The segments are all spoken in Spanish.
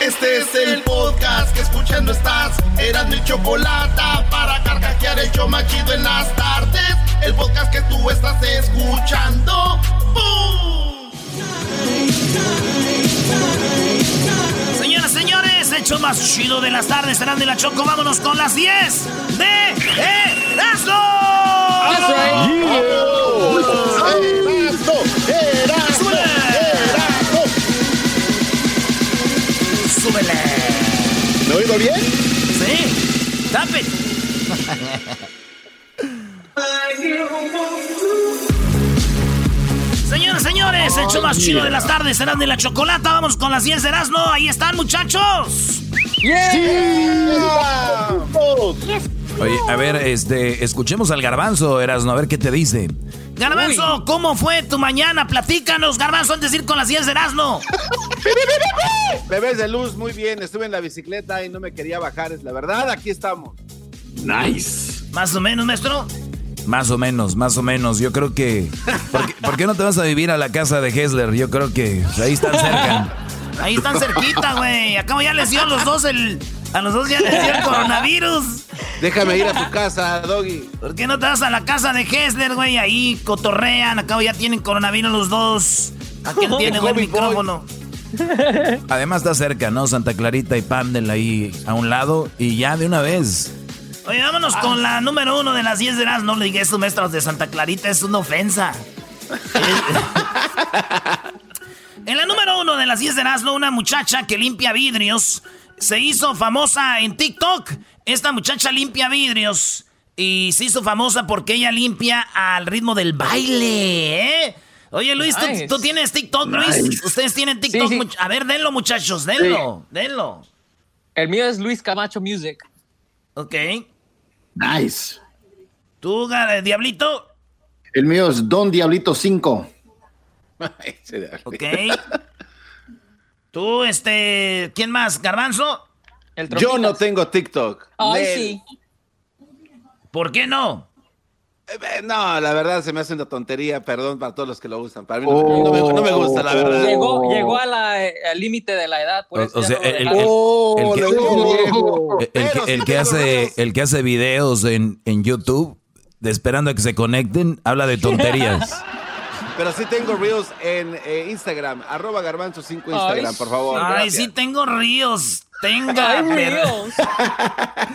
Este es el podcast que escuchando estás. Eran mi chocolate para carcajear el show machido en las tardes. El podcast que tú estás escuchando. ¡Bum! Señoras, señores, el show más chido de las tardes serán de la Choco. Vámonos con las 10 de Erasmo. Right. Erasmo, oigo bien? Sí. Tap it. Señoras, señores, el show más chido de las tardes serán de la chocolata. Vamos con las 10 de Erasmo. Ahí están, muchachos. Oye, a ver, este, escuchemos al garbanzo, Erasno, a ver qué te dice. Garbanzo, ¿cómo fue tu mañana? Platícanos, Garbanzo, antes de ir con las 10 de Erasmo. Bebés de luz, muy bien. Estuve en la bicicleta y no me quería bajar. Es la verdad, aquí estamos. Nice. Más o menos, maestro. Más o menos, más o menos. Yo creo que. ¿Por qué, por qué no te vas a vivir a la casa de Hessler? Yo creo que ahí están cerca. Ahí están cerquita, güey. Acabo ya les dio los dos el. A los dos ya les dio el coronavirus. Déjame ir a tu casa, Doggy. ¿Por qué no te vas a la casa de Hessler, güey? Ahí cotorrean. Acabo ya tienen coronavirus los dos. Aquel tiene boy. micrófono. Además está cerca, ¿no? Santa Clarita y Pandel ahí a un lado. Y ya de una vez. Oye, vámonos con la número uno de las 10 de las. No le digas eso, maestros de Santa Clarita, es una ofensa. en la número uno de las 10 de Erasmo, una muchacha que limpia vidrios se hizo famosa en TikTok. Esta muchacha limpia vidrios y se hizo famosa porque ella limpia al ritmo del baile, ¿eh? Oye, Luis, ¿tú, Nice. tú tienes TikTok, Luis? Nice. Ustedes tienen TikTok. Sí, sí. much- A ver, denlo, muchachos, denlo, denlo. El mío es Luis Camacho Music. Ok. Nice. ¿Tú, Gar- Diablito? El mío es Don Diablito 5. Ok. Tú, este, ¿quién más? ¿Garbanzo? El Yo no tengo TikTok. Ay, sí. ¿Por qué no? Eh, eh, No, la verdad se me hace una tontería. Perdón para todos los que lo usan. Para mí no, no me, no me gusta, la verdad. Llegó, llegó a la- al límite de la edad. Por O- sea, no el-. Oh, que-. El, tengo hace, el que hace videos en, en YouTube, de esperando a que se conecten, habla de tonterías. Pero sí tengo reels en eh, Instagram. Arroba garbanzo 5 Instagram, Ay, por favor. Ay, Gracias. sí tengo ríos. Tenga.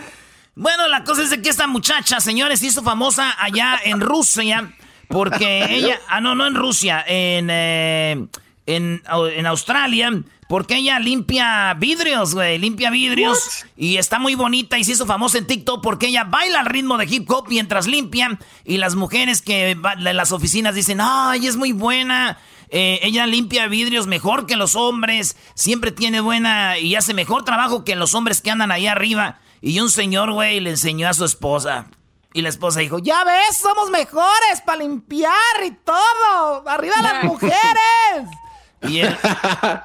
Bueno, la cosa es de que esta muchacha, señores, se hizo famosa allá en Rusia porque ella, ah no, no en Rusia, en eh, en, en Australia, porque ella limpia vidrios, güey, limpia vidrios y está muy bonita y se hizo famosa en TikTok porque ella baila al ritmo de hip hop mientras limpia y las mujeres que en las oficinas dicen, ay, es muy buena. Eh, ella limpia vidrios mejor que los hombres, siempre tiene buena y hace mejor trabajo que los hombres que andan ahí arriba. Y un señor, güey, le enseñó a su esposa. Y la esposa dijo, ya ves, somos mejores para limpiar y todo. Arriba las mujeres. Y el,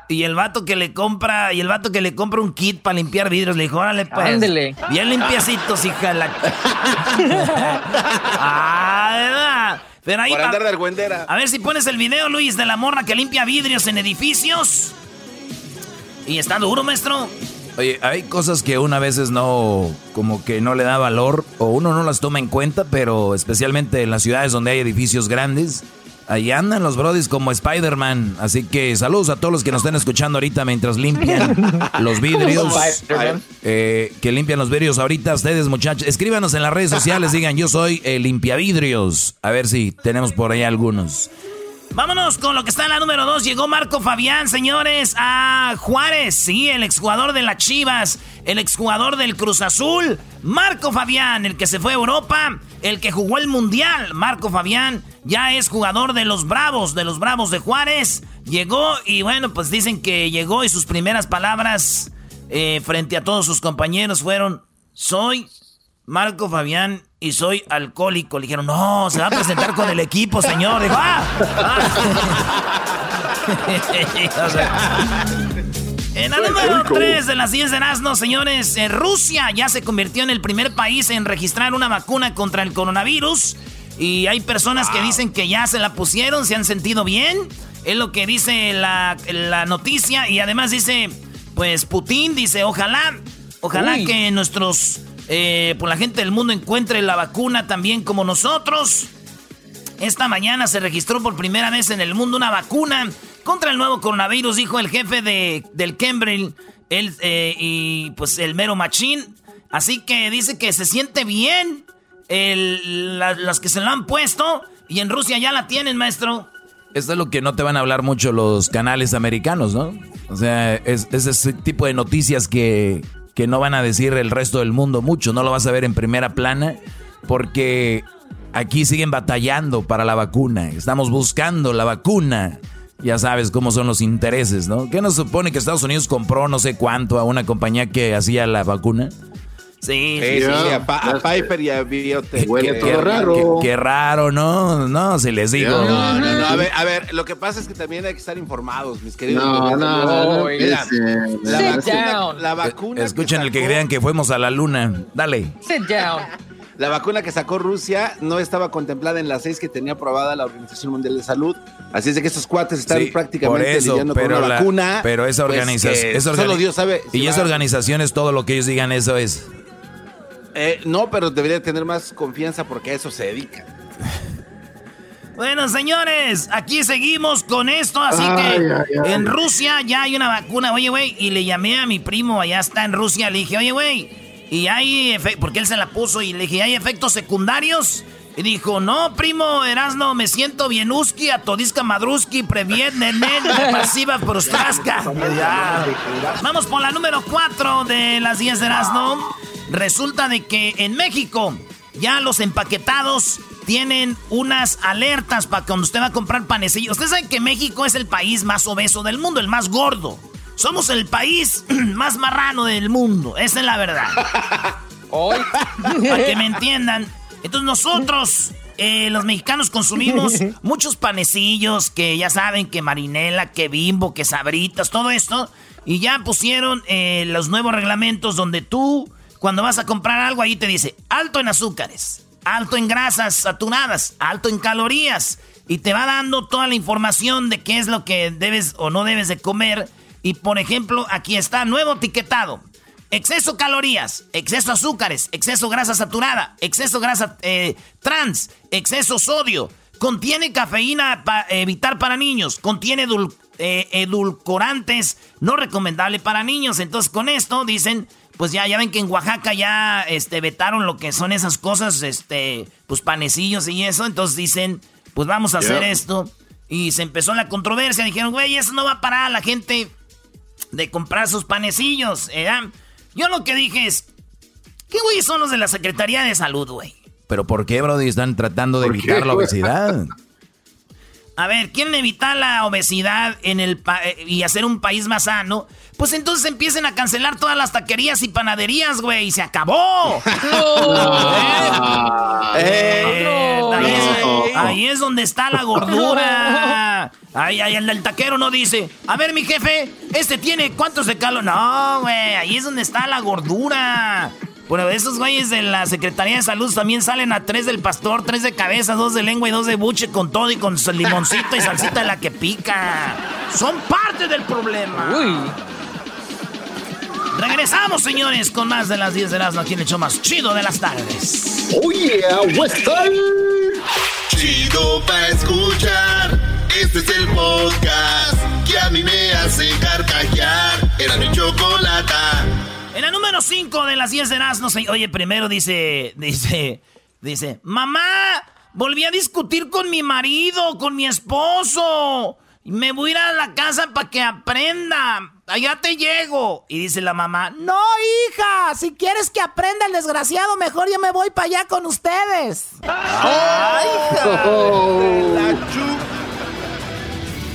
y el vato que le compra, y el vato que le compra un kit para limpiar vidrios, le dijo, órale, pues. Ándele. Bien limpiacitos, hija de la... ah, ¿verdad? Pero ahí Por andar de argüendera. a ver si pones el video, Luis, de la morra que limpia vidrios en edificios. Y está duro, maestro. Oye, hay cosas que una veces no, como que no le da valor o uno no las toma en cuenta, pero especialmente en las ciudades donde hay edificios grandes, ahí andan los brodis como Spider-Man. Así que saludos a todos los que nos estén escuchando ahorita mientras limpian los vidrios. Eh, que limpian los vidrios ahorita ustedes, muchachos. Escríbanos en las redes sociales, digan yo soy el limpiavidrios. A ver si tenemos por ahí algunos. Vámonos con lo que está en la número 2. Llegó Marco Fabián, señores, a Juárez. Sí, el exjugador de las Chivas, el exjugador del Cruz Azul. Marco Fabián, el que se fue a Europa, el que jugó el Mundial. Marco Fabián ya es jugador de los Bravos, de los Bravos de Juárez. Llegó y bueno, pues dicen que llegó y sus primeras palabras eh, frente a todos sus compañeros fueron, soy Marco Fabián y soy alcohólico. Le dijeron, no, se va a presentar con el equipo, señor. Dijo, ¡ah! Ah. En la número 3 de las 10 de Erasmo, señores, eh, Rusia ya se convirtió en el primer país en registrar una vacuna contra el coronavirus. Y hay personas que dicen que ya se la pusieron, se han sentido bien. Es lo que dice la, la noticia. Y además dice pues Putin dice, ojalá, ojalá que nuestros, eh, pues la gente del mundo encuentre la vacuna también como nosotros. Esta mañana se registró por primera vez en el mundo una vacuna contra el nuevo coronavirus, dijo el jefe de, del Cambridge el, eh, y pues el mero machín. Así que dice que se siente bien el, las que se lo han puesto y en Rusia ya la tienen, maestro. Esto es lo que no te van a hablar mucho los canales americanos, ¿no? O sea, es, ese tipo de noticias que, que no van a decir el resto del mundo mucho, no lo vas a ver en primera plana, porque aquí siguen batallando para la vacuna, estamos buscando la vacuna. Ya sabes cómo son los intereses, ¿no? ¿Qué nos supone que Estados Unidos compró no sé cuánto a una compañía que hacía la vacuna? Sí, sí, sí, a, Piper y a Biotech. Huele todo raro. Qué, raro, ¿no? No, si les digo. No, no, no, a ver, a ver, lo que pasa es que también hay que estar informados, mis queridos. No, no, no. Mira, la, vacuna, la vacuna. Escuchen el que crean que fuimos a la luna. Dale. Sit down. La vacuna que sacó Rusia no estaba contemplada en las seis que tenía aprobada la Organización Mundial de Salud. Así es de que estos cuates están prácticamente eso, lidiando pero con una vacuna. Pero esa pues, organización. solo Dios sabe. y esa organización es todo lo que ellos digan, eso es. Eh, no, pero debería tener más confianza porque a eso se dedica. Bueno, señores, aquí seguimos con esto, así que en Rusia ya hay una vacuna, oye, güey, y le llamé a mi primo, allá está en Rusia, le dije, oye, güey, y hay efectos, porque él se la puso y le dije, ¿hay efectos secundarios? Y dijo, no, primo Erasno, me siento bienuski, atodisca madruski, previet, nenen, pasiva, prostraska. Vamos por la número 4 de las 10 de Erasno. Resulta de que en México ya los empaquetados tienen unas alertas para cuando usted va a comprar panecillos. Usted sabe que México es el país más obeso del mundo, el más gordo. Somos el país más marrano del mundo. Esa es la verdad. Hoy. Para que me entiendan. Entonces nosotros, eh, los mexicanos, consumimos muchos panecillos que ya saben que marinela, que bimbo, que sabritas, todo esto. Y ya pusieron eh, los nuevos reglamentos donde tú, cuando vas a comprar algo, ahí te dice alto en azúcares, alto en grasas saturadas, alto en calorías. Y te va dando toda la información de qué es lo que debes o no debes de comer y por ejemplo, aquí está nuevo etiquetado. Exceso calorías, exceso azúcares, exceso grasa saturada, exceso grasa eh, trans, exceso sodio. Contiene cafeína para evitar para niños. Contiene eh, edulcorantes no recomendable para niños. Entonces con esto dicen, pues ya, ya ven que en Oaxaca ya este, vetaron lo que son esas cosas, este, pues panecillos y eso. Entonces dicen, pues vamos a hacer esto. Y se empezó la controversia. Dijeron, güey, eso no va a parar. La gente de comprar sus panecillos. ¿eh? Yo lo que dije es, ¿qué güey son los de la Secretaría de Salud, güey? ¿Pero por qué, Brody? Están tratando de evitar la obesidad. A ver, quieren evitar la obesidad en el eh, y hacer un país más sano. Pues entonces empiecen a cancelar todas las taquerías y panaderías, güey. Y se acabó. Eh, ahí, es, donde está la gordura. Ahí, ahí, el del taquero no dice, a ver, mi jefe, este tiene cuántos de calo. No, güey, ahí es donde está la gordura. Bueno, esos güeyes de la Secretaría de Salud también salen a tres del pastor, tres de cabeza, dos de lengua y dos de buche con todo y con limoncito y salsita de la que pica. Son parte del problema. Uy. Regresamos, señores, con más de las 10 de las aquí en el show más chido de las tardes. ¡Oh, yeah, Western! Chido pa' escuchar. Este es el podcast que a mí me hace carcajear. Era mi chocolata. En la número 5 de las 10 de Erasmus, oye, primero dice, dice, dice, mamá, volví a discutir con mi marido, con mi esposo. Me voy a ir a la casa para que aprenda. Allá te llego. Y dice la mamá, no, hija, si quieres que aprenda el desgraciado, mejor yo me voy para allá con ustedes. ¡Ay, hija!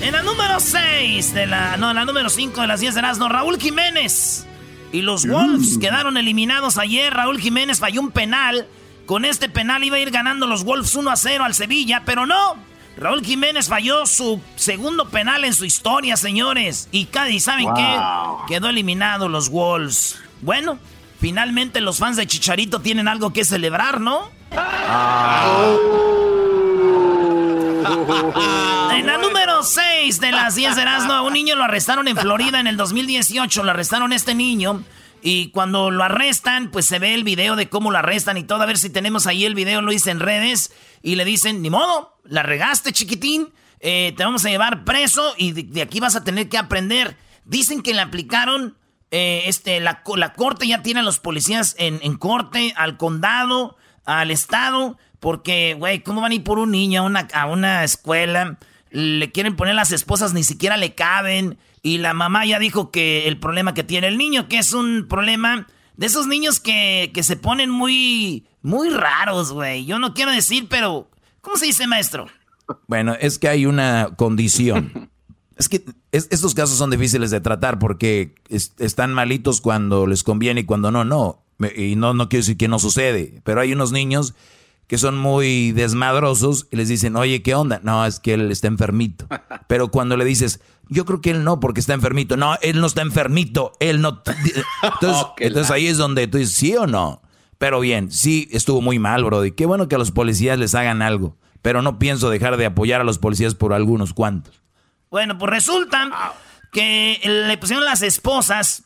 En la número 6 de la, no, en la número 5 de las 10 de Erasmus, Raúl Jiménez y los Wolves quedaron eliminados ayer. Raúl Jiménez falló un penal. Con este penal iba a ir ganando los Wolves 1 a 0 al Sevilla, pero no. Raúl Jiménez falló su segundo penal en su historia, señores. Y Cádiz, ¿saben qué? Quedó eliminado los Wolves. Bueno, finalmente los fans de Chicharito tienen algo que celebrar, ¿no? Ah. En la número 6 6 de las 10 de Erasmo, a un niño lo arrestaron en Florida en el 2018. Lo arrestaron este niño. Y cuando lo arrestan, pues se ve el video de cómo lo arrestan y todo. A ver si tenemos ahí el video, lo hice en redes. Y le dicen, ni modo, la regaste, chiquitín. Eh, te vamos a llevar preso y de, aquí vas a tener que aprender. Dicen que le aplicaron, eh, este, la, la, corte ya tiene a los policías en, en corte, al condado, al estado. Porque, güey, ¿cómo van a ir por un niño a una, a una escuela? Le quieren poner las esposas, ni siquiera le caben. Y la mamá ya dijo que el problema que tiene el niño, que es un problema de esos niños que, se ponen muy, muy raros, güey. Yo no quiero decir, pero ¿cómo se dice, maestro? Bueno, es que hay una condición. es que estos casos son difíciles de tratar porque están malitos cuando les conviene y cuando no, no. Y no, no quiero decir que no sucede, pero hay unos niños que son muy desmadrosos y les dicen, oye, ¿qué onda? No, es que él está enfermito. Pero cuando le dices, yo creo que él no, porque está enfermito. No, él no está enfermito. Él no. Entonces, entonces ahí es donde tú dices, ¿sí o no? Pero bien, sí, estuvo muy mal, Brody. Qué bueno que a los policías les hagan algo. Pero no pienso dejar de apoyar a los policías por algunos cuantos. Bueno, pues resulta que le pusieron las esposas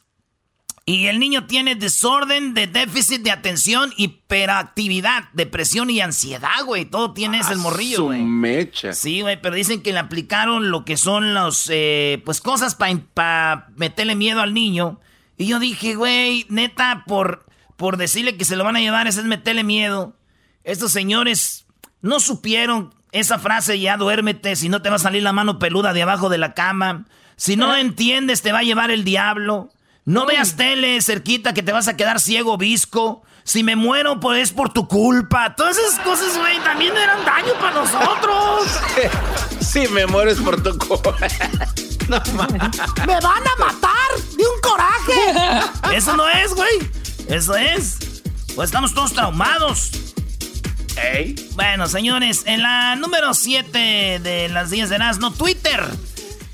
y el niño tiene desorden de déficit de atención, hiperactividad, depresión y ansiedad, güey. Todo tiene ese el morrillo, güey. mecha. Sí, güey, pero dicen que le aplicaron lo que son los, eh, pues cosas para meterle miedo al niño. Y yo dije, güey, neta, por, por decirle que se lo van a llevar, ese es meterle miedo. Estos señores no supieron esa frase, ya duérmete, si no te va a salir la mano peluda de abajo de la cama. Si no entiendes, te va a llevar el diablo. No veas tele cerquita que te vas a quedar ciego, visco. Si me muero, pues es por tu culpa. Todas esas cosas, güey, también eran daño para nosotros. Si me muero es por tu culpa. No, me van a matar de un coraje. Eso no es, güey. Eso es. Pues estamos todos traumados. Bueno, señores, en la número 7 de las 10 de no Twitter.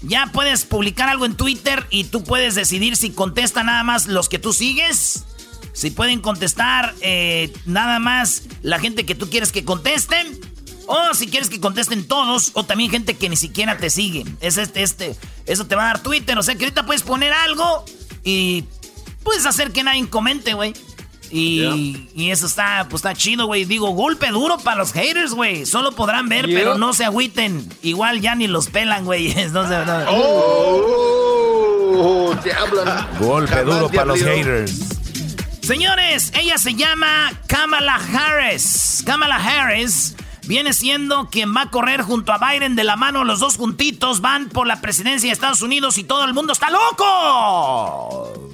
Ya puedes publicar algo en Twitter y tú puedes decidir si contesta nada más los que tú sigues. Si pueden contestar eh, nada más la gente que tú quieres que contesten. O si quieres que contesten todos. O también gente que ni siquiera te sigue. Es este, este. Eso te va a dar Twitter. O sea que ahorita puedes poner algo y puedes hacer que nadie comente, güey. Y, eso está, pues está chido, güey. Digo, golpe duro para los haters, güey. Solo podrán ver, pero no se agüiten. Igual ya ni los pelan, güey. No se, Oh, Golpe duro para los haters. Señores, ella se llama Kamala Harris. Kamala Harris viene siendo quien va a correr junto a Biden de la mano. Los dos juntitos van por la presidencia de Estados Unidos y todo el mundo está loco.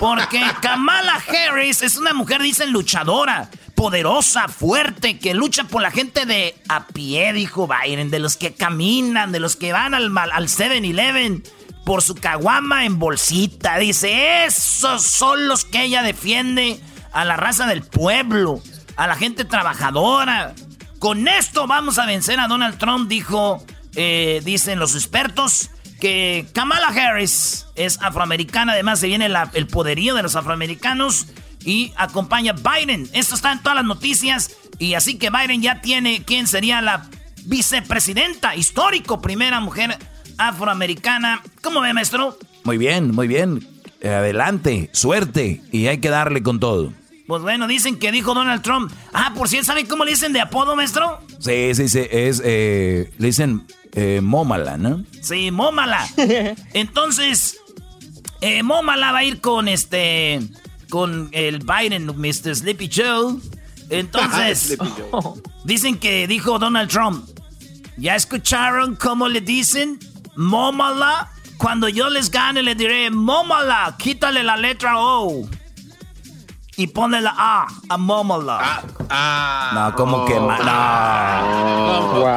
Porque Kamala Harris es una mujer, dicen, luchadora, poderosa, fuerte, que lucha por la gente de a pie, dijo Biden, de los que caminan, de los que van al, al 7-Eleven por su caguama en bolsita. Dice, esos son los que ella defiende a la raza del pueblo, a la gente trabajadora. Con esto vamos a vencer a Donald Trump, dijo, eh, dicen los expertos que Kamala Harris es afroamericana, además se viene el poderío de los afroamericanos y acompaña a Biden. Esto está en todas las noticias y así que Biden ya tiene quién sería la vicepresidenta, histórico, primera mujer afroamericana. ¿Cómo ve, maestro? Muy bien, muy bien. Adelante, suerte y hay que darle con todo. Pues bueno, dicen que dijo Donald Trump. Ah, por cierto, ¿saben cómo le dicen de apodo, maestro? Sí, sí, sí. Es, eh, le dicen eh, Mómala, ¿no? Sí, Mómala. Entonces, eh, Mómala va a ir con este. Con el Biden, Mr. Sleepy Joe. Entonces, dicen que dijo Donald Trump. ¿Ya escucharon cómo le dicen? Mómala. Cuando yo les gane, le diré: Mómala, quítale la letra O y pone la A a Momola. Ah, ah, no, como que no.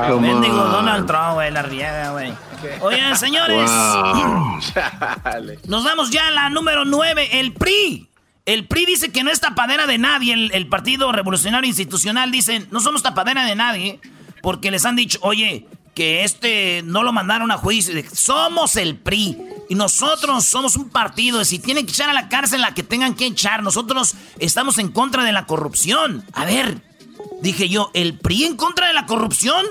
Wow. Mendigo Donald Trump, güey, la riega, güey. Oigan, señores. nos vamos ya a la número 9, el PRI. El PRI dice que no es tapadera de nadie. El, el Partido Revolucionario Institucional dice, no somos tapadera de nadie. Porque les han dicho, oye, que este no lo mandaron a juicio. Somos el PRI. Y nosotros somos un partido. Y si tienen que echar a la cárcel la que tengan que echar, nosotros estamos en contra de la corrupción. A ver, dije yo, ¿el PRI en contra de la corrupción?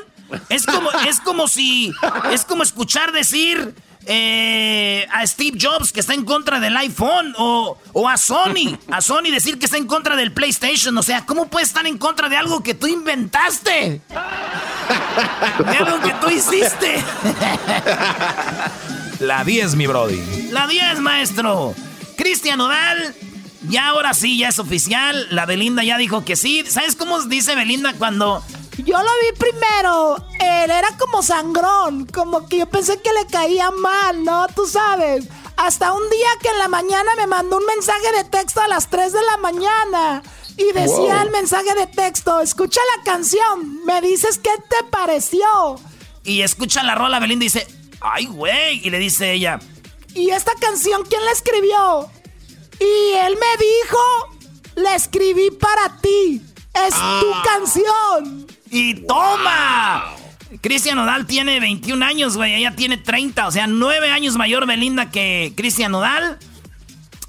Es como, es como si, es como escuchar decir eh, a Steve Jobs que está en contra del iPhone o, o, a Sony, a Sony decir que está en contra del PlayStation. O sea, ¿cómo puedes estar en contra de algo que tú inventaste? De algo que tú hiciste. La 10, mi Brody. La 10, maestro. Cristian Odal. Ya ahora sí, ya es oficial. La Belinda ya dijo que sí. ¿Sabes cómo dice Belinda cuando yo lo vi primero. Él era como sangrón. Como que yo pensé que le caía mal, ¿no? Tú sabes. Hasta un día que en la mañana me mandó un mensaje de texto a las 3 de la mañana. Y decía el mensaje de texto, escucha la canción, me dices qué te pareció. Y escucha la rola, Belinda dice, ay, güey. Y le dice ella, ¿y esta canción quién la escribió? Y él me dijo, la escribí para ti. Es tu ah. canción. ¡Y toma! Cristian Nodal tiene 21 años, güey. Ella tiene 30. O sea, 9 años mayor Belinda que Cristian Nodal.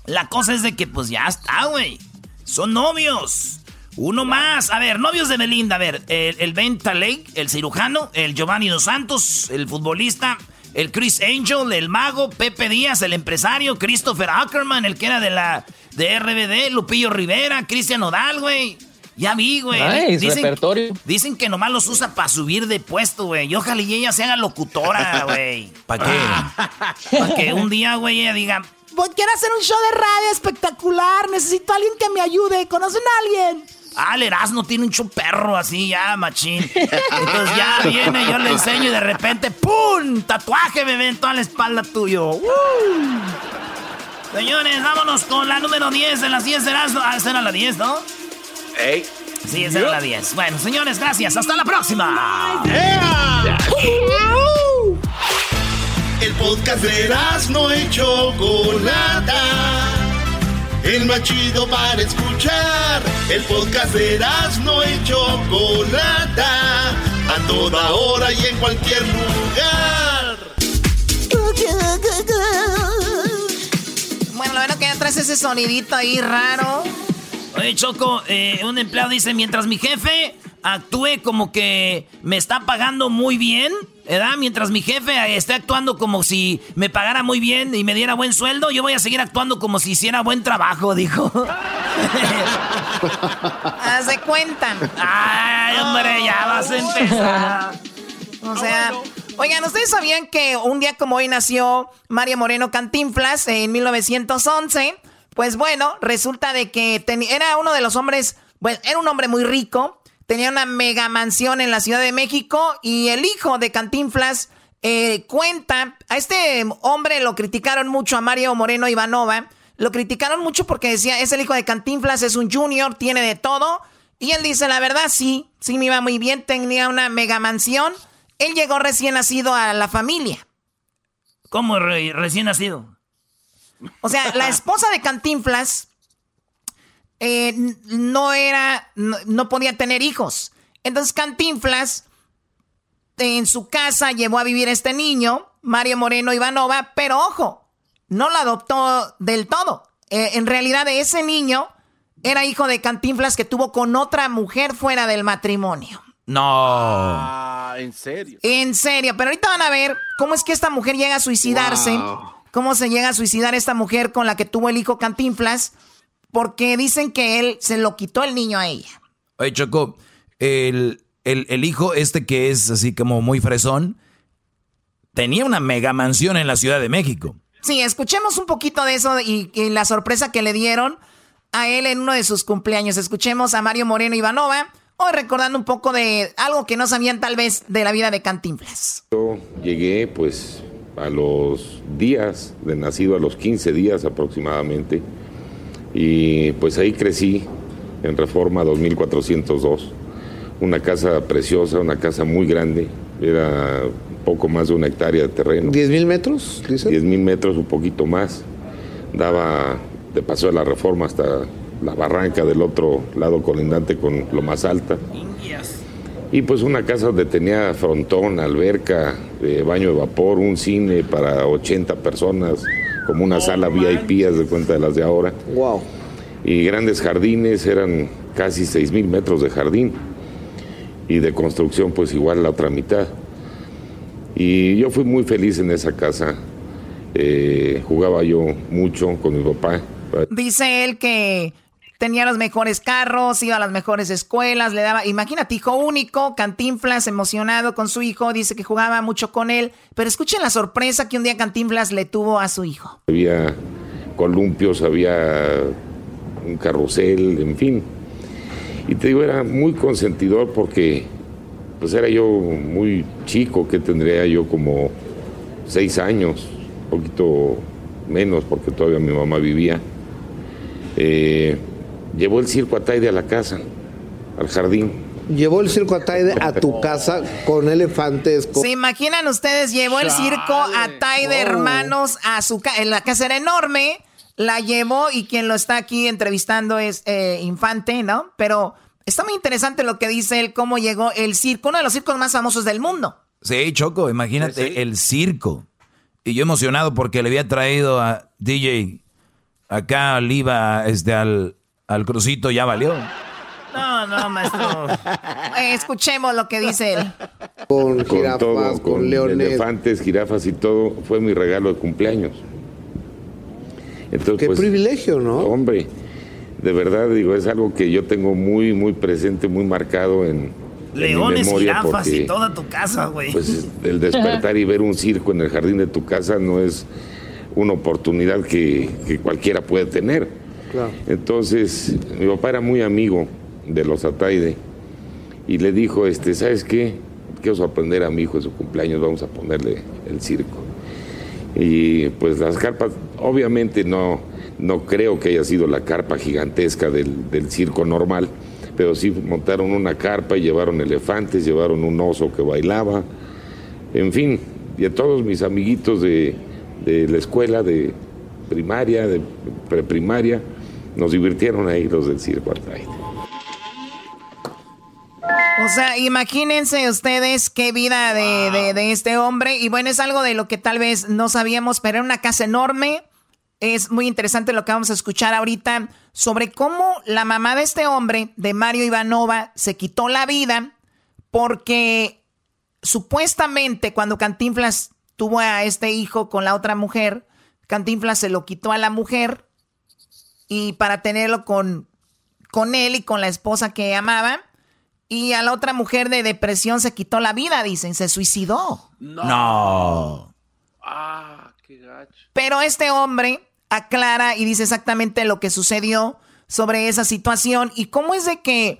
La cosa es de que, pues ya está, güey. Son novios. Uno más. A ver, novios de Belinda. A ver, el, Ben Talek, el cirujano, el Giovanni Dos Santos, el futbolista, el Chris Angel, el mago, Pepe Díaz, el empresario, Christopher Ackerman, el que era de la de RBD, Lupillo Rivera, Cristian Nodal, güey. Ya vi, güey. dicen, dicen que nomás los usa para subir de puesto, güey. Y ojalá y ella se haga locutora, güey. ¿Para qué? Para que un día, güey, ella diga... quiero hacer un show de radio espectacular. Necesito a alguien que me ayude. ¿Conocen a alguien? Ah, el Erasmo tiene un chuperro así, ya, machín. Entonces ya viene, yo le enseño y de repente, ¡pum! Tatuaje, bebé, en toda la espalda tuyo. Señores, vámonos con la número 10 de las 10 de Erasmo. Ah, esa era la 10, ¿no? Sí, esa era la 10. Bueno, señores, gracias. Hasta la próxima. El podcast de no hecho Chocolata. El más chido para escuchar. El podcast de no hecho Chocolata. A toda hora y en cualquier lugar. Bueno, la verdad que ya traes ese sonidito ahí raro. Oye, Choco, eh, un empleado dice, mientras mi jefe actúe como que me está pagando muy bien, ¿verdad? Mientras mi jefe esté actuando como si me pagara muy bien y me diera buen sueldo, yo voy a seguir actuando como si hiciera buen trabajo, dijo. Haz de cuenta. Ay, hombre, ya vas a empezar. O sea, oigan, ¿ustedes sabían que un día como hoy nació María Moreno Cantinflas en 1911? Pues bueno, resulta de que era uno de los hombres, bueno, era un hombre muy rico, tenía una mega mansión en la Ciudad de México y el hijo de Cantinflas eh, cuenta, a este hombre lo criticaron mucho, a Mario Moreno Ivanova, lo criticaron mucho porque decía, es el hijo de Cantinflas, es un junior, tiene de todo. Y él dice, la verdad sí, sí me iba muy bien, tenía una mega mansión. Él llegó recién nacido a la familia. ¿Cómo recién nacido? O sea, la esposa de Cantinflas eh, no era, no, podía tener hijos. Entonces Cantinflas en su casa llevó a vivir a este niño, Mario Moreno Ivanova, pero ojo, no lo adoptó del todo. Eh, en realidad ese niño era hijo de Cantinflas que tuvo con otra mujer fuera del matrimonio. No. Ah, en serio. En serio, pero ahorita van a ver cómo es que esta mujer llega a suicidarse cómo se llega a suicidar esta mujer con la que tuvo el hijo Cantinflas, porque dicen que él se lo quitó el niño a ella. Oye, Choco, el, hijo este que es así como muy fresón, tenía una mega mansión en la Ciudad de México. Sí, escuchemos un poquito de eso y, la sorpresa que le dieron a él en uno de sus cumpleaños. Escuchemos a Mario Moreno Ivanova, hoy recordando un poco de algo que no sabían tal vez de la vida de Cantinflas. Yo llegué pues a los días de nacido, a los 15 días aproximadamente, y pues ahí crecí en Reforma 2402, una casa preciosa, una casa muy grande, era poco más de una hectárea de terreno. ¿10 mil metros? 10 mil metros, un poquito más. Daba de paso de la Reforma hasta la barranca del otro lado colindante con lo más alta. Y pues una casa donde tenía frontón, alberca, eh, baño de vapor, un cine para 80 personas, como una sala VIP, de cuenta de las de ahora. Wow. Y grandes jardines, eran casi 6 mil metros de jardín. y de construcción pues igual la otra mitad. Y yo fui muy feliz en esa casa. Eh, jugaba yo mucho con mi papá. Dice él que tenía los mejores carros, iba a las mejores escuelas, le daba, imagínate, hijo único, Cantinflas emocionado con su hijo, dice que jugaba mucho con él, pero escuchen la sorpresa que un día Cantinflas le tuvo a su hijo. Había columpios, había un carrusel, en fin. Y te digo, era muy consentidor porque pues era yo muy chico, que tendría yo como seis años, un poquito menos porque todavía mi mamá vivía. Eh, llevó el circo Ataide a la casa, al jardín. Llevó el circo Ataide a tu casa con elefantes. ¿Se imaginan ustedes? Llevó el circo Ataide, hermanos, a su casa. La casa era enorme, la llevó y quien lo está aquí entrevistando es eh, Infante, ¿no? Pero está muy interesante lo que dice él, cómo llegó el circo, uno de los circos más famosos del mundo. Sí, Choco, imagínate el circo. Y yo emocionado porque le había traído a DJ acá al IVA, este, al, al crucito, ya valió. No, no, maestro. Escuchemos lo que dice él. Con jirafas, con, leones. elefantes, jirafas y todo, fue mi regalo de cumpleaños. Entonces, Qué pues, privilegio, ¿no? Hombre, de verdad digo, es algo que yo tengo muy, muy presente, muy marcado en, Leones, jirafas y toda tu casa, güey. Pues el despertar y ver un circo en el jardín de tu casa no es una oportunidad que, cualquiera puede tener. Entonces, mi papá era muy amigo de los Ataide y le dijo, este, ¿sabes qué? Quiero sorprender a mi hijo en su cumpleaños, vamos a ponerle el circo. Y pues las carpas, obviamente no, no creo que haya sido la carpa gigantesca del, del circo normal, pero sí montaron una carpa y llevaron elefantes, llevaron un oso que bailaba, en fin, y a todos mis amiguitos de, de la escuela, de primaria, de preprimaria, nos divirtieron ahí los del circo. O sea, imagínense ustedes qué vida de, de, este hombre. Y bueno, es algo de lo que tal vez no sabíamos, pero era una casa enorme. Es muy interesante lo que vamos a escuchar ahorita sobre cómo la mamá de este hombre, de Mario Ivanova, se quitó la vida porque supuestamente cuando Cantinflas tuvo a este hijo con la otra mujer, Cantinflas se lo quitó a la mujer y para tenerlo con, con él y con la esposa que amaba. Y a la otra mujer de depresión se quitó la vida, dicen, se suicidó. No. Ah, qué gacho. Pero este hombre aclara y dice exactamente lo que sucedió sobre esa situación y cómo es de que,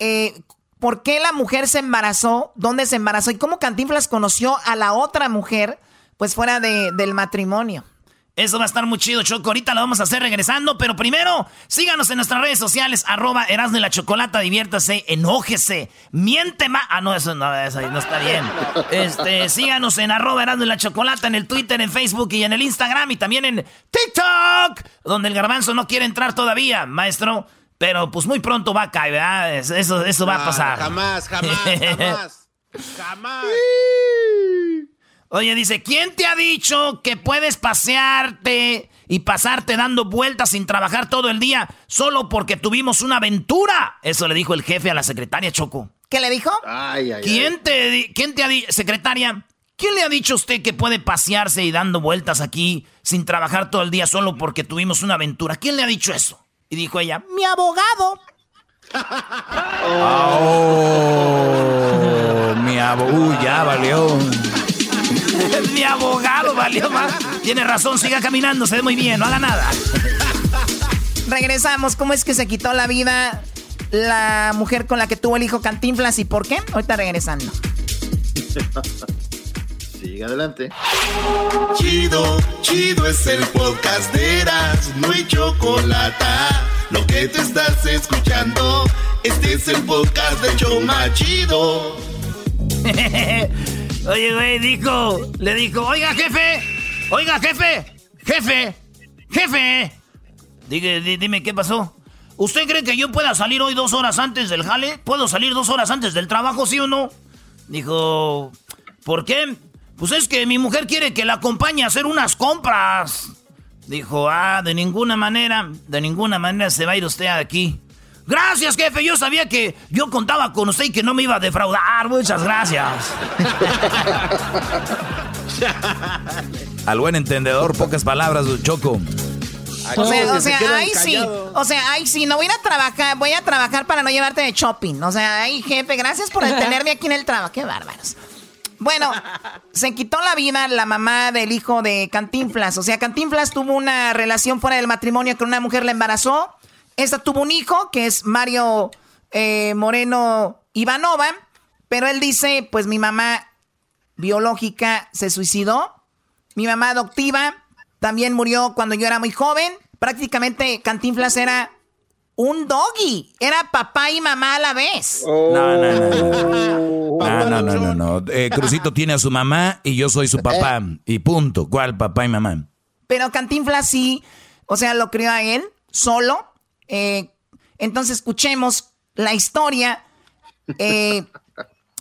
eh, por qué la mujer se embarazó, dónde se embarazó y cómo Cantinflas conoció a la otra mujer, pues fuera de, del matrimonio. Eso va a estar muy chido, Choco. Ahorita lo vamos a hacer regresando, pero primero, síganos en nuestras redes sociales, arroba Erasmo la Chocolata, diviértase, enójese, miente más. Ah, no, eso no, eso no está bien. Este, síganos en arroba Erasmo la Chocolata, en el Twitter, en Facebook y en el Instagram y también en TikTok, donde el garbanzo no quiere entrar todavía, maestro. Pero pues muy pronto va a caer, ¿verdad? Eso, eso va a pasar. Jamás, jamás, jamás. jamás. Oye, dice, ¿quién te ha dicho que puedes pasearte y pasarte dando vueltas sin trabajar todo el día solo porque tuvimos una aventura? Eso le dijo el jefe a la secretaria Choco. ¿Qué le dijo? Ay, ay, ¿Quién te, quién te ha dicho, secretaria, quién le ha dicho a usted que puede pasearse y dando vueltas aquí sin trabajar todo el día solo porque tuvimos una aventura? ¿Quién le ha dicho eso? Y dijo ella, mi abogado. oh, mi abogado, ya valió. Mi abogado valió más. Tiene razón, siga caminando, se ve muy bien, no haga nada. Regresamos. ¿Cómo es que se quitó la vida la mujer con la que tuvo el hijo Cantinflas y por qué? Ahorita regresando. Sigue adelante. Chido, chido es el podcast de Eras, no hay chocolate. Lo que te estás escuchando, este es el podcast de Choma Chido. Oye, güey, dijo, le dijo, oiga, jefe, oiga, jefe, jefe, jefe. Dime, dime, ¿qué pasó? ¿Usted cree que yo pueda salir hoy dos horas antes del jale? ¿Puedo salir dos horas antes del trabajo, sí o no? Dijo, ¿por qué? Pues es que mi mujer quiere que la acompañe a hacer unas compras. Dijo, ah, de ninguna manera, de ninguna manera se va a ir usted aquí. Gracias, jefe. Yo sabía que yo contaba con usted y que no me iba a defraudar. Muchas gracias. Al buen entendedor, pocas palabras, Choco. O sea, o sea ahí sí. O sea, ahí sí. No voy a ir a trabajar. Voy a trabajar para no llevarte de shopping. O sea, ay, jefe, gracias por detenerme aquí en el trabajo. Qué bárbaros. Bueno, se quitó la vida la mamá del hijo de Cantinflas. O sea, Cantinflas tuvo una relación fuera del matrimonio con una mujer, la embarazó. Esta tuvo un hijo, que es Mario eh, Moreno Ivanova. Pero él dice, pues mi mamá biológica se suicidó. Mi mamá adoptiva también murió cuando yo era muy joven. Prácticamente Cantinflas era un doggy. Era papá y mamá a la vez. No, no, no. No, no, no, no. Eh, Crucito tiene a su mamá y yo soy su papá. Y punto. ¿Cuál papá y mamá? Pero Cantinflas sí, o sea, lo crió a él solo. Eh, entonces escuchemos la historia eh,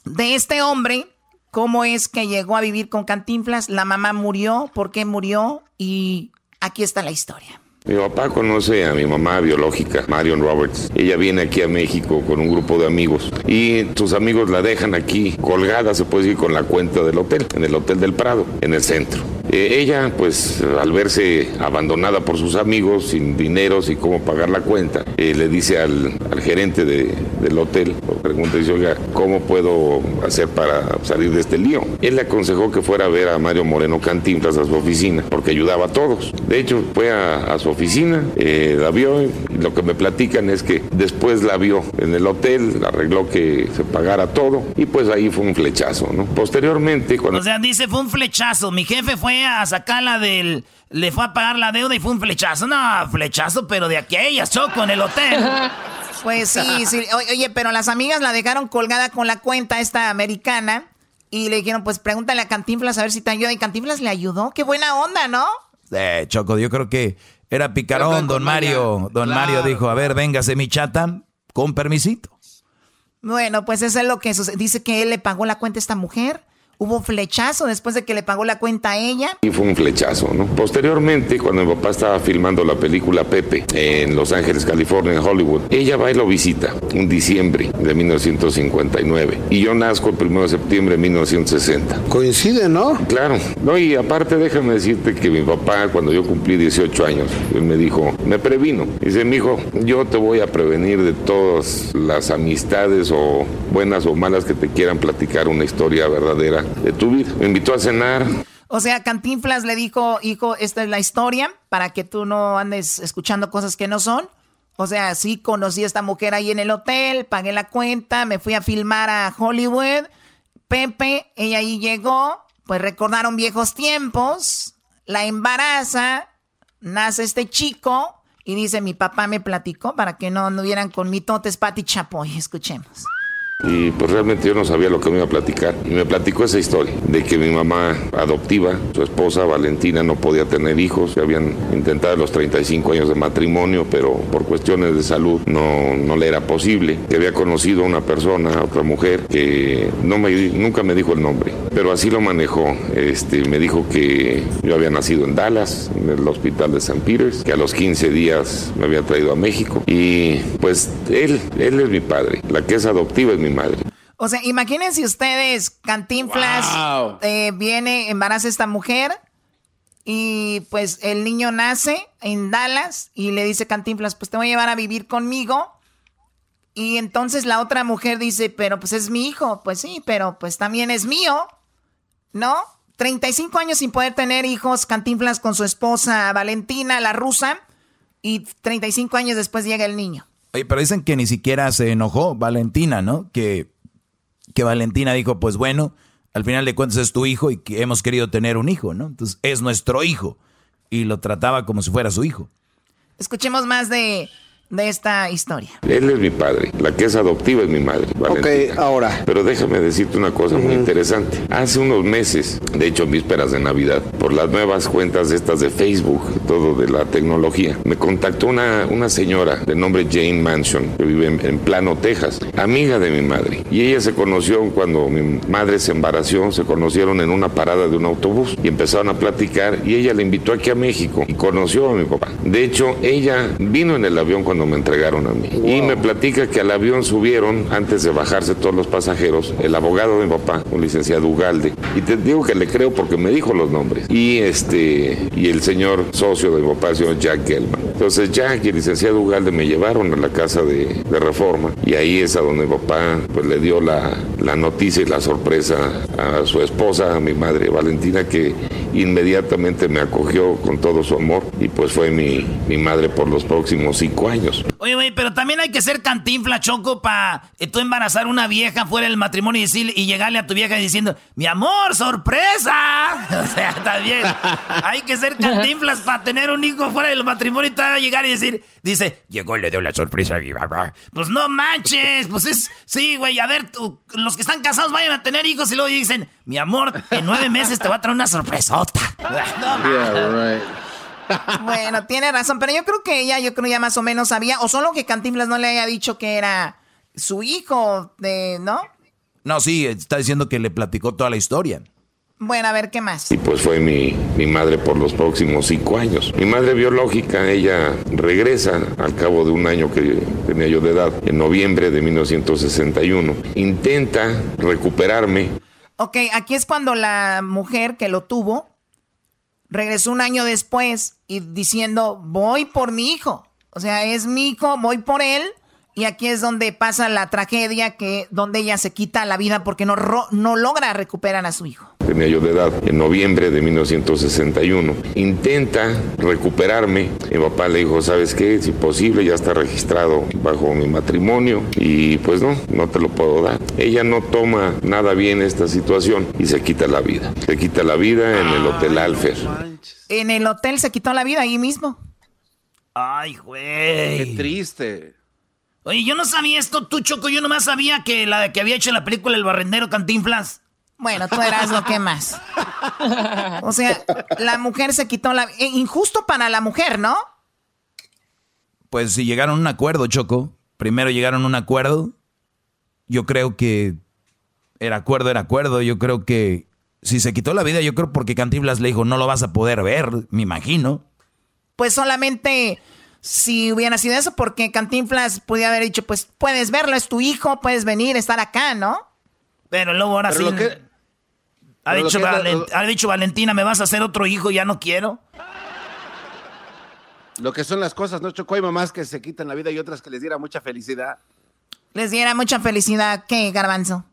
de este hombre cómo es que llegó a vivir con Cantinflas, la mamá murió, por qué murió y aquí está la historia. Mi papá conoce a mi mamá biológica, Marion Roberts. Ella viene aquí a México con un grupo de amigos y sus amigos la dejan aquí colgada, se puede decir, con la cuenta del hotel, en el Hotel del Prado, en el centro. Eh, ella, pues, al verse abandonada por sus amigos, sin dinero, sin cómo pagar la cuenta, eh, le dice al, gerente del hotel, pregunta, dice, oiga, ¿cómo puedo hacer para salir de este lío? Él le aconsejó que fuera a ver a Mario Moreno Cantinflas a su oficina, porque ayudaba a todos. De hecho, fue a, a su oficina, eh, la vio y lo que me platican es que después la vio en el hotel, arregló que se pagara todo y pues ahí fue un flechazo, ¿no? Posteriormente cuando... O sea, dice fue un flechazo, mi jefe fue a sacarla del... Le fue a pagar la deuda y fue un flechazo. No, flechazo, pero de aquí a ella, Choco, en el hotel. Pues sí, sí. Oye, pero las amigas la dejaron colgada con la cuenta esta americana y le dijeron, pues pregúntale a Cantinflas a ver si te ayuda. Y Cantinflas le ayudó. Qué buena onda, ¿no? Eh, Choco, yo creo que era picarón, don Mario. Don Mario dijo, a ver, véngase mi chata, con permisito. Bueno, pues eso es lo que dice que él le pagó la cuenta a esta mujer Hubo flechazo después de que le pagó la cuenta a ella. Y fue un flechazo, ¿no? Posteriormente, cuando mi papá estaba filmando la película Pepe en Los Ángeles, California, en Hollywood, ella va y lo visita en diciembre de 1959. Y yo nazco el 1 de septiembre de 1960. Coincide, ¿no? Claro. No, y aparte déjame decirte que mi papá, cuando yo cumplí 18 años, él me dijo, me previno. Dice, mi hijo, yo te voy a prevenir de todas las amistades o buenas o malas que te quieran platicar una historia verdadera de tu vida. Me invitó a cenar. O sea, Cantinflas le dijo, hijo, esta es la historia para que tú no andes escuchando cosas que no son. O sea, sí conocí a esta mujer ahí en el hotel, pagué la cuenta, me fui a filmar a Hollywood. Pepe, ella ahí llegó, pues recordaron viejos tiempos, la embaraza, nace este chico y dice, mi papá me platicó para que no anduvieran con mitotes, pati chapoy. Escuchemos. Y pues realmente yo no sabía lo que me iba a platicar. Y me platicó esa historia de que mi mamá adoptiva, su esposa Valentina, no podía tener hijos. Habían intentado los 35 años de matrimonio, pero por cuestiones de salud no, no le era posible. Que había conocido a una persona, a otra mujer, que no me, nunca me dijo el nombre, pero así lo manejó. Este, me dijo que yo había nacido en Dallas, en el hospital de St. Peters, que a los 15 días me había traído a México. Y pues él, él es mi padre. La que es adoptiva es mi madre. O sea, imagínense ustedes, Cantinflas eh, viene, embaraza a esta mujer y pues el niño nace en Dallas y le dice Cantinflas, pues te voy a llevar a vivir conmigo. Y entonces la otra mujer dice, pero pues es mi hijo. Pues sí, pero pues también es mío, ¿no? 35 años sin poder tener hijos, Cantinflas con su esposa Valentina, la rusa, y 35 años después llega el niño. Oye, pero dicen que ni siquiera se enojó Valentina, ¿no? Que, que Valentina dijo, pues bueno, al final de cuentas es tu hijo y que hemos querido tener un hijo, ¿no? Entonces es nuestro hijo. Y lo trataba como si fuera su hijo. Escuchemos más de de esta historia. Él es mi padre, la que es adoptiva es mi madre. Ok, ahora. Pero déjame decirte una cosa muy interesante. Hace unos meses, de hecho vísperas de Navidad, por las nuevas cuentas estas de Facebook, todo de la tecnología, me contactó una, una señora de nombre Jane Mansion, que vive en, Plano, Texas, amiga de mi madre. Y ella se conoció cuando mi madre se embarazó, se conocieron en una parada de un autobús y empezaron a platicar y ella le invitó aquí a México y conoció a mi papá. De hecho, ella vino en el avión cuando no me entregaron a mí. Y me platica que al avión subieron, antes de bajarse todos los pasajeros, el abogado de mi papá, un licenciado Ugalde. Y te digo que le creo porque me dijo los nombres. Y este y el señor socio de mi papá, el señor Jack Gelman. Entonces Jack y el licenciado Ugalde me llevaron a la casa de, de Reforma y ahí es a donde mi papá pues le dio la, la noticia y la sorpresa a su esposa, a mi madre Valentina, que inmediatamente me acogió con todo su amor y pues fue mi, mi madre por los próximos cinco años. Oye, güey, pero también hay que ser cantinfla, Choco, para eh, tú embarazar una vieja fuera del matrimonio y, decir, y llegarle a tu vieja diciendo, mi amor, sorpresa. o sea, también hay que ser cantinflas para tener un hijo fuera del matrimonio y te llegar y decir, dice, llegó y le dio la sorpresa a mi mamá. Pues no manches, pues es, sí, güey, a ver, tú, los que están casados vayan a tener hijos y luego dicen, mi amor, en nueve meses te va a traer una sorpresota. bueno, tiene razón, pero yo creo que ella, yo creo ya más o menos sabía, o solo que Cantinflas no le haya dicho que era su hijo, de, ¿no? No, sí, está diciendo que le platicó toda la historia. Bueno, a ver, ¿qué más? Y pues fue mi, mi madre por los próximos cinco años. Mi madre biológica, ella regresa al cabo de un año que tenía yo de edad, en noviembre de 1961. Intenta recuperarme. Ok, aquí es cuando la mujer que lo tuvo regresó un año después y diciendo, voy por mi hijo. O sea, es mi hijo, voy por él. Y aquí es donde pasa la tragedia, que donde ella se quita la vida porque no, no logra recuperar a su hijo. Tenía yo de edad en noviembre de 1961. Intenta recuperarme. Mi papá le dijo, ¿sabes qué? Si posible, ya está registrado bajo mi matrimonio y pues no, no te lo puedo dar. Ella no toma nada bien esta situación y se quita la vida. Se quita la vida en el Hotel Alfer. En el hotel se quitó la vida ahí mismo. Ay, güey. Qué triste. Oye, yo no sabía esto, tú, Choco. Yo nomás sabía que la que había hecho la película El Barrendero Cantinflas. Bueno, tú eras lo que más. O sea, la mujer se quitó la... Eh, injusto para la mujer, ¿no? Pues si llegaron a un acuerdo, Choco. Primero llegaron a un acuerdo. Yo creo que era acuerdo, era acuerdo. Yo creo que si se quitó la vida, yo creo porque Cantinflas le dijo, no lo vas a poder ver, me imagino. Pues solamente si hubiera sido eso, porque Cantinflas podía haber dicho, pues puedes verlo, es tu hijo, puedes venir, estar acá, ¿no? Pero luego ahora sí. ha, dicho ha dicho Valentina, ¿me vas a hacer otro hijo? Ya no quiero. Lo que son las cosas, ¿no, Choco? Hay mamás que se quitan la vida y otras que les diera mucha felicidad. ¿Les diera mucha felicidad qué, Garbanzo?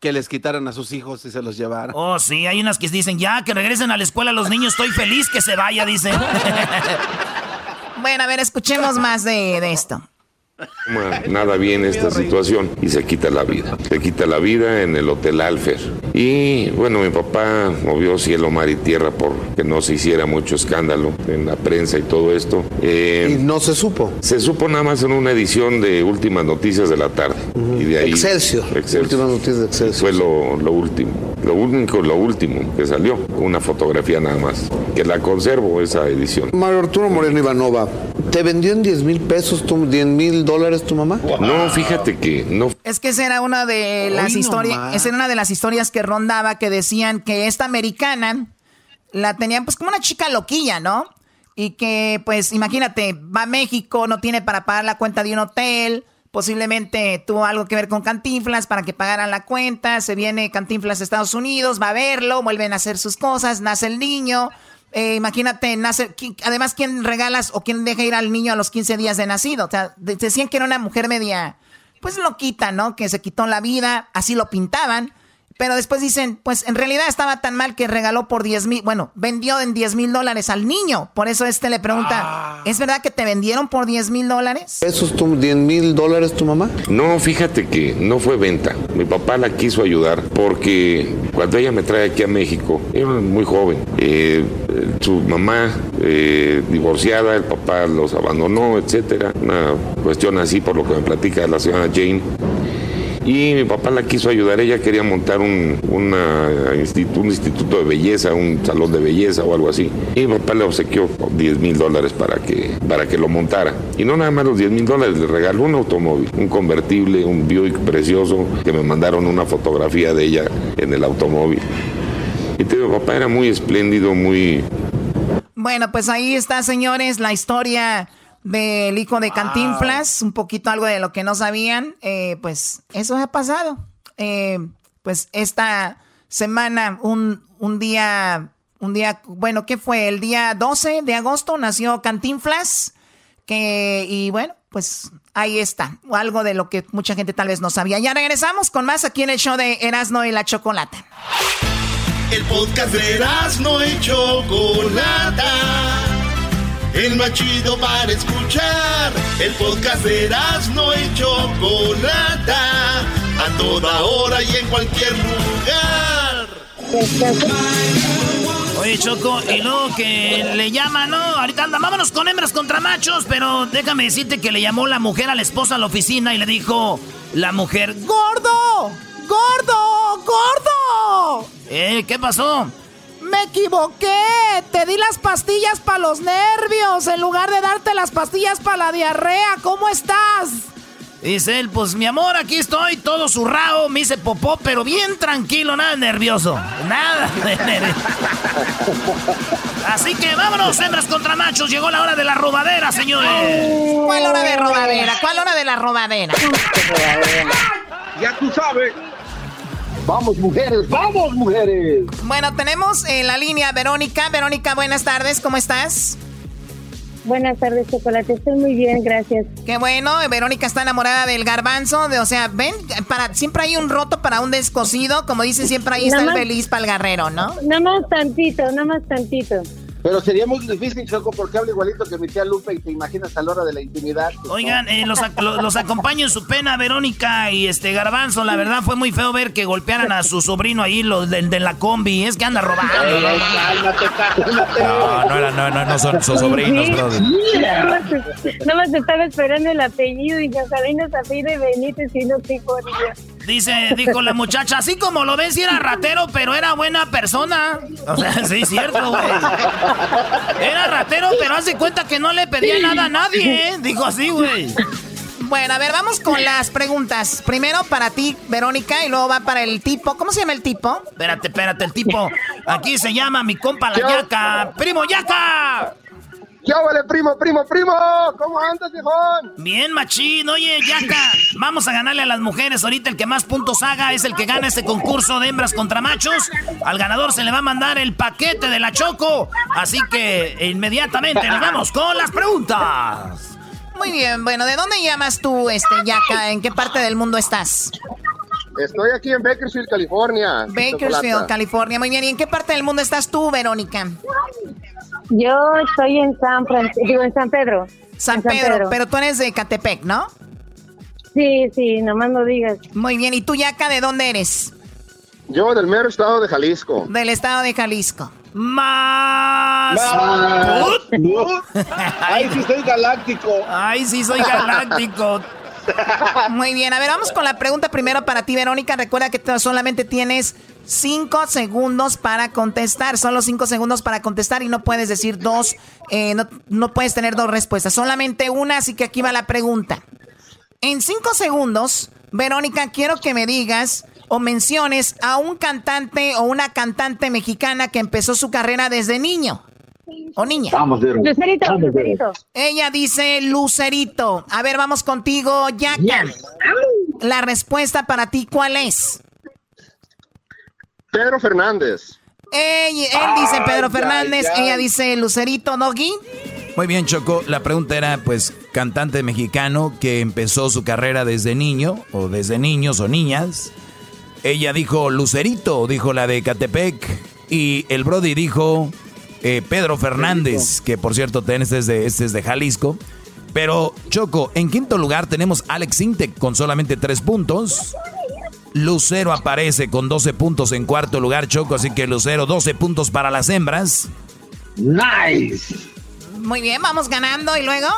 Que les quitaran a sus hijos y se los llevaran. Oh, sí, hay unas que dicen, ya, que regresen a la escuela los niños, estoy feliz que se vaya, dicen. Bueno, a ver, escuchemos más de, de esto. Nada bien esta situación y se quita la vida. Se quita la vida en el Hotel Alfer. Y bueno, mi papá movió cielo, mar y tierra por que no se hiciera mucho escándalo en la prensa y todo esto. Eh, ¿Y no se supo? Se supo nada más en una edición de Últimas Noticias de la tarde. Y de ahí. Excelsior. Últimas Noticias de Excelsior. Fue lo, lo último. Lo único, lo último que salió. Una fotografía nada más. Que la conservo esa edición. Mario Arturo Moreno Ivanova, ¿te vendió en 10 mil pesos, 10 mil dólares tu mamá? No, fíjate que no. Es que esa era una de las historias, esa era una de las historias que rondaba que decían que esta americana la tenían pues como una chica loquilla, ¿no? Y que pues imagínate, va a México, no tiene para pagar la cuenta de un hotel, posiblemente tuvo algo que ver con Cantinflas para que pagaran la cuenta, se viene Cantinflas a Estados Unidos, va a verlo, vuelven a hacer sus cosas, nace el niño, eh, imagínate, nace, además, ¿quién regalas o quién deja ir al niño a los 15 días de nacido? O sea, decían que era una mujer media, pues loquita, ¿no? Que se quitó la vida, así lo pintaban. Pero después dicen, pues en realidad estaba tan mal que regaló por 10 mil, bueno, vendió en 10 mil dólares al niño. Por eso este le pregunta, ah. ¿es verdad que te vendieron por 10 mil dólares? ¿Esos tu 10 mil dólares tu mamá? No, fíjate que no fue venta. Mi papá la quiso ayudar porque cuando ella me trae aquí a México, era muy joven, eh, su mamá eh, divorciada, el papá los abandonó, etcétera. Una cuestión así por lo que me platica la señora Jane y mi papá la quiso ayudar. Ella quería montar un, un instituto de belleza, un salón de belleza o algo así. Y mi papá le obsequió 10 mil dólares para que, para que lo montara. Y no nada más los 10 mil dólares, le regaló un automóvil, un convertible, un Buick precioso, que me mandaron una fotografía de ella en el automóvil. Y te mi papá era muy espléndido, muy... Bueno, pues ahí está, señores, la historia del hijo de Cantinflas, un poquito algo de lo que no sabían, eh, pues eso ha pasado. Eh, pues esta semana, un, un día, un día, bueno, ¿qué fue? El día 12 de agosto nació Cantinflas, que, y bueno, pues ahí está, algo de lo que mucha gente tal vez no sabía. Ya regresamos con más aquí en el show de Erasno y la Chocolata. El podcast de Erasno y Chocolata el más chido para escuchar. El podcast de Erasmo y Chocolata, a toda hora y en cualquier lugar. Oye, Choco, y luego que le llama, ¿no? Ahorita anda, vámonos con hembras contra machos, pero déjame decirte que le llamó la mujer a la esposa a la oficina y le dijo la mujer, ¡Gordo! ¡Gordo! ¡Gordo! ¿Eh? ¿Qué pasó? Me equivoqué. Te di las pastillas para los nervios en lugar de darte las pastillas para la diarrea. ¿Cómo estás? Dice él, pues mi amor, aquí estoy, todo zurrado, me hice popó, pero bien tranquilo, nada nervioso. Nada de nervioso. Así que vámonos, hembras contra machos, llegó la hora de la robadera, señores. ¿Cuál hora de robadera? ¿Cuál hora de la robadera? Ya tú sabes. Vamos, mujeres, vamos, mujeres. Bueno, tenemos en la línea Verónica. Verónica, buenas tardes, ¿cómo estás? Buenas tardes, Chocolate. Estoy muy bien, gracias. Qué bueno. Verónica está enamorada del garbanzo. De, o sea, ven, para, siempre hay un roto para un descosido. Como dicen, siempre ahí está el feliz para el guerrero, ¿no? Nada más tantito, nada más tantito. Pero sería muy difícil, Choco, porque habla igualito que mi tía Lupe y te imaginas a la hora de la intimidad. Oigan, eh, los, los, acompaño en su pena, Verónica y este Garbanzo. La verdad fue muy feo ver que golpearan a su sobrino ahí, los de, de la combi. Es que anda robando. No, no, era, no, no, no son sus sobrinos, brother. Nada más estaba esperando el apellido y Casalina de Benítez y no sé Dice, dijo la muchacha, así como lo ves, era ratero, pero era buena persona. O sea, sí, cierto, güey. Era ratero, pero hace cuenta que no le pedía nada a nadie, ¿eh? Dijo así, güey. Bueno, a ver, vamos con las preguntas. Primero para ti, Verónica, y luego va para el tipo. ¿Cómo se llama el tipo? Espérate, espérate, el tipo. Aquí se llama mi compa la Yaca. ¡Primo Yaca! ¿Qué vale, primo, primo, primo? ¿Cómo andas, viejón? Bien, machín. Oye, Yaca, vamos a ganarle a las mujeres. Ahorita el que más puntos haga es el que gana este concurso de hembras contra machos. Al ganador se le va a mandar el paquete de la Choco. Así que inmediatamente nos vamos con las preguntas. Muy bien, bueno, ¿de dónde llamas tú, este, Yaca? ¿En qué parte del mundo estás? Estoy aquí en Bakersfield, California. Bakersfield, California. Muy bien. ¿Y en qué parte del mundo estás tú, Verónica? Yo estoy en San digo en San Pedro. San, Pedro, pero tú eres de Catepec, ¿no? Sí, sí, nomás lo digas. Muy bien, ¿y tú, Yaca, de dónde eres? Yo del mero estado de Jalisco. Del estado de Jalisco. Más. Ay, sí soy galáctico. Ay, sí soy galáctico. Muy bien, a ver, vamos con la pregunta primero para ti, Verónica. Recuerda que solamente tienes cinco segundos para contestar, solo cinco segundos para contestar y no puedes decir dos, eh, no, no puedes tener dos respuestas, solamente una, así que aquí va la pregunta. En cinco segundos, Verónica, quiero que me digas o menciones a un cantante o una cantante mexicana que empezó su carrera desde niño. ¿O niña? Vamos, Lucerito, Lucerito. Ella dice Lucerito. A ver, vamos contigo, Yaka. La respuesta para ti, ¿cuál es? Pedro Fernández. él dice Pedro Fernández, ella dice Lucerito, Doggy. Muy bien, Choco. La pregunta era, pues, cantante mexicano que empezó su carrera desde niño, o desde niños o niñas. Ella dijo Lucerito, dijo la de Catepec. Y el Brody dijo eh, Pedro Fernández, que por cierto, este es, de, este es de Jalisco. Pero, Choco, en quinto lugar tenemos Alex Intec con solamente tres puntos. Lucero aparece con 12 puntos en cuarto lugar, Choco, así que Lucero 12 puntos para las hembras. Nice. Muy bien, vamos ganando y luego.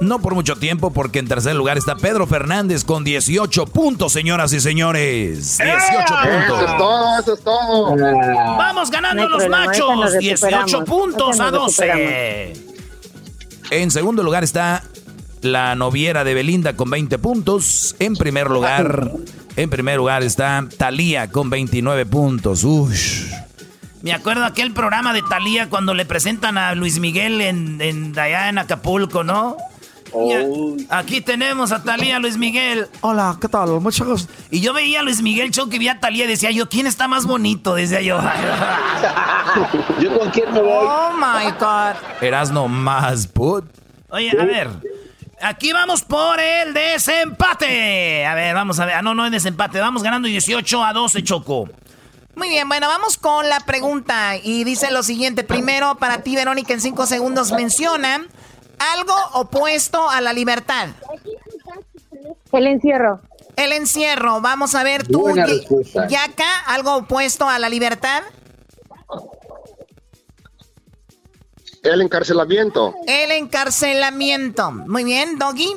No por mucho tiempo, porque en tercer lugar está Pedro Fernández con 18 puntos, señoras y señores. 18 puntos. Eso es todo, eso es todo. Vamos ganando los machos. 18 puntos a 12. En segundo lugar está la noviera de Belinda con 20 puntos. En primer lugar, en primer lugar está Talía con 29 puntos. Ush. Me acuerdo aquel programa de Talía cuando le presentan a Luis Miguel en, en allá en Acapulco, ¿no? Aquí tenemos a Talía Luis Miguel. Hola, ¿qué tal? Muchas gracias. Y yo veía a Luis Miguel Show que vi a Talía y decía yo, ¿quién está más bonito? Decía yo. ¿Yo con quién me voy? Oh my God. Erasno más put. Oye, a ver. Aquí vamos por el desempate. A ver, vamos a ver. Ah, no, no es desempate. Vamos ganando 18 a 12, Choco. Muy bien, bueno, vamos con la pregunta. Y dice lo siguiente. Primero, para ti, Verónica, en cinco segundos menciona algo opuesto a la libertad. El encierro. El encierro. Vamos a ver tú. Yaka, algo opuesto a la libertad. El encarcelamiento. El encarcelamiento. Muy bien, Doggy.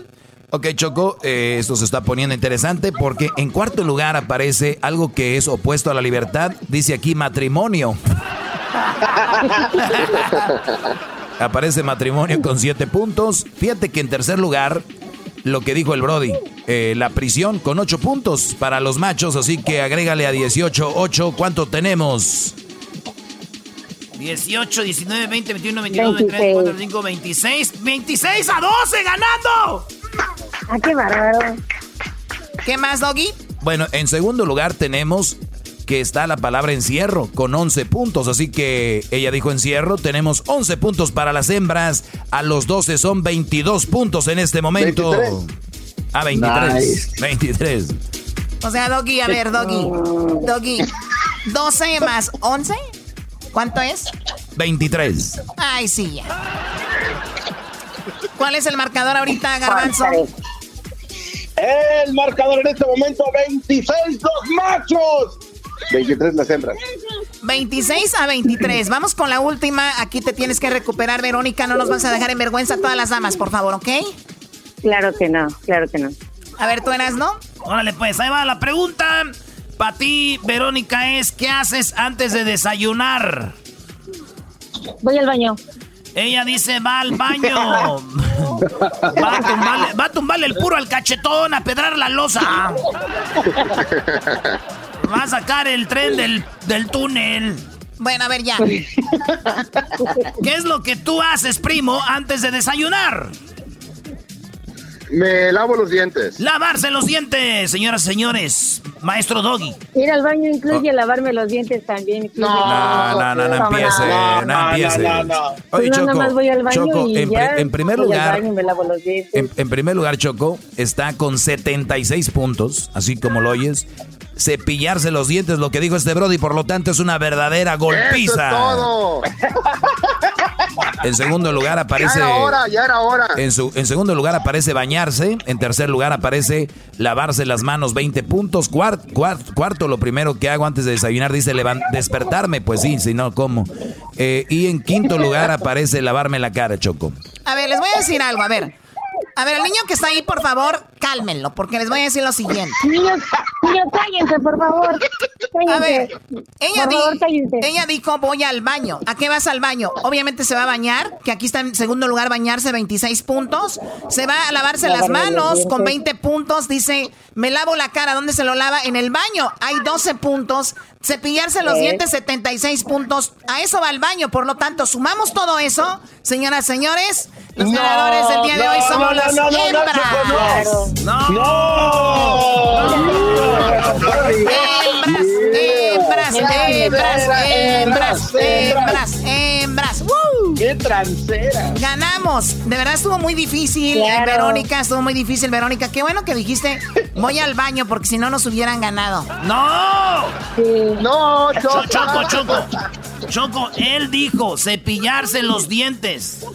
Ok, Choco, eh, esto se está poniendo interesante porque en cuarto lugar aparece algo que es opuesto a la libertad. Dice aquí matrimonio. aparece matrimonio con siete puntos. Fíjate que en tercer lugar, lo que dijo el Brody, eh, la prisión con ocho puntos para los machos. Así que agrégale a 18, 8. ¿Cuánto tenemos? 18, 19, 20, 21, 22, 23, 24, 25, 26. 26 a 12, ganando. Ah, qué bárbaro. ¿Qué más, Doggy? Bueno, en segundo lugar tenemos que está la palabra encierro con 11 puntos. Así que ella dijo encierro. Tenemos 11 puntos para las hembras. A los 12 son 22 puntos en este momento. 23. Ah, 23. Nice. 23. O sea, Doggy, a ver, Doggy. Doggy. 12 más 11. ¿Cuánto es? 23. Ay, sí, ya. ¿Cuál es el marcador ahorita, Garbanzo? El marcador en este momento, 26 los machos. 23 las hembras. 26 a 23. Vamos con la última. Aquí te tienes que recuperar, Verónica. No nos vas a dejar en vergüenza a todas las damas, por favor, ¿ok? Claro que no, claro que no. A ver, tú eras, ¿no? Órale, pues, ahí va la pregunta. Para ti, Verónica, es ¿qué haces antes de desayunar? Voy al baño. Ella dice, va al baño. Va a tumbarle, va a tumbarle el puro al cachetón, a pedrar la losa. Va a sacar el tren del, del túnel. Bueno, a ver, ya. ¿Qué es lo que tú haces, primo, antes de desayunar? Me lavo los dientes. Lavarse los dientes, señoras y señores. Maestro Doggy. Ir al baño incluye lavarme los dientes también. incluye- No, no, no, no empiece, no, no, empiece. no, no. Oye, Pues no, Choco, nada más voy al baño Choco, y en, ya en primer voy al lugar, baño y me lavo los dientes. en, en primer lugar, Choco está con 76 puntos, así como lo oyes. Cepillarse los dientes, lo que dijo este Brody, por lo tanto es una verdadera golpiza. Eso es todo. En segundo lugar Ya aparece. era hora, ya era hora. En, su, en segundo lugar aparece bañarse. En tercer lugar aparece lavarse las manos, 20 puntos. Cuar- cuar- cuarto, lo primero que hago antes de desayunar, dice levan- despertarme. Pues sí, si no, ¿cómo? Eh, y en quinto lugar aparece lavarme la cara, Choco. A ver, les voy a decir algo, a ver. A ver, el niño que está ahí, por favor, cálmenlo, porque les voy a decir lo siguiente. Niños, niños, cállense, por favor. Cállense. A ver, ella, por di- favor, cállense. ella dijo voy al baño. ¿A qué vas al baño? Obviamente se va a bañar, que aquí está en segundo lugar bañarse 26 puntos. Se va a lavarse las manos con 20 puntos. Dice, me lavo la cara. ¿Dónde se lo lava? En el baño. Hay 12 puntos. Cepillarse los ¿Qué? dientes 76 puntos. A eso va el baño. Por lo tanto, sumamos todo eso. Señoras, señores, los No, ganadores del día de no, hoy somos no, las no, no, no, hembras. No. Hembras, hembras, hembras, hembras, hembras. Ganamos. De verdad estuvo muy difícil, eh, Claro. Verónica. Estuvo muy difícil, Verónica. Qué bueno que dijiste, voy al baño porque si no nos hubieran ganado. ¡No! Sí. No, Cho- Choco. Choco, Choco. Choco, él dijo cepillarse los dientes.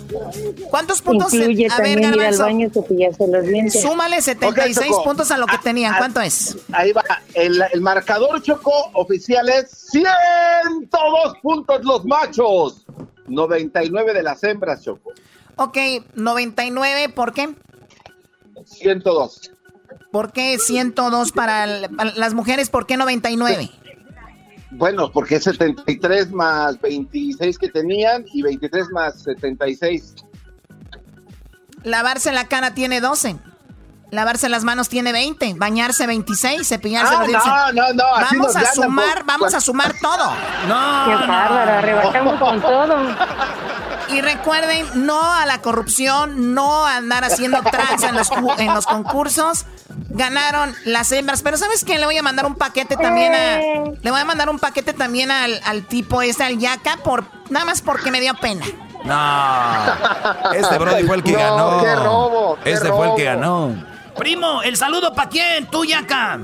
¿Cuántos puntos? Incluye a ver, ir al Garbanzo. baño y cepillarse los dientes. Súmale 76 Choco. puntos a lo que tenían. ¿Cuánto es? Ahí va. El, el marcador Choco oficial es 102 puntos los machos. 99 de las hembras, Choco. Ok, 99. ¿Por qué? 102. ¿Por qué 102 para, el- para las mujeres? ¿Por qué 99? Bueno, porque es 73 más 26 que tenían y 23 más 76. Lavarse la cara tiene 12. Lavarse las manos tiene 20, bañarse 26, cepillarse ah, No, no, no, Vamos a sumar, vamos a sumar todo. No. Qué bárbaro, arrebatamos con todo. Y recuerden, no a la corrupción, no a andar haciendo tranza en los, en los concursos. Ganaron las hembras, pero ¿sabes qué? Le voy a mandar un paquete también a... Eh. Le voy a mandar un paquete también al, al tipo este, al Yaka, por, nada más porque me dio pena. No. Este Brody fue el que ganó. Qué robo. este fue el que ganó. Primo, el saludo para quién, tú, Yaka.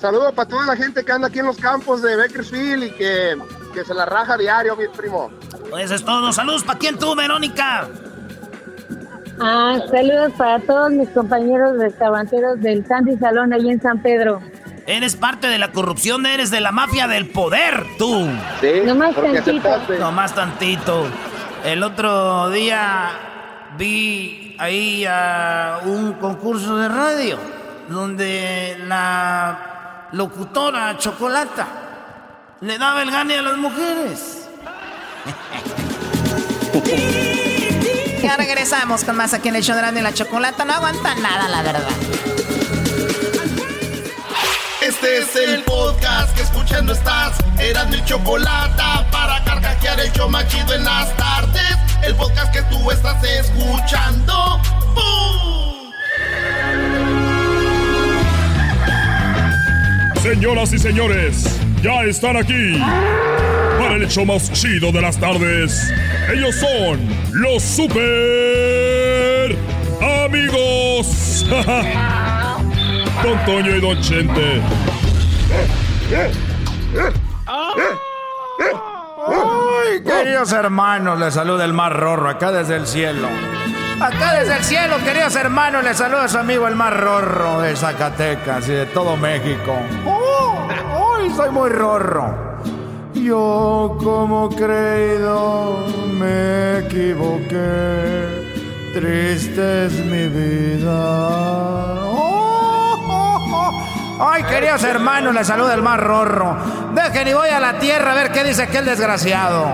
Saludo para toda la gente que anda aquí en los campos de Bakersfield y que, que se la raja diario, mi primo. Pues es todo. Saludos para quién tú, Verónica. Ah, saludos para todos mis compañeros restauranteros del Sandy Salón allí en San Pedro. Eres parte de la corrupción, eres de la mafia del poder, tú. Sí, más tantito. más tantito. El otro día vi ahí a un concurso de radio donde la locutora Chocolata le daba el gane a las mujeres. Ya regresamos con más aquí en el show de la Chocolata. No aguanta nada, la verdad. Este es el podcast que escuchando estás. Eran mi chocolata para carcajear el show machido en las tardes. El podcast que tú estás escuchando. ¡Bum! Señoras y señores, ya están aquí para el show más chido de las tardes. Ellos son los super amigos. Don Toño y Don Chente. Queridos hermanos, les saluda el mar rorro acá desde el cielo. Acá desde el cielo, queridos hermanos, les saluda su amigo el mar rorro de Zacatecas y de todo México. ¡Ay, soy muy rorro! Yo como creído me equivoqué, triste es mi vida. Ay, queridos hermanos, les saluda el más rorro. Dejen y voy a la tierra a ver qué dice aquel desgraciado.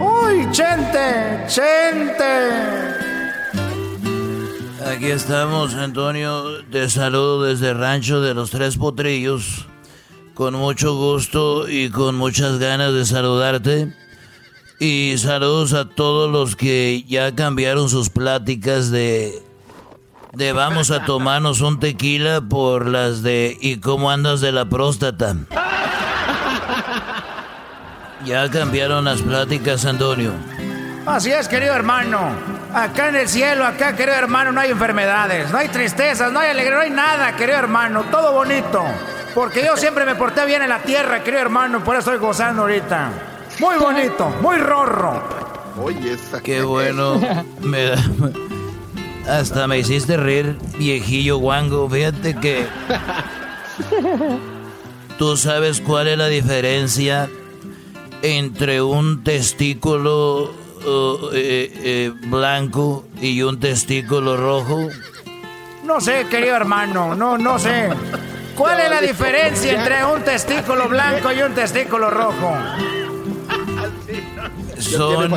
Uy, Chente, Chente. Aquí estamos, Antonio. Te saludo desde rancho de los Tres Potrillos. Con mucho gusto y con muchas ganas de saludarte. Y saludos a todos los que ya cambiaron sus pláticas de de vamos a tomarnos un tequila por las de ¿y cómo andas de la próstata? Ya cambiaron las pláticas, Antonio. Así es, querido hermano. Acá en el cielo, acá, querido hermano, no hay enfermedades, no hay tristezas, no hay alegría, no hay nada, querido hermano. Todo bonito. Porque yo siempre me porté bien en la tierra, querido hermano, por eso estoy gozando ahorita. Muy bonito, muy rorro. Oye, esa Qué bueno. Me da... Hasta me hiciste reír, viejillo guango. Fíjate que. ¿Tú sabes cuál es la diferencia entre un testículo uh, eh, eh, blanco y un testículo rojo? No sé, querido hermano, no, no sé. ¿Cuál es la diferencia entre un testículo blanco y un testículo rojo? Son,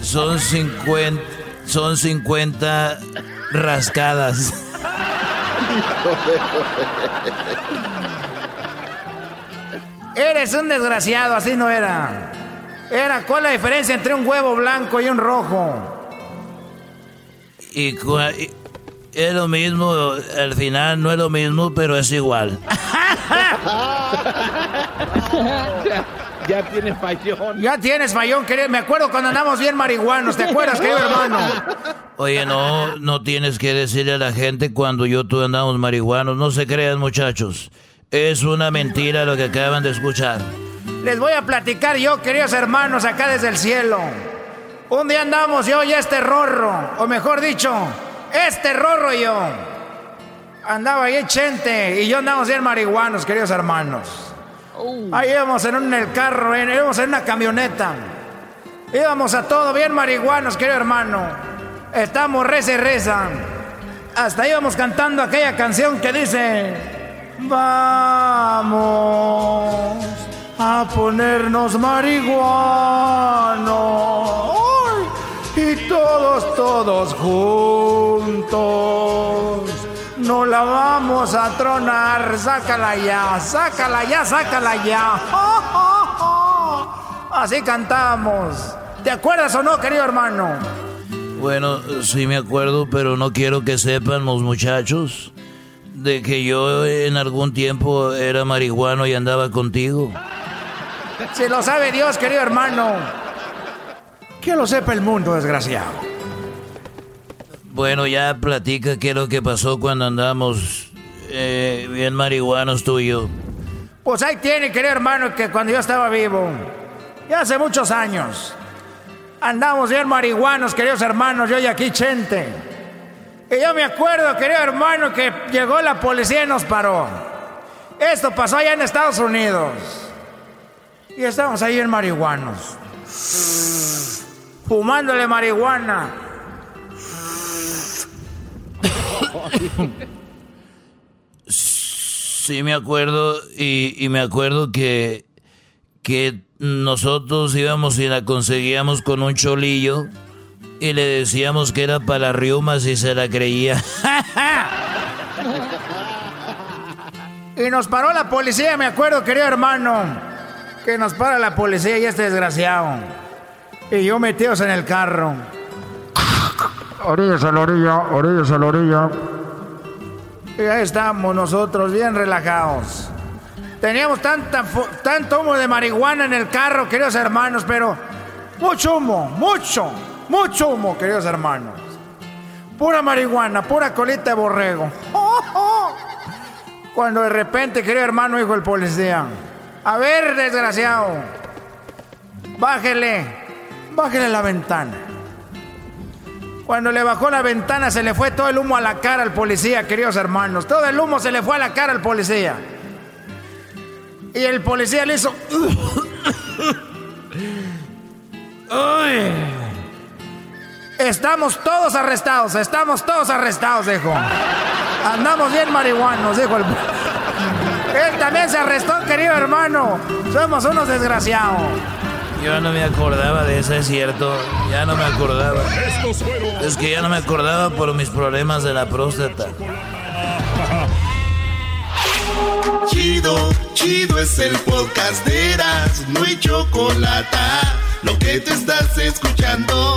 son 50 son 50 rascadas. Eres un desgraciado, así no era. Era, ¿cuál es la diferencia entre un huevo blanco y un rojo? Y, es lo mismo, al final no es lo mismo, pero es igual. Ya tienes fallón. Ya tienes fallón, querido. Me acuerdo cuando andamos bien marihuanos. ¿Te acuerdas, querido hermano? Oye, no, no tienes que decirle a la gente cuando yo tú andamos marihuanos. No se crean, muchachos. Es una mentira lo que acaban de escuchar. Les voy a platicar yo, queridos hermanos, acá desde el cielo. Un día andamos yo y este rorro, o mejor dicho, este rorro y yo. Andaba ahí Chente y yo andamos bien marihuanos, queridos hermanos. Oh. Ahí íbamos en, un, el carro, íbamos en una camioneta. Íbamos a todo bien marihuanos, querido hermano. Estamos reza y reza. Hasta íbamos cantando aquella canción que dice: Vamos a ponernos marihuanos. Y todo todos, todos juntos. No la vamos a tronar, sácala ya, sácala ya, sácala ya. Así cantamos. ¿Te acuerdas o no, querido hermano? Bueno, sí me acuerdo, pero no quiero que sepan los muchachos de que yo en algún tiempo era marihuano y andaba contigo. Si lo sabe Dios, querido hermano. Que lo sepa el mundo, desgraciado. Bueno, ya platica qué es lo que pasó cuando andamos eh, bien marihuanos tú y yo. Pues ahí tiene, querido hermano, que cuando yo estaba vivo, ya hace muchos años, Andamos bien marihuanos, queridos hermanos, yo y aquí Chente. Y yo me acuerdo, querido hermano, que llegó la policía y nos paró. Esto pasó allá en Estados Unidos. Y estábamos ahí en marihuanos. Fumándole marihuana. Sí me acuerdo y, y me acuerdo que, que nosotros íbamos y la conseguíamos con un cholillo y le decíamos que era para riumas y se la creía. y nos paró la policía, me acuerdo, querido hermano, que nos para la policía y este desgraciado. Y yo metidos en el carro. Orillas a la orilla, orillas a la orilla. Y ahí estamos nosotros, bien relajados. Teníamos tanto humo de marihuana en el carro, queridos hermanos, pero mucho humo, mucho, mucho humo, queridos hermanos. Pura marihuana, pura colita de borrego. Cuando de repente, querido hermano, dijo el policía, a ver, desgraciado, bájele, bájele la ventana. Cuando le bajó la ventana se le fue todo el humo a la cara al policía, queridos hermanos. Todo el humo se le fue a la cara al policía. Y el policía le hizo. Estamos todos arrestados, estamos todos arrestados, dijo. Andamos bien marihuanos, dijo el. Él también se arrestó, querido hermano. Somos unos desgraciados. Yo no me acordaba de eso, es cierto. Ya no me acordaba. Es que ya no me acordaba por mis problemas de la próstata. Chido, chido es el podcast de Eras, no hay chocolate. Lo que te estás escuchando,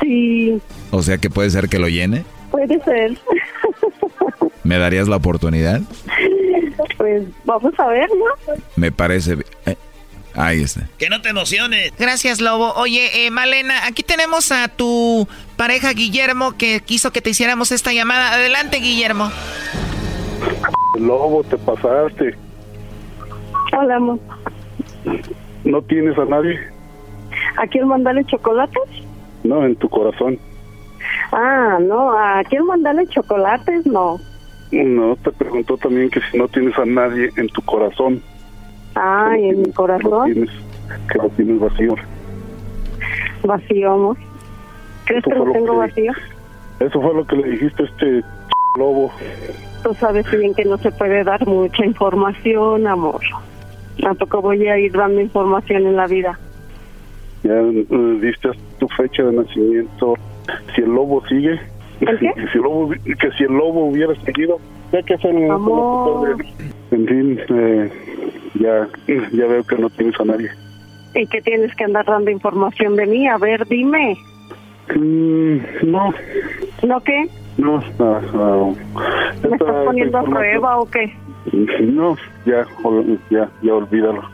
Sí, O sea que puede ser que lo llene. puede ser. ¿Me darías la oportunidad? Pues vamos a ver, ¿no? Me parece... eh, ahí está. Que no te emociones. Gracias, Lobo. Oye, eh, Malena, aquí tenemos a tu pareja Guillermo que quiso que te hiciéramos esta llamada. Adelante, Guillermo. Lobo, te pasaste. Hola, amor. ¿No tienes a nadie? ¿A quién mandarle chocolates? No, en tu corazón. Ah, no, ¿a quién mandarle chocolates? No. No, te preguntó también que si no tienes a nadie en tu corazón. Ay, en mi corazón, Tienes, que lo tienes vacío. vacío, amor. ¿Crees que lo lo tengo que- vacío? Eso fue lo que le dijiste a este lobo. Tú sabes bien que no se puede dar mucha información, amor. Tampoco voy a ir dando información en la vida. Ya eh, diste tu fecha de nacimiento. Si el lobo sigue, ¿El qué? que si el lobo, que si el lobo hubiera seguido, ya que es el Amor. En fin, eh, ya, ya veo que no tienes a nadie. ¿Y que tienes que andar dando información de mí? A ver, dime. Mm, no, ¿No qué? no, no, no. ¿Me estás poniendo a prueba o qué? No, ya, ya, ya olvídalo.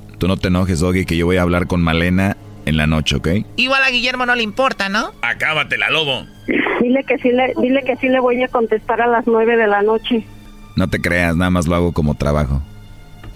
Tú no te enojes, Doggy, que yo voy a hablar con Malena en la noche, ¿ok? Igual a Guillermo no le importa, ¿no? Acábatela, lobo. Dile que sí le, dile que sí le voy a contestar a las nueve de la noche. No te creas, nada más lo hago como trabajo.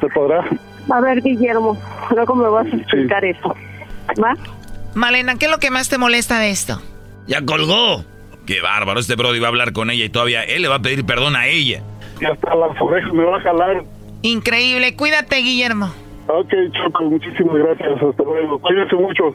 ¿Se podrá? A ver, Guillermo, luego me vas a explicar eso. ¿Va? Malena, ¿qué es lo que más te molesta de esto? Ya colgó. Qué bárbaro, este Brody va a hablar con ella y todavía él le va a pedir perdón a ella. Y hasta las orejas me va a jalar. Increíble, cuídate, Guillermo. Ok, Choco, muchísimas gracias. Hasta luego. Cuídense mucho.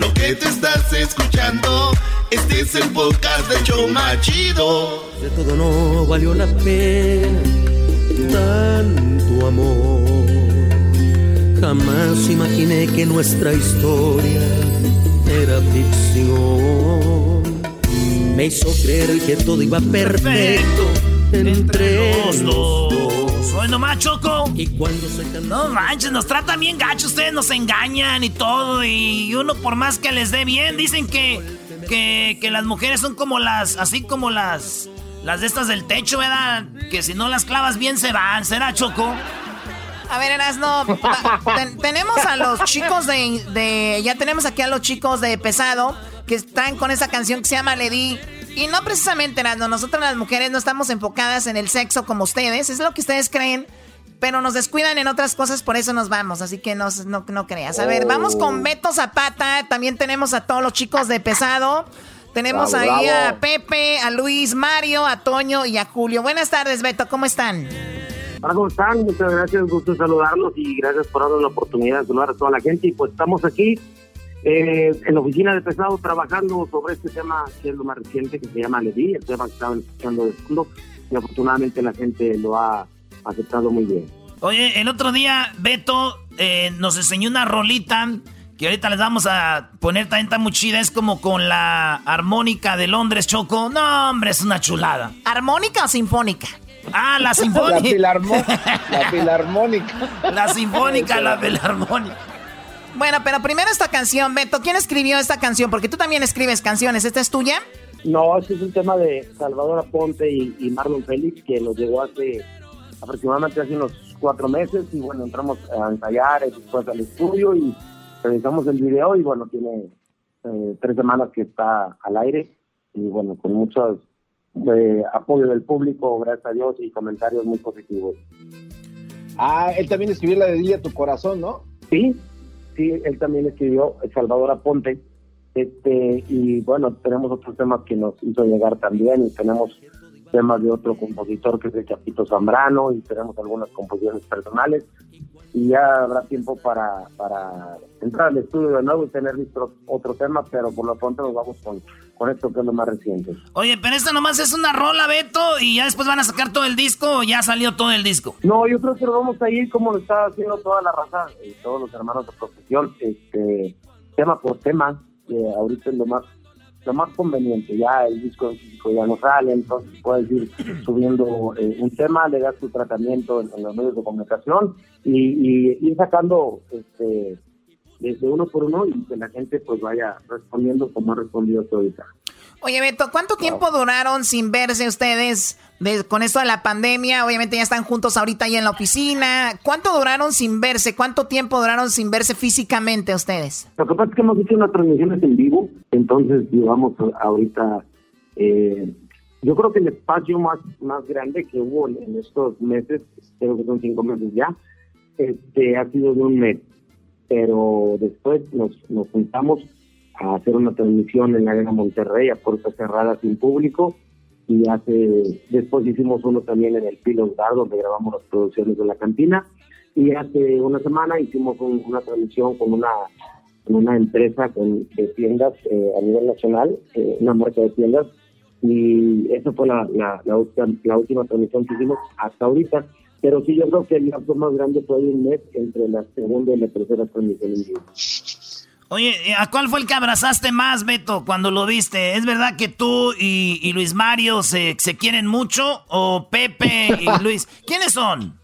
Lo que te estás escuchando, este es el podcast de Choma Chido. De todo no valió la pena tanto amor. Jamás imaginé que nuestra historia era ficción. Me hizo creer que todo iba perfecto entre los dos. Soy nomás Choco. Y cuando se No manches, nos tratan bien gacho, ustedes nos engañan y todo. Y uno por más que les dé bien, dicen que, que, que las mujeres son como las, así como las, las de estas del techo, ¿verdad? Que si no las clavas bien se van, ¿será Choco? A ver, Erasno, ten- tenemos a los chicos de, de- Ya tenemos aquí a los chicos de Pesado que están con esa canción que se llama Lady. Y no precisamente, Erasno, nosotras las mujeres no estamos enfocadas en el sexo como ustedes, es lo que ustedes creen, pero nos descuidan en otras cosas, por eso nos vamos, así que no, no, no creas. A ver, vamos con Beto Zapata, también tenemos a todos los chicos de Pesado. Tenemos Bravo, ahí bravo. a Pepe, a Luis, Mario, a Toño y a Julio. Buenas tardes, Beto, ¿cómo están? Hola, ¿cómo están? Muchas gracias, gusto saludarlos y gracias por darnos la oportunidad de saludar a toda la gente. Y pues estamos aquí eh, en la oficina de Pesado trabajando sobre este tema que es lo más reciente, que se llama Levi, el tema que estaban escuchando de fondo. Y afortunadamente la gente lo ha aceptado muy bien. Oye, el otro día Beto eh, nos enseñó una rolita que ahorita les vamos a poner también tan muy chida. Es como con la armónica de Londres, Choco. No, hombre, es una chulada. ¿Armónica o sinfónica? Ah, la sinfónica. La, filarmó- la filarmónica. La sinfónica, la filarmónica. Bueno, pero primero esta canción, Beto, ¿quién escribió esta canción? Porque tú también escribes canciones, ¿esta es tuya? No, este es un tema de Salvador Aponte y, y Marlon Félix que nos llegó hace aproximadamente hace unos cuatro meses y bueno, entramos a ensayar después al estudio y realizamos el video y bueno, tiene eh, tres semanas que está al aire y bueno, con mucho eh, apoyo del público, gracias a Dios y comentarios muy positivos. Ah, él también escribió la de Dile a tu corazón, ¿no? Sí, él también escribió Salvador Aponte. Este, y bueno, tenemos otros temas que nos hizo llegar también y tenemos temas de otro compositor que es el Chapito Zambrano y tenemos algunas composiciones personales y ya habrá tiempo para, para entrar al estudio de nuevo y tener otro tema, pero por lo pronto nos vamos con, con esto que es lo más reciente. Oye, pero esto nomás es una rola, Beto, y ya después van a sacar todo el disco o ya salió todo el disco. No, yo creo que lo vamos a ir como lo está haciendo toda la raza, y todos los hermanos de profesión, este, tema por tema, que ahorita es lo más lo más conveniente. Ya el disco físico ya no sale, entonces puedes ir subiendo eh, un tema, le das tu tratamiento en, los medios de comunicación y, ir sacando este, desde uno por uno y que la gente pues vaya respondiendo como ha respondido ahorita. Oye, Beto, ¿cuánto tiempo duraron sin verse ustedes con esto de la pandemia? Obviamente ya están juntos ahorita ahí en la oficina. ¿Cuánto duraron sin verse? ¿Cuánto tiempo duraron sin verse físicamente ustedes? Lo que pasa es que hemos hecho unas transmisiones en vivo, entonces llevamos ahorita, eh, yo creo que el espacio más, más grande que hubo en, estos meses, creo que son cinco meses ya, este, ha sido de un mes. Pero después nos, nos juntamos a hacer una transmisión en la Arena Monterrey a puertas cerradas sin público y hace después hicimos uno también en el Pilos Bar donde grabamos las producciones de la cantina y hace una semana hicimos una transmisión con una una empresa con, de tiendas eh, a nivel nacional, eh, una marca de tiendas y esa fue la, la, la, última transmisión que hicimos hasta ahorita. Pero sí, yo creo que el lapso más grande fue un mes entre la segunda y la tercera transmisión en vivo. Oye, ¿a cuál fue el que abrazaste más, Beto, cuando lo viste? ¿Es verdad que tú y, Luis Mario se, se, quieren mucho? ¿O Pepe y Luis? ¿Quiénes son?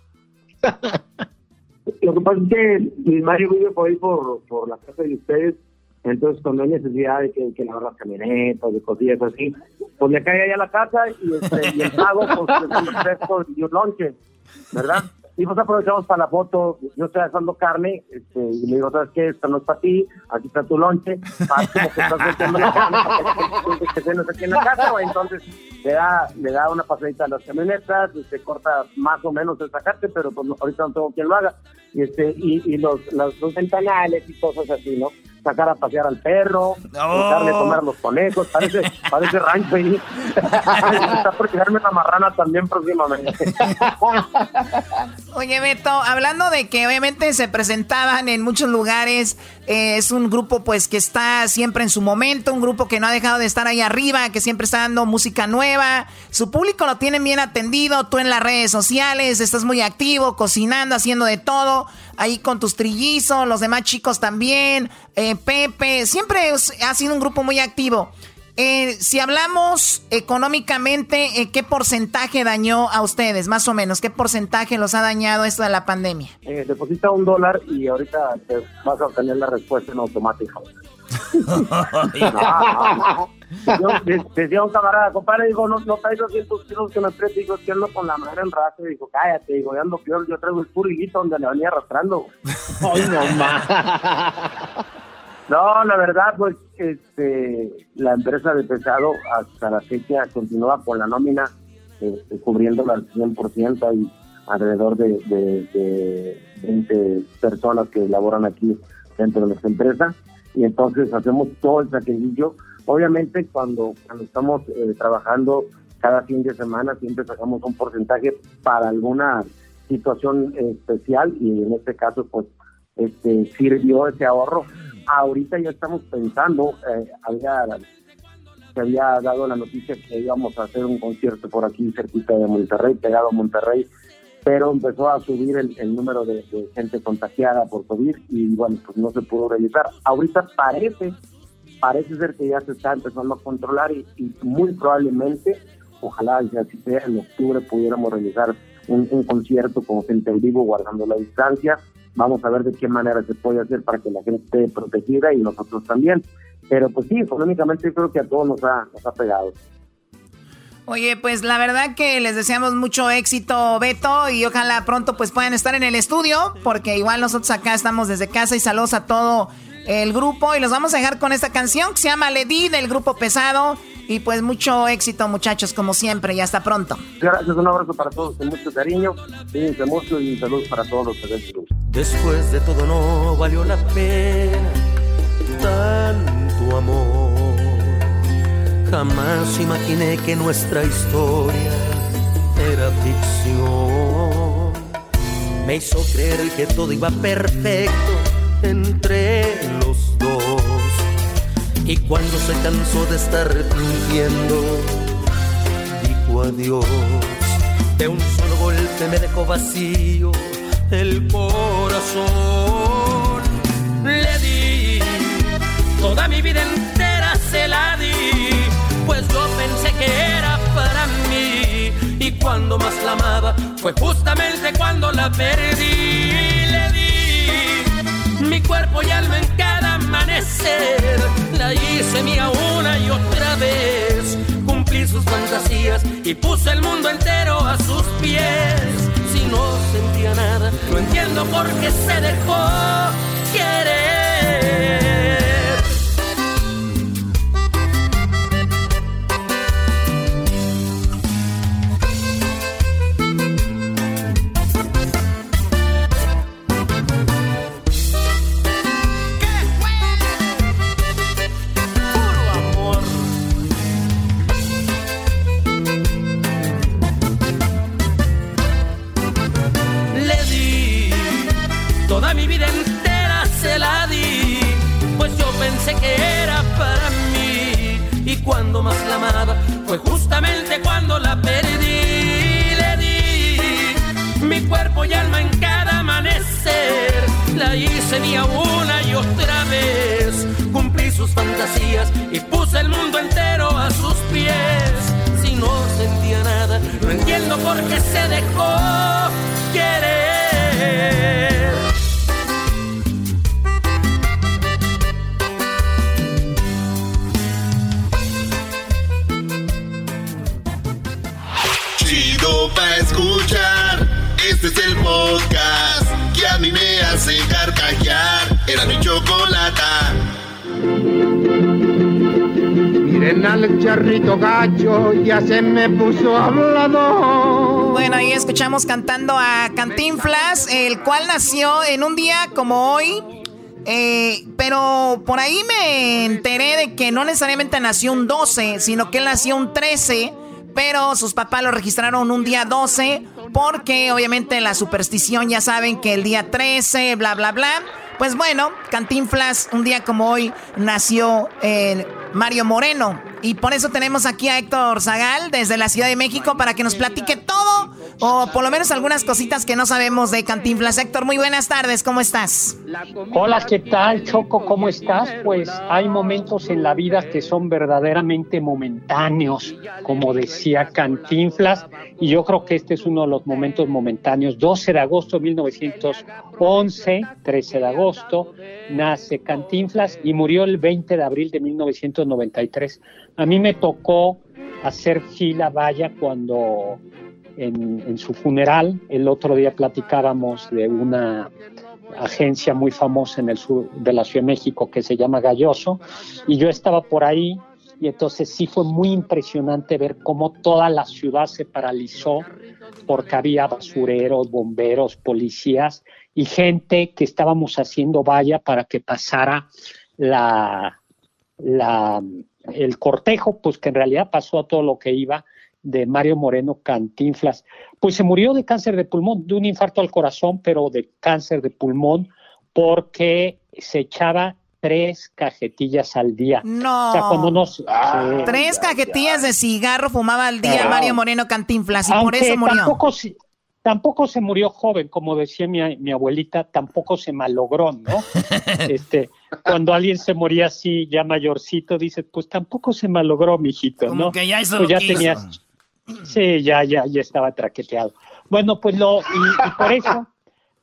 Lo que pasa es que Luis Mario vive por ahí por, por la casa de ustedes, entonces cuando hay necesidad de que, que lavar las camionetas, de cosillas así, pues le cae ahí a la casa y, este, y el pago pues fresco y un lonche, ¿verdad? Y pues aprovechamos para la foto, yo estoy asando carne, este, y le digo, ¿sabes qué? Esto no es para ti, aquí está tu lonche, para que estás metiendo la carne para que aquí en la casa, entonces le da, le da una pasadita a las camionetas, se este, corta más o menos el sacarte, pero pues ahorita no tengo quien lo haga, y este, y, y los, los, los ventanales y cosas así, ¿no? Sacar a pasear al perro, darle a comer a los conejos, parece, parece rancho ahí. Está por tirarme la marrana también próximamente. Oye, Beto, hablando de que obviamente se presentaban en muchos lugares, eh, es un grupo pues que está siempre en su momento, un grupo que no ha dejado de estar ahí arriba, que siempre está dando música nueva, su público lo tienen bien atendido, tú en las redes sociales estás muy activo, cocinando, haciendo de todo ahí con tus trillizos, los demás chicos también, eh, Pepe, siempre ha sido un grupo muy activo. Eh, si hablamos económicamente, eh, ¿qué porcentaje dañó a ustedes, más o menos? ¿Qué porcentaje los ha dañado esto de la pandemia? deposita un dólar y ahorita te vas a obtener la respuesta en automático. Yo decía un camarada, compadre, digo, no, no traigo 200 kilos que me preste, digo, que ando con la madre en raza, digo, cállate, digo, ya ando peor, yo traigo el puro donde le venía arrastrando. Ay, no, No, la verdad, pues, este, la empresa de pesado hasta la fecha continúa con la nómina, este, cubriéndola al 100%, hay alrededor de, de, de 20 personas que laboran aquí dentro de nuestra empresa, y entonces hacemos todo el sacrificio Obviamente cuando, cuando estamos eh, trabajando cada fin de semana siempre sacamos un porcentaje para alguna situación especial y en este caso pues este sirvió ese ahorro. Ahorita ya estamos pensando, eh, había, se había dado la noticia que íbamos a hacer un concierto por aquí cerquita de Monterrey, pegado a Monterrey, pero empezó a subir el, número de, gente contagiada por COVID y bueno, pues no se pudo realizar. Ahorita parece parece ser que ya se está empezando a controlar y, muy probablemente, ojalá ya si sea en octubre pudiéramos realizar un, concierto con gente en vivo guardando la distancia. Vamos a ver de qué manera se puede hacer para que la gente esté protegida y nosotros también. Pero pues sí, económicamente creo que a todos nos ha pegado. Oye, pues la verdad que les deseamos mucho éxito, Beto, y ojalá pronto pues puedan estar en el estudio, porque igual nosotros acá estamos desde casa y saludos a todo el grupo y los vamos a dejar con esta canción que se llama Lady del grupo Pesado. Y pues mucho éxito muchachos como siempre y hasta pronto. Gracias, un abrazo para todos con mucho cariño, cuídense mucho y saludos para todos los presentes. Después de todo no valió la pena tanto amor. Jamás imaginé que nuestra historia era ficción. Me hizo creer que todo iba perfecto entre los dos. Y cuando se cansó de estar fingiendo, dijo adiós. De un solo golpe me dejó vacío el corazón. Le di toda mi vida entera era para mí. Y cuando más la amaba fue justamente cuando la perdí. Le di mi cuerpo y alma en cada amanecer, la hice mía una y otra vez. Cumplí sus fantasías y puse el mundo entero a sus pies si no sentía nada. No entiendo por qué se dejó querer. Que era para mí. Y cuando más la amaba fue justamente cuando la perdí. Le di mi cuerpo y alma en cada amanecer. La hice mía una y otra vez. Cumplí sus fantasías y puse el mundo entero a sus pies. Si no sentía nada no entiendo por qué se dejó querer escuchar. Este es el podcast que a mí me hace carcajear. Era mi chocolata. Miren al charrito gacho, ya se me puso hablado. Bueno, ahí escuchamos cantando a Cantinflas, el cual nació en un día como hoy. eh, pero por ahí me enteré de que no necesariamente nació un 12, sino que él nació un 13. Pero sus papás lo registraron un día 12 porque obviamente la superstición ya saben que el día 13, bla, bla, bla. Pues bueno, Cantinflas, un día como hoy, nació eh, Mario Moreno. Y por eso tenemos aquí a Héctor Zagal desde la Ciudad de México para que nos platique todo o por lo menos algunas cositas que no sabemos de Cantinflas. Héctor, muy buenas tardes, ¿cómo estás? Hola, ¿qué tal, Choco? ¿Cómo estás? Pues hay momentos en la vida que son verdaderamente momentáneos, como decía Cantinflas, y yo creo que este es uno de los momentos momentáneos. 12 de agosto de 1911, 13 de agosto, nace Cantinflas y murió el 20 de abril de 1993. A mí me tocó hacer fila, vaya, cuando en, su funeral, el otro día platicábamos de una agencia muy famosa en el sur de la Ciudad de México que se llama Galloso, y yo estaba por ahí, y entonces sí fue muy impresionante ver cómo toda la ciudad se paralizó porque había basureros, bomberos, policías y gente que estábamos haciendo valla para que pasara la, el cortejo, pues que en realidad pasó todo lo que iba de Mario Moreno Cantinflas. Pues se murió de cáncer de pulmón, de un infarto al corazón, pero de cáncer de pulmón, porque se echaba tres cajetillas al día. No. O sea, cuando nos... Ah, Tres cajetillas de cigarro fumaba al día Mario Moreno Cantinflas y por Aunque eso murió. Tampoco, tampoco se murió joven, como decía mi, mi abuelita, tampoco se malogró, ¿no? este, cuando alguien se moría así, ya mayorcito, dices, pues tampoco se malogró, mijito, Como ¿no? que ya hizo pues lo ya tenías, sí, ya, ya, ya estaba traqueteado. Bueno, pues lo, y, por eso,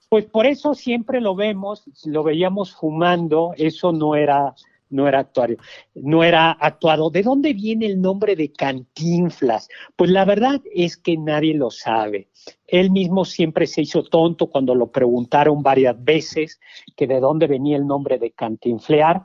pues por eso siempre lo vemos, lo veíamos fumando, eso no era, no era actuario, no era actuado. ¿De dónde viene el nombre de Cantinflas? Pues la verdad es que nadie lo sabe. Él mismo siempre se hizo tonto cuando lo preguntaron varias veces que de dónde venía el nombre de Cantinflear,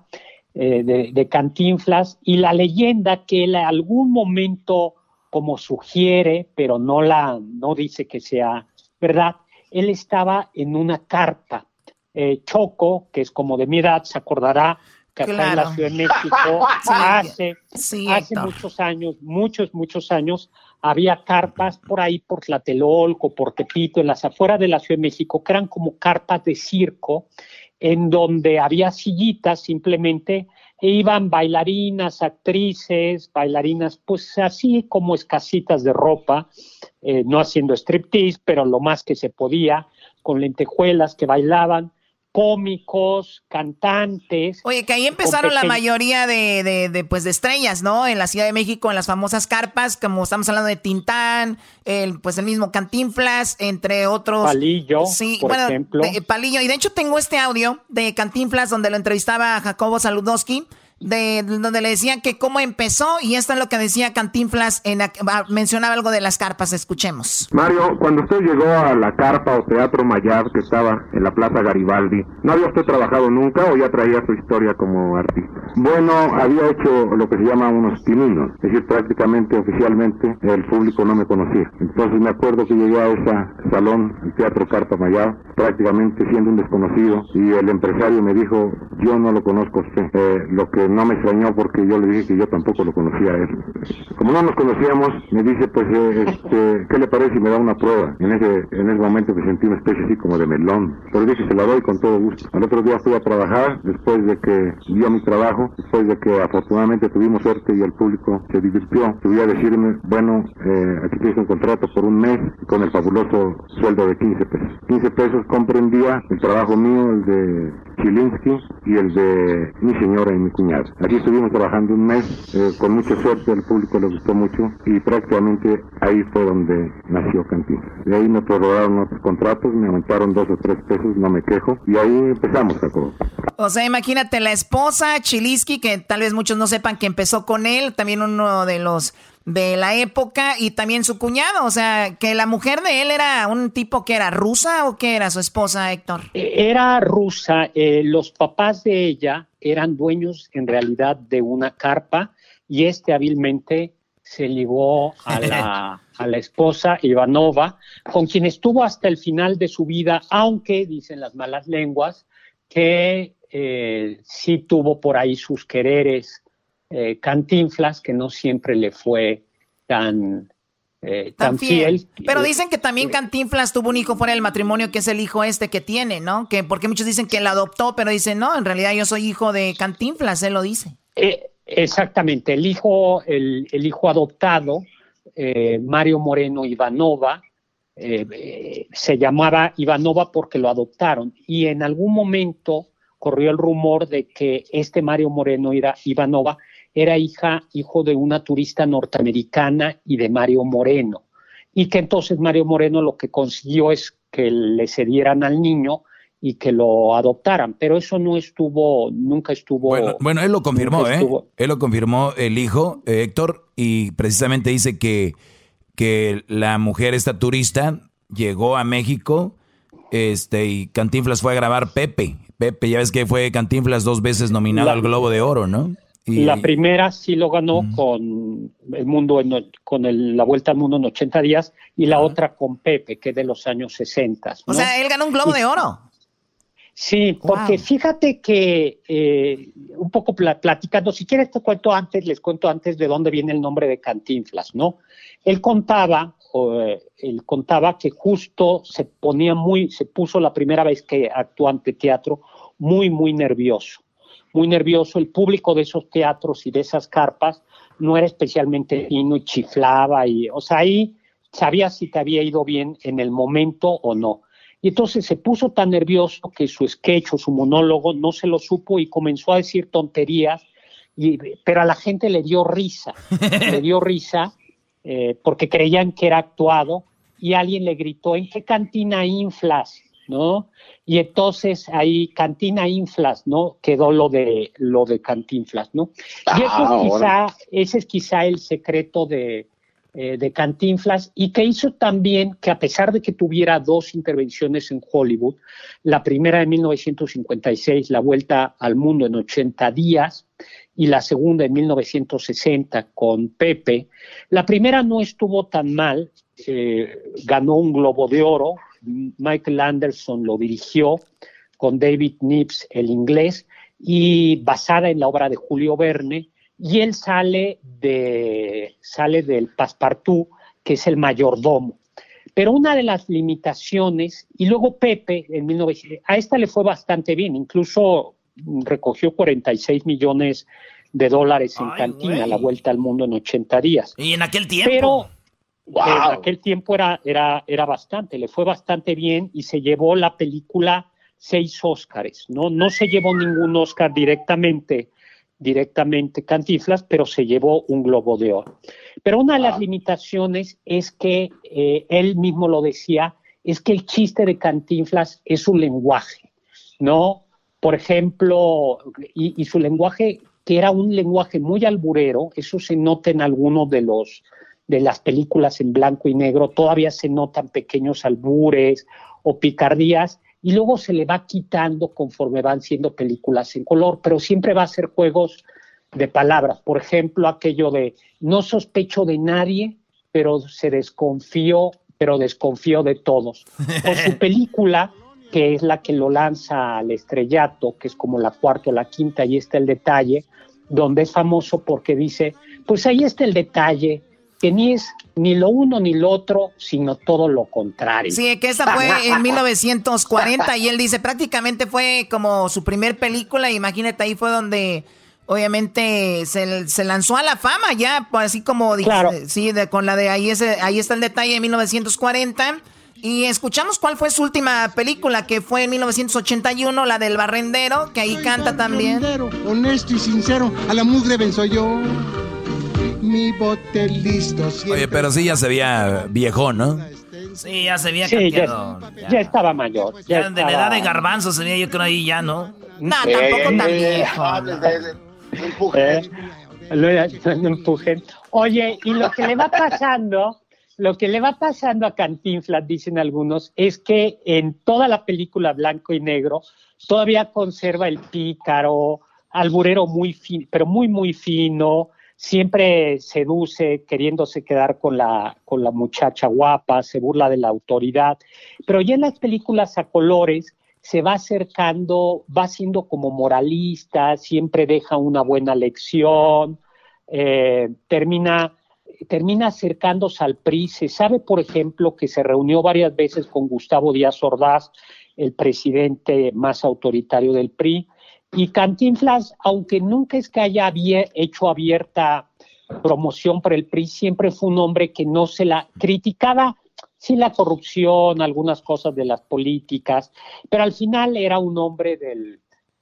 eh, de, de Cantinflas, y la leyenda que él a algún momento como sugiere, pero no la, no dice que sea verdad, él estaba en una carpa. Eh, Choco, que es como de mi edad, se acordará que acá en la Ciudad de México hace, hace muchos años, muchos, muchos años, había carpas por ahí, por Tlatelolco, por Tepito, en las afueras de la Ciudad de México, que eran como carpas de circo, en donde había sillitas simplemente, iban bailarinas, actrices, bailarinas, pues así como escasitas de ropa, eh, no haciendo striptease, pero lo más que se podía, con lentejuelas que bailaban cómicos, cantantes. Oye, que ahí empezaron la mayoría de, de, pues de estrellas, ¿no? En la Ciudad de México, en las famosas carpas, como estamos hablando de Tintán, el, pues el mismo Cantinflas, entre otros. Palillo, sí, por ejemplo. Palillo. Y de hecho tengo este audio de Cantinflas donde lo entrevistaba Jacobo Saludowski de donde le decían que cómo empezó y esto es lo que decía Cantinflas en mencionaba algo de las carpas, escuchemos. Mario, cuando usted llegó a la carpa o teatro Mayar que estaba en la Plaza Garibaldi, ¿no había usted trabajado nunca o ya traía su historia como artista? Bueno, había hecho lo que se llama unos pininos, es decir, prácticamente oficialmente el público no me conocía. Entonces me acuerdo que llegué a ese salón, el Teatro Carpa Mayar, prácticamente siendo un desconocido y el empresario me dijo, yo no lo conozco a usted. Eh, lo que no me extrañó porque yo le dije que yo tampoco lo conocía a él. Como no nos conocíamos, me dice, pues, eh, este, ¿qué le parece si me da una prueba? En ese, en ese momento me sentí una especie así como de melón. Pero dije, se la doy con todo gusto. Al otro día fui a trabajar, después de que vio mi trabajo, después de que afortunadamente tuvimos suerte y el público se divirtió, subí a decirme, bueno, eh, aquí tienes un contrato por un mes con el fabuloso sueldo de 15 pesos. 15 pesos comprendía el trabajo mío, el de Chilinsky y el de mi señora y mi cuñado. Aquí estuvimos trabajando un mes, eh, con mucha suerte, al público le gustó mucho y prácticamente ahí fue donde nació Cantín. De ahí me prorrogaron otros contratos, me aumentaron dos o tres pesos, no me quejo, y ahí empezamos, Jacobo. O sea, imagínate la esposa, Chilinsky, que tal vez muchos no sepan que empezó con él, también uno de los de la época y también su cuñado, o sea, que la mujer de él era un tipo que era rusa o que era su esposa, Héctor. Era rusa, eh, los papás de ella eran dueños en realidad de una carpa y este hábilmente se ligó a la, a la esposa Ivanova, con quien estuvo hasta el final de su vida, aunque dicen las malas lenguas que eh, sí tuvo por ahí sus quereres eh, Cantinflas, que no siempre le fue tan, eh, tan, fiel. Pero dicen que también Cantinflas tuvo un hijo fuera del matrimonio, que es el hijo este que tiene, ¿no? Que porque muchos dicen que la adoptó, pero dicen, no, en realidad yo soy hijo de Cantinflas, él lo dice. Eh, exactamente, el hijo, el, hijo adoptado, Mario Moreno Ivanova, se llamaba Ivanova porque lo adoptaron y en algún momento corrió el rumor de que este Mario Moreno Ivanova era hija, hijo de una turista norteamericana y de Mario Moreno. Y que entonces Mario Moreno lo que consiguió es que le cedieran al niño y que lo adoptaran, pero eso no estuvo, nunca estuvo. Bueno, él lo confirmó, ¿eh? Él lo confirmó el hijo, eh, Héctor, y precisamente dice que, que la mujer, esta turista, llegó a México, este, y Cantinflas fue a grabar Pepe. Pepe, ya ves que fue Cantinflas dos veces nominado al Globo de Oro, ¿no? La primera sí lo ganó con el mundo, con la vuelta al mundo en 80 días, y la otra con Pepe, que es de los años 60. O sea, él ganó un globo de oro. Sí, porque fíjate que eh, un poco platicando, si quieres te cuento antes, les cuento antes de dónde viene el nombre de Cantinflas, ¿no? Él contaba, eh, él contaba que justo se ponía muy, se puso la primera vez que actuó ante teatro muy, muy nervioso muy nervioso. El público de esos teatros y de esas carpas no era especialmente fino y chiflaba. Y, o sea, ahí sabía si te había ido bien en el momento o no. Y entonces se puso tan nervioso que su sketch o su monólogo no se lo supo y comenzó a decir tonterías, y, pero a la gente le dio risa, le dio risa eh, porque creían que era actuado y alguien le gritó, ¿en qué cantina inflas? ¿No? Y entonces ahí Cantina Inflas, ¿no? Quedó lo de lo de Cantinflas, ¿no? y eso es ah, quizá, ese es quizá el secreto de, eh, de Cantinflas y que hizo también que a pesar de que tuviera dos intervenciones en Hollywood, la primera en 1956, La Vuelta al Mundo en 80 días, y la segunda en 1960 con Pepe, la primera no estuvo tan mal, eh, ganó un Globo de Oro, Michael Anderson lo dirigió con David Nips, el inglés, y basada en la obra de Julio Verne, y él sale, de, sale del Passepartout, que es el mayordomo. Pero una de las limitaciones, y luego Pepe, en 1900, a esta le fue bastante bien, incluso recogió 46 millones de dólares en cantina, la vuelta al mundo en 80 días. Y en aquel tiempo. Pero en aquel tiempo era, era, era bastante, le fue bastante bien y se llevó la película seis Óscares, ¿no? No se llevó ningún Óscar directamente, directamente Cantinflas, pero se llevó un Globo de Oro. Pero una de las limitaciones es que, eh, él mismo lo decía, es que el chiste de Cantinflas es su lenguaje, ¿no? Por ejemplo, y, y su lenguaje, que era un lenguaje muy alburero, eso se nota en algunos de los de las películas en blanco y negro, todavía se notan pequeños albures o picardías, y luego se le va quitando conforme van siendo películas en color, pero siempre va a ser juegos de palabras. Por ejemplo, aquello de no sospecho de nadie, pero se desconfío, pero desconfío de todos. O su película, que es la que lo lanza al estrellato, que es como la cuarta o la quinta, y está el detalle, donde es famoso porque dice, pues ahí está el detalle, que ni es ni lo uno ni lo otro, sino todo lo contrario. Sí, que esa fue en 1940 y él dice prácticamente fue como su primer película, imagínate ahí fue donde obviamente se, lanzó a la fama ya, pues así como claro. sí, de, con la de ahí ese, ahí está el detalle de 1940 y escuchamos cuál fue su última película que fue en 1981, la del barrendero, que ahí canta también. Honesto y sincero, a la mugre venzo yo mi bote listo. Oye, pero sí ya se veía viejo, ¿no? Sí, ya se veía sí, ya, ya, estaba mayor. Ya, ya de la edad de garbanzo se veía yo creo ahí ya, ¿no? No, tampoco tan viejo. No empujen. Oye, y lo que le va pasando, lo que le va pasando a Cantinflas, dicen algunos, es que en toda la película blanco y negro todavía conserva el pícaro, alburero muy fino, pero muy, muy fino, siempre seduce queriéndose quedar con la, con la muchacha guapa, se burla de la autoridad, pero ya en las películas a colores se va acercando, va siendo como moralista, siempre deja una buena lección, eh, termina, termina acercándose al PRI. Se sabe, por ejemplo, que se reunió varias veces con Gustavo Díaz Ordaz, el presidente más autoritario del PRI, y Cantinflas, aunque nunca es que haya hecho abierta promoción para el PRI, siempre fue un hombre que no se la criticaba, sí la corrupción, algunas cosas de las políticas, pero al final era un hombre del,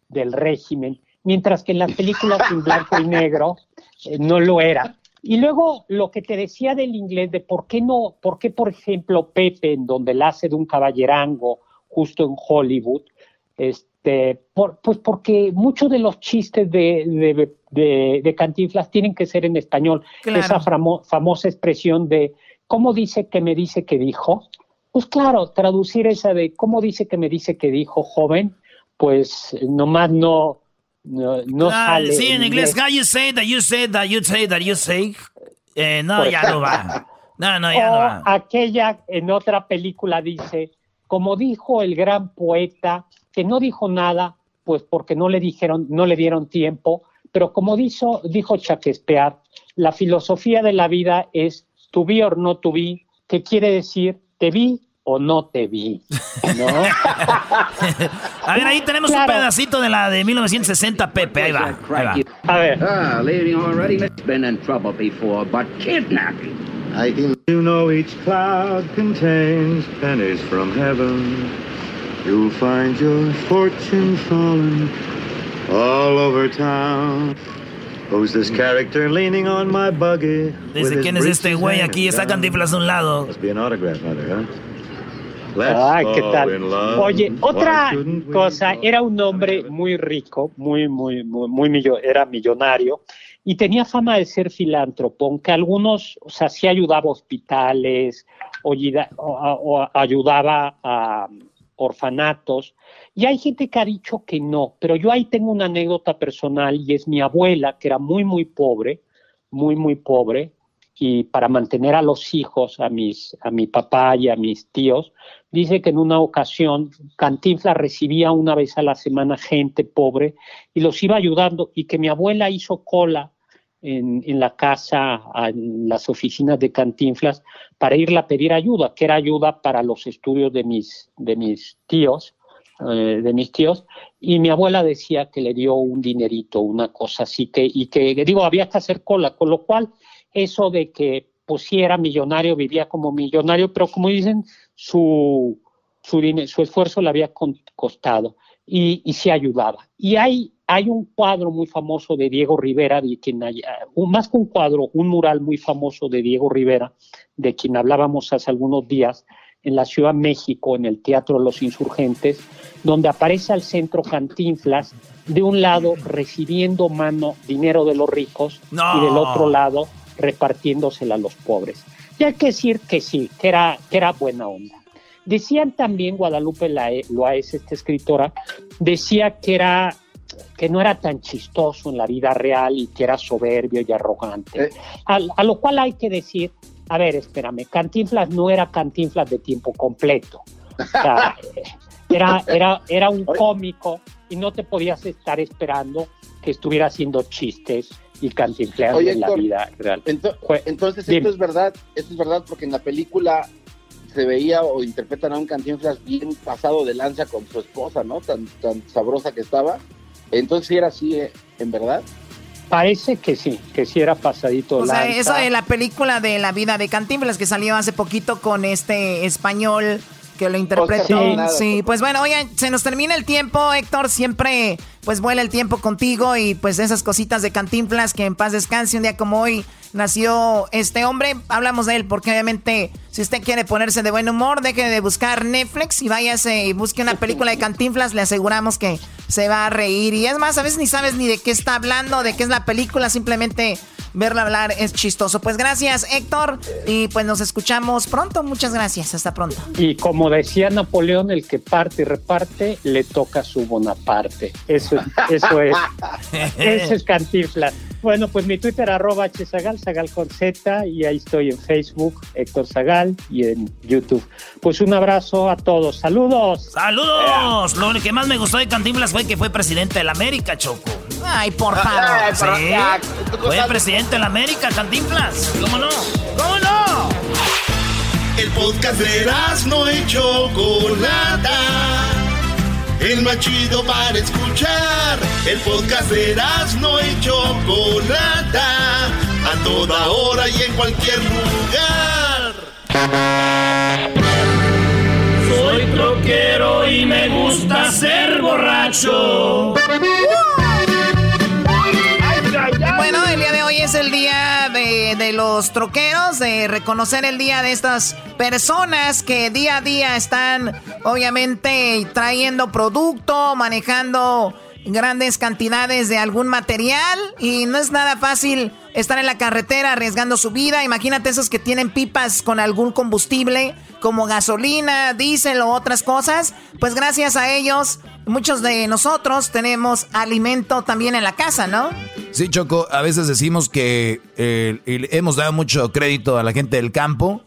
del régimen, mientras que en las películas en blanco y negro eh, no lo era. Y luego lo que te decía del inglés, de por qué no, por qué, por ejemplo, Pepe, en donde la hace de un caballerango justo en Hollywood, este, este, pues porque muchos de los chistes de, de, Cantinflas tienen que ser en español. Esa famosa expresión de ¿cómo dice que me dice que dijo? Pues claro, traducir esa de ¿cómo dice que me dice que dijo, joven? Pues nomás no, no, sale. Sí, en inglés, how you say that you say that you say that you say. Eh, no, pues ya no va. No, no, ya no va. Aquella en otra película dice, como dijo el gran poeta, que no dijo nada, pues porque no le dijeron, no le dieron tiempo, pero como dijo, dijo Shakespeare, la filosofía de la vida es to be or not to be, que quiere decir te vi o no te vi. ¿no? a ver, ahí tenemos un pedacito de la de 1960, Pepe. Ahí va. Ahí va. A ver. Ah, lady already been in trouble before, but kidnapping. I can... You know each cloud contains pennies from heaven. You'll find your fortune falling all over town. Who's this character leaning on my buggy? Dice, ¿quién es este güey aquí? Está Cantinflas a un lado. Must be an autograph mother, huh? Ay, ¿qué tal? Oye, otra cosa, era un hombre muy rico, muy, muy, muy, muy millo, era millonario y tenía fama de ser filántropo, aunque algunos, o sea, sí ayudaba a hospitales o, o ayudaba a, orfanatos, y hay gente que ha dicho que no, pero yo ahí tengo una anécdota personal y es mi abuela, que era muy, muy pobre, muy, muy pobre, y para mantener a los hijos, a, mis, a mi papá y a mis tíos, dice que en una ocasión Cantinflas recibía una vez a la semana gente pobre y los iba ayudando y que mi abuela hizo cola en, la casa, en las oficinas de Cantinflas, para irle a pedir ayuda, que era ayuda para los estudios de mis, de mis tíos, eh, de mis tíos, y mi abuela decía que le dio un dinerito, una cosa así, que, y que, digo, había que hacer cola, con lo cual eso de que pues si era millonario, vivía como millonario, pero como dicen, su, su, su esfuerzo le había costado y, y se ayudaba. Y hay hay un cuadro muy famoso de Diego Rivera, de quien más que un cuadro, un mural muy famoso de Diego Rivera, de quien hablábamos hace algunos días, en la Ciudad de México, en el Teatro de los Insurgentes, donde aparece al centro Cantinflas, de un lado recibiendo mano dinero de los ricos y del otro lado repartiéndosela a los pobres. Y hay que decir que sí, que era, que era buena onda. Decían también, Guadalupe Loaes, esta escritora, decía que era que no era tan chistoso en la vida real y que era soberbio y arrogante. Eh. A, lo cual hay que decir, a ver, espérame, Cantinflas no era Cantinflas de tiempo completo. era, era, era un cómico y no te podías estar esperando que estuviera haciendo chistes y cantinflas en la vida real. entonces, esto es verdad, esto es verdad porque en la película se veía o interpretan a un cantinflas bien pasado de lanza con su esposa, ¿no? Tan, tan sabrosa que estaba. Entonces, ¿sí era así, eh, en verdad? Parece que sí, que sí era pasadito. O sea, eso de la película de la vida de Cantinflas que salió hace poquito con este español que lo interpretó. Sí, pues bueno, oye, se nos termina el tiempo, Héctor, siempre pues vuela el tiempo contigo y pues esas cositas de Cantinflas que en paz descanse un día como hoy nació este hombre, hablamos de él porque obviamente si usted quiere ponerse de buen humor, deje de buscar Netflix y váyase y busque una película de Cantinflas, le aseguramos que se va a reír y es más, a veces ni sabes ni de qué está hablando, de qué es la película, simplemente verla hablar es chistoso. Pues gracias, Héctor, y pues nos escuchamos pronto. Muchas gracias, hasta pronto. Y como decía Napoleón, el que parte y reparte, le toca su Bonaparte. Eso, eso es. eso es Cantinflas. Bueno, pues mi Twitter arroba hzagal, zagal con Z, y ahí estoy en Facebook, Héctor Zagal, y en YouTube. Pues un abrazo a todos. ¡Saludos! ¡Saludos! Lo que más me gustó de Cantinflas fue que fue presidente de la América, Choco. Ay, por favor. Sí. Fue presidente de la América, Cantinflas. ¿Cómo no? ¿Cómo no? El podcast de no hecho Chocolata el más chido para escuchar. El podcast de no y Chocolata, a toda hora y en cualquier lugar. Soy troquero y me gusta ser borracho. Bueno, el día de hoy es el día de, los troqueros, de reconocer el día de estas personas que día a día están obviamente trayendo producto, manejando grandes cantidades de algún material y no es nada fácil estar en la carretera arriesgando su vida. Imagínate esos que tienen pipas con algún combustible como gasolina, diésel o otras cosas. Pues gracias a ellos, muchos de nosotros tenemos alimento también en la casa, ¿no? Sí, Choco, a veces decimos que eh, hemos dado mucho crédito a la gente del campo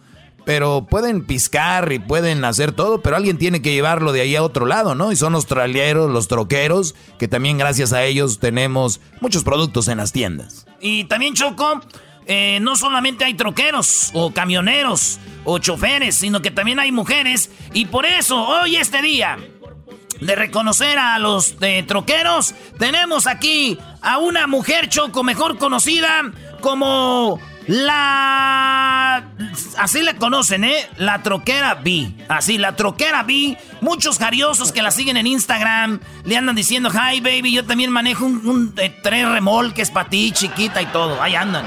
pero pueden piscar y pueden hacer todo, pero alguien tiene que llevarlo de ahí a otro lado, ¿no? Y son los traileros, los troqueros, que también gracias a ellos tenemos muchos productos en las tiendas. Y también, Choco, eh, no solamente hay troqueros o camioneros o choferes, sino que también hay mujeres. Y por eso, hoy este día de reconocer a los de troqueros, tenemos aquí a una mujer, Choco, mejor conocida como la... Así le conocen, ¿eh? La troquera B. Así, la troquera B. Muchos jariosos que la siguen en Instagram le andan diciendo, hi baby, yo también manejo un, de tres remolques para ti, chiquita y todo. Ahí andan.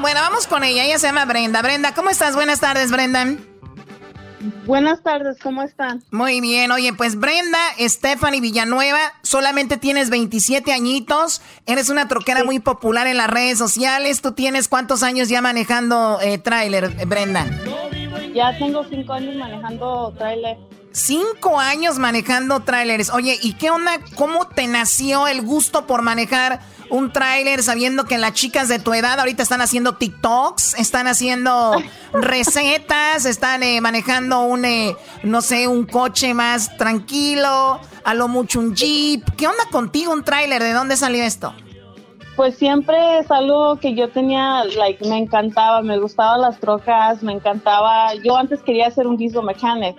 Bueno, vamos con ella. Ella se llama Brenda. Brenda, ¿cómo estás? Buenas tardes, Brenda. Buenas tardes, ¿cómo están? Muy bien, oye, pues Brenda Stephanie Villanueva, solamente tienes 27 añitos, eres una troquera muy popular en las redes sociales, ¿tú tienes cuántos años ya manejando eh, tráiler, Brenda? Ya tengo cinco años manejando tráiler. Cinco años manejando tráileres. Oye, ¿y qué onda? ¿Cómo te nació el gusto por manejar un tráiler sabiendo que las chicas de tu edad ahorita están haciendo TikToks, están haciendo recetas, están eh, manejando un, eh, no sé, un coche más tranquilo, a lo mucho un jeep. ¿Qué onda contigo un tráiler? ¿De dónde salió esto? Pues siempre es algo que yo tenía, like, me encantaba, me gustaban las trocas, me encantaba. Yo antes quería ser un diesel mechanic,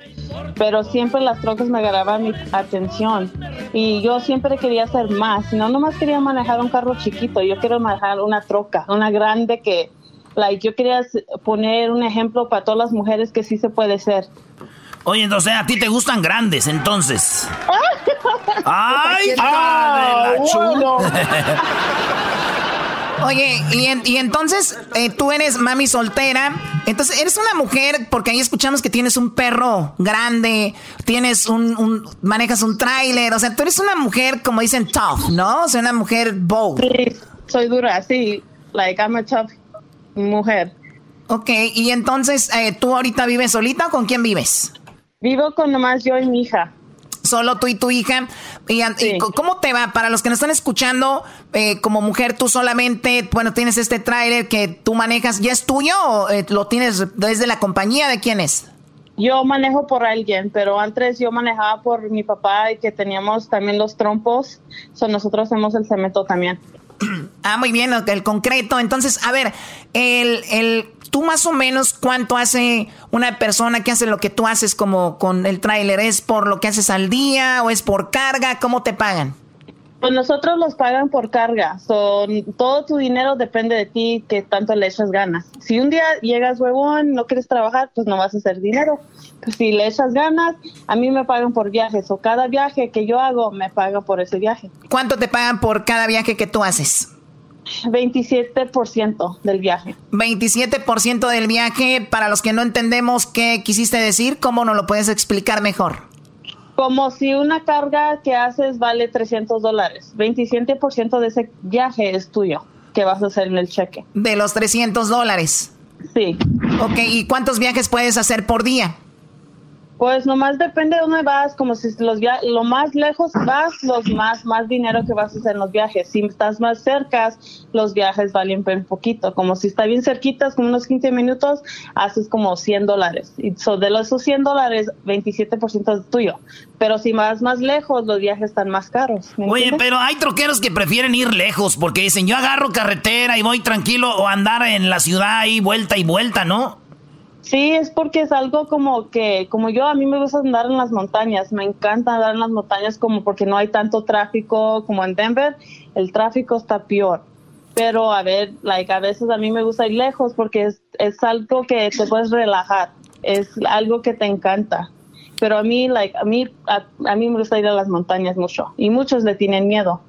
pero siempre las trocas me agarraban mi atención. Y yo siempre quería hacer más. No nomás quería manejar un carro chiquito, yo quiero manejar una troca, una grande que, like, yo quería poner un ejemplo para todas las mujeres que sí se puede ser. Oye, entonces a ti te gustan grandes, entonces. ¡Ay! Ah, Oye, y, entonces eh, tú eres mami soltera, entonces eres una mujer, porque ahí escuchamos que tienes un perro grande, tienes un, manejas un tráiler, o sea, tú eres una mujer, como dicen, tough, ¿no? O sea, una mujer bold. Sí, soy dura, sí, like I'm a tough mujer. Ok, y entonces, eh, ¿tú ahorita vives solita o con quién vives? Vivo con nomás yo y mi hija. Solo tú y tu hija. ¿Y, cómo te va? Para los que nos están escuchando, eh, como mujer, tú solamente, bueno, tienes este tráiler que tú manejas, ¿ya es tuyo o eh, lo tienes desde la compañía? ¿De quién es? Yo manejo por alguien, pero antes yo manejaba por mi papá y que teníamos también los trompos. So nosotros hacemos el cemento también. Ah, muy bien, el concreto. Entonces, a ver, el, el, tú más o menos cuánto hace una persona que hace lo que tú haces como con el tráiler, ¿es por lo que haces al día o es por carga? ¿Cómo te pagan? Pues nosotros los pagan por carga. Son, todo tu dinero depende de ti, que tanto le echas ganas. Si un día llegas huevón, no quieres trabajar, pues no vas a hacer dinero. Pues si le echas ganas, a mí me pagan por viajes. O cada viaje que yo hago, me pagan por ese viaje. ¿Cuánto te pagan por cada viaje que tú haces? 27% del viaje. 27% del viaje, para los que no entendemos qué quisiste decir, ¿cómo nos lo puedes explicar mejor? Como si una carga que haces vale 300 dólares. 27% de ese viaje es tuyo, que vas a hacer en el cheque. De los 300 dólares. Sí. Ok, ¿y cuántos viajes puedes hacer por día? Pues nomás depende de dónde vas, como si los lo más lejos vas, los más más dinero que vas a hacer en los viajes. Si estás más cerca, los viajes valen un poquito. Como si está bien cerquitas, como unos 15 minutos, haces como 100 dólares. Y de los esos 100 dólares, 27% es tuyo. Pero si vas más lejos, los viajes están más caros. Oye, pero hay troqueros que prefieren ir lejos porque dicen, yo agarro carretera y voy tranquilo o andar en la ciudad ahí vuelta y vuelta, ¿no? Sí, es porque es algo como que, como yo, a mí me gusta andar en las montañas, me encanta andar en las montañas como porque no hay tanto tráfico como en Denver, el tráfico está peor. Pero a ver, like, a veces a mí me gusta ir lejos porque es, es algo que te puedes relajar, es algo que te encanta. Pero a mí, like, a mí, a mí me gusta ir a las montañas mucho y muchos le tienen miedo.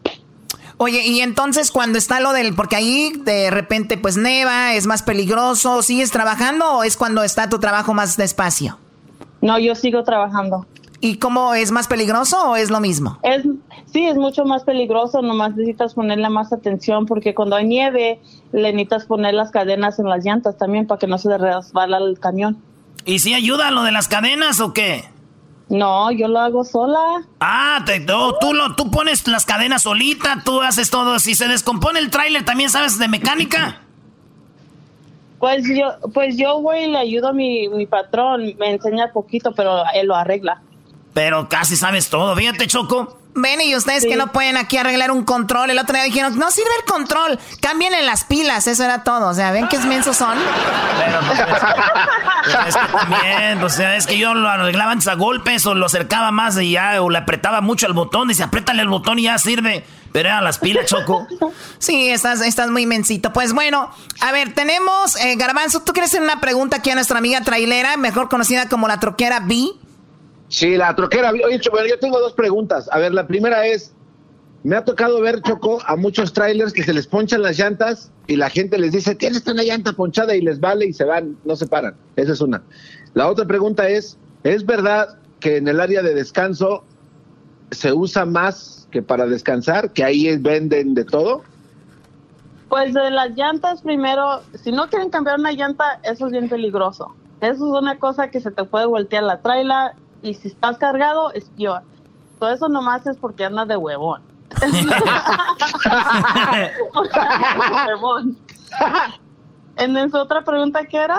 Oye, y entonces cuando está lo del, porque ahí de repente pues neva, es más peligroso, ¿sigues trabajando o es cuando está tu trabajo más despacio? No, yo sigo trabajando. ¿Y cómo es más peligroso o es lo mismo? Es, sí, es mucho más peligroso, nomás necesitas ponerle más atención porque cuando hay nieve le necesitas poner las cadenas en las llantas también para que no se resbala el camión. ¿Y si ayuda lo de las cadenas o qué? No, yo lo hago sola. Ah, te, tú, lo, tú pones las cadenas solita, tú haces todo. Si se descompone el tráiler, ¿también sabes de mecánica? Pues yo, pues yo voy y le ayudo a mi, mi patrón, me enseña poquito, pero él lo arregla. Pero casi sabes todo, fíjate, Choco. Ven, y ustedes que no pueden aquí arreglar un control. El otro día dijeron, no sirve el control, cámbienle las pilas, eso era todo. O sea, ¿ven qué mensos son? Pero es, que también, o sea, es que yo lo arreglaba antes a golpes o lo acercaba más y ya, o le apretaba mucho al botón. Dice, apriétale el botón y ya sirve. Pero eran las pilas, Choco. Sí, estás, estás muy mensito. Pues bueno, a ver, tenemos, eh, Garbanzo, ¿tú quieres hacer una pregunta aquí a nuestra amiga trailera, mejor conocida como la troquera B? Sí, la troquera. Yo tengo dos preguntas. A ver, la primera es, me ha tocado ver, Choco, a muchos trailers que se les ponchan las llantas y la gente les dice, tienes una llanta ponchada y les vale y se van, no se paran. Esa es una. La otra pregunta es, ¿es verdad que en el área de descanso se usa más que para descansar, que ahí venden de todo? Pues de las llantas primero, si no quieren cambiar una llanta, eso es bien peligroso. Eso es una cosa que se te puede voltear la trailer y si estás cargado es peor. Todo eso nomás es porque andas de huevón. ¿En su otra pregunta qué era?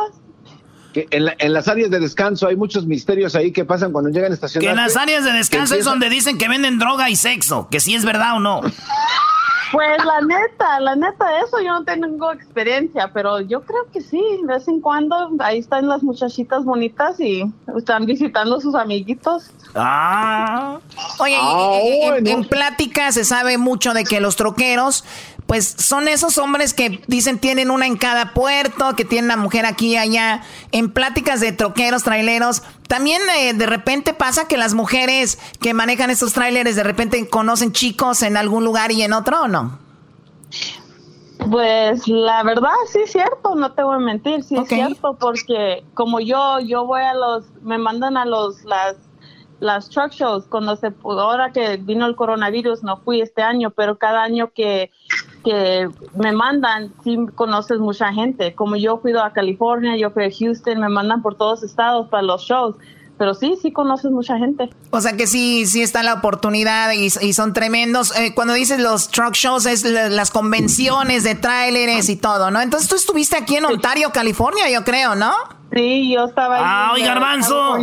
Que en, las áreas de descanso hay muchos misterios ahí que pasan cuando llegan a estacionar. Que en las áreas de descanso es donde dicen que venden droga y sexo, que si es verdad o no. Pues la neta, la neta, eso yo no tengo experiencia, pero yo creo que sí, de vez en cuando ahí están las muchachitas bonitas y están visitando a sus amiguitos. Ah. Oye, ah, en, plática se sabe mucho de que los troqueros, pues son esos hombres que dicen tienen una en cada puerto, que tienen una mujer aquí y allá. En pláticas de troqueros, traileros, también eh, de repente pasa que las mujeres que manejan estos trailers de repente conocen chicos en algún lugar y en otro o no. Pues la verdad sí es cierto, no te voy a mentir, sí es cierto, porque como yo, yo voy a los, me mandan a los, las, las truck shows, cuando se, ahora que vino el coronavirus, no fui este año, pero cada año que, que me mandan, sí conoces mucha gente, como yo fui a California, yo fui a Houston, me mandan por todos estados para los shows, pero sí, sí conoces mucha gente. O sea que sí, sí está la oportunidad y, son tremendos. Eh, cuando dices los truck shows es las convenciones de tráileres y todo, ¿no? Entonces tú estuviste aquí en Ontario, California, yo creo, ¿no? Sí, yo estaba ahí. Ah, oye, Garbanzo.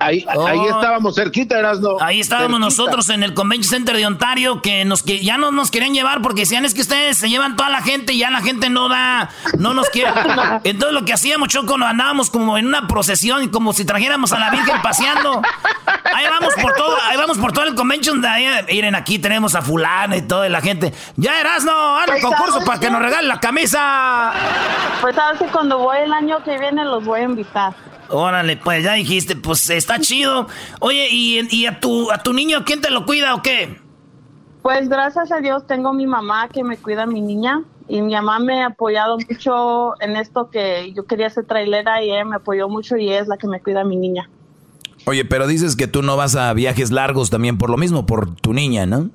Ahí, ahí oh. estábamos cerquita, Erasno. Ahí estábamos nosotros en el Convention Center de Ontario, que nos que ya no nos querían llevar porque decían es que ustedes se llevan toda la gente y ya la gente no da, no nos quiere. Entonces lo que hacíamos, Choco, nos andábamos como en una procesión, como si trajéramos a la Virgen paseando. Ahí vamos por todo, ahí vamos por todo el convention de ahí. Miren, aquí tenemos a fulano y toda la gente. Ya Erasno, haz el pues, concurso para que nos regalen la camisa. Pues sabes que cuando voy el año que viene los voy a invitar. Órale, pues ya dijiste, pues está chido. Oye, ¿y, a, tu, a tu niño quién te lo cuida o qué? Pues gracias a Dios tengo mi mamá que me cuida a mi niña y mi mamá me ha apoyado mucho en esto que yo quería ser trailera y ella me apoyó mucho y es la que me cuida a mi niña. Oye, pero dices que tú no vas a viajes largos también por lo mismo, por tu niña, ¿no?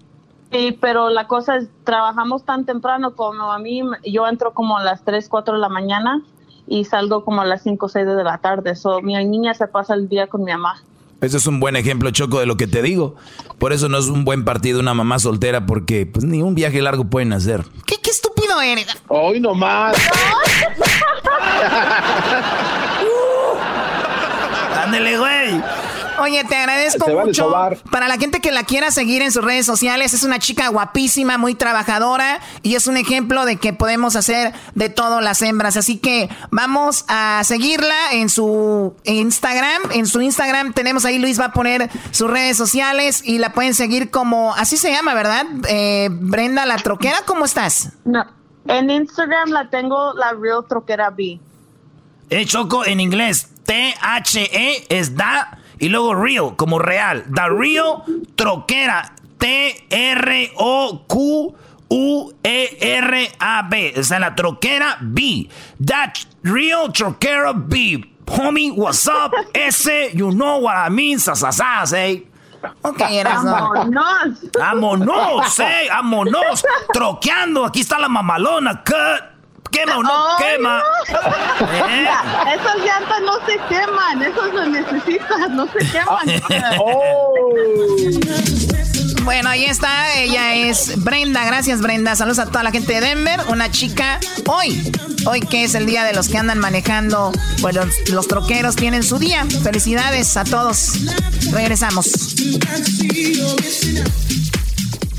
Sí, pero la cosa es, trabajamos tan temprano como a mí, yo entro como a las 3, 4 de la mañana y salgo como a las 5 o 6 de la tarde. So, mi niña se pasa el día con mi mamá. Ese es un buen ejemplo, Choco, de lo que te digo. Por eso no es un buen partido una mamá soltera, porque pues ni un viaje largo pueden hacer. ¿Qué, qué estúpido eres? Hoy nomás. Ándele, güey. Oye, te agradezco mucho. Para la gente que la quiera seguir en sus redes sociales, es una chica guapísima, muy trabajadora y es un ejemplo de que podemos hacer de todo las hembras. Así que vamos a seguirla en su Instagram. En su Instagram tenemos ahí, Luis va a poner sus redes sociales y la pueden seguir como, así se llama, ¿verdad? Eh, Brenda la Troquera, ¿cómo estás? No, en Instagram la tengo la Real Troquera B. Eh, Choco, en inglés, T-H-E es da y luego real, como real. The Real Troquera. T-R-O-Q-U-E-R-A-B. O sea, la troquera B. That Real Troquera B. Homie, what's up? Ese, you know what I mean, sasasas, eh. Ok, Vámonos. Vámonos, eh, vámonos. Troqueando, aquí está la mamalona. Cut quema o no quema. ¿Eh? esas llantas no se queman, esos lo necesitas, no se queman. Oh. Bueno, ahí está, ella es Brenda, gracias Brenda, saludos a toda la gente de Denver, una chica hoy, hoy que es el día de los que andan manejando, bueno, los troqueros tienen su día, felicidades a todos, regresamos.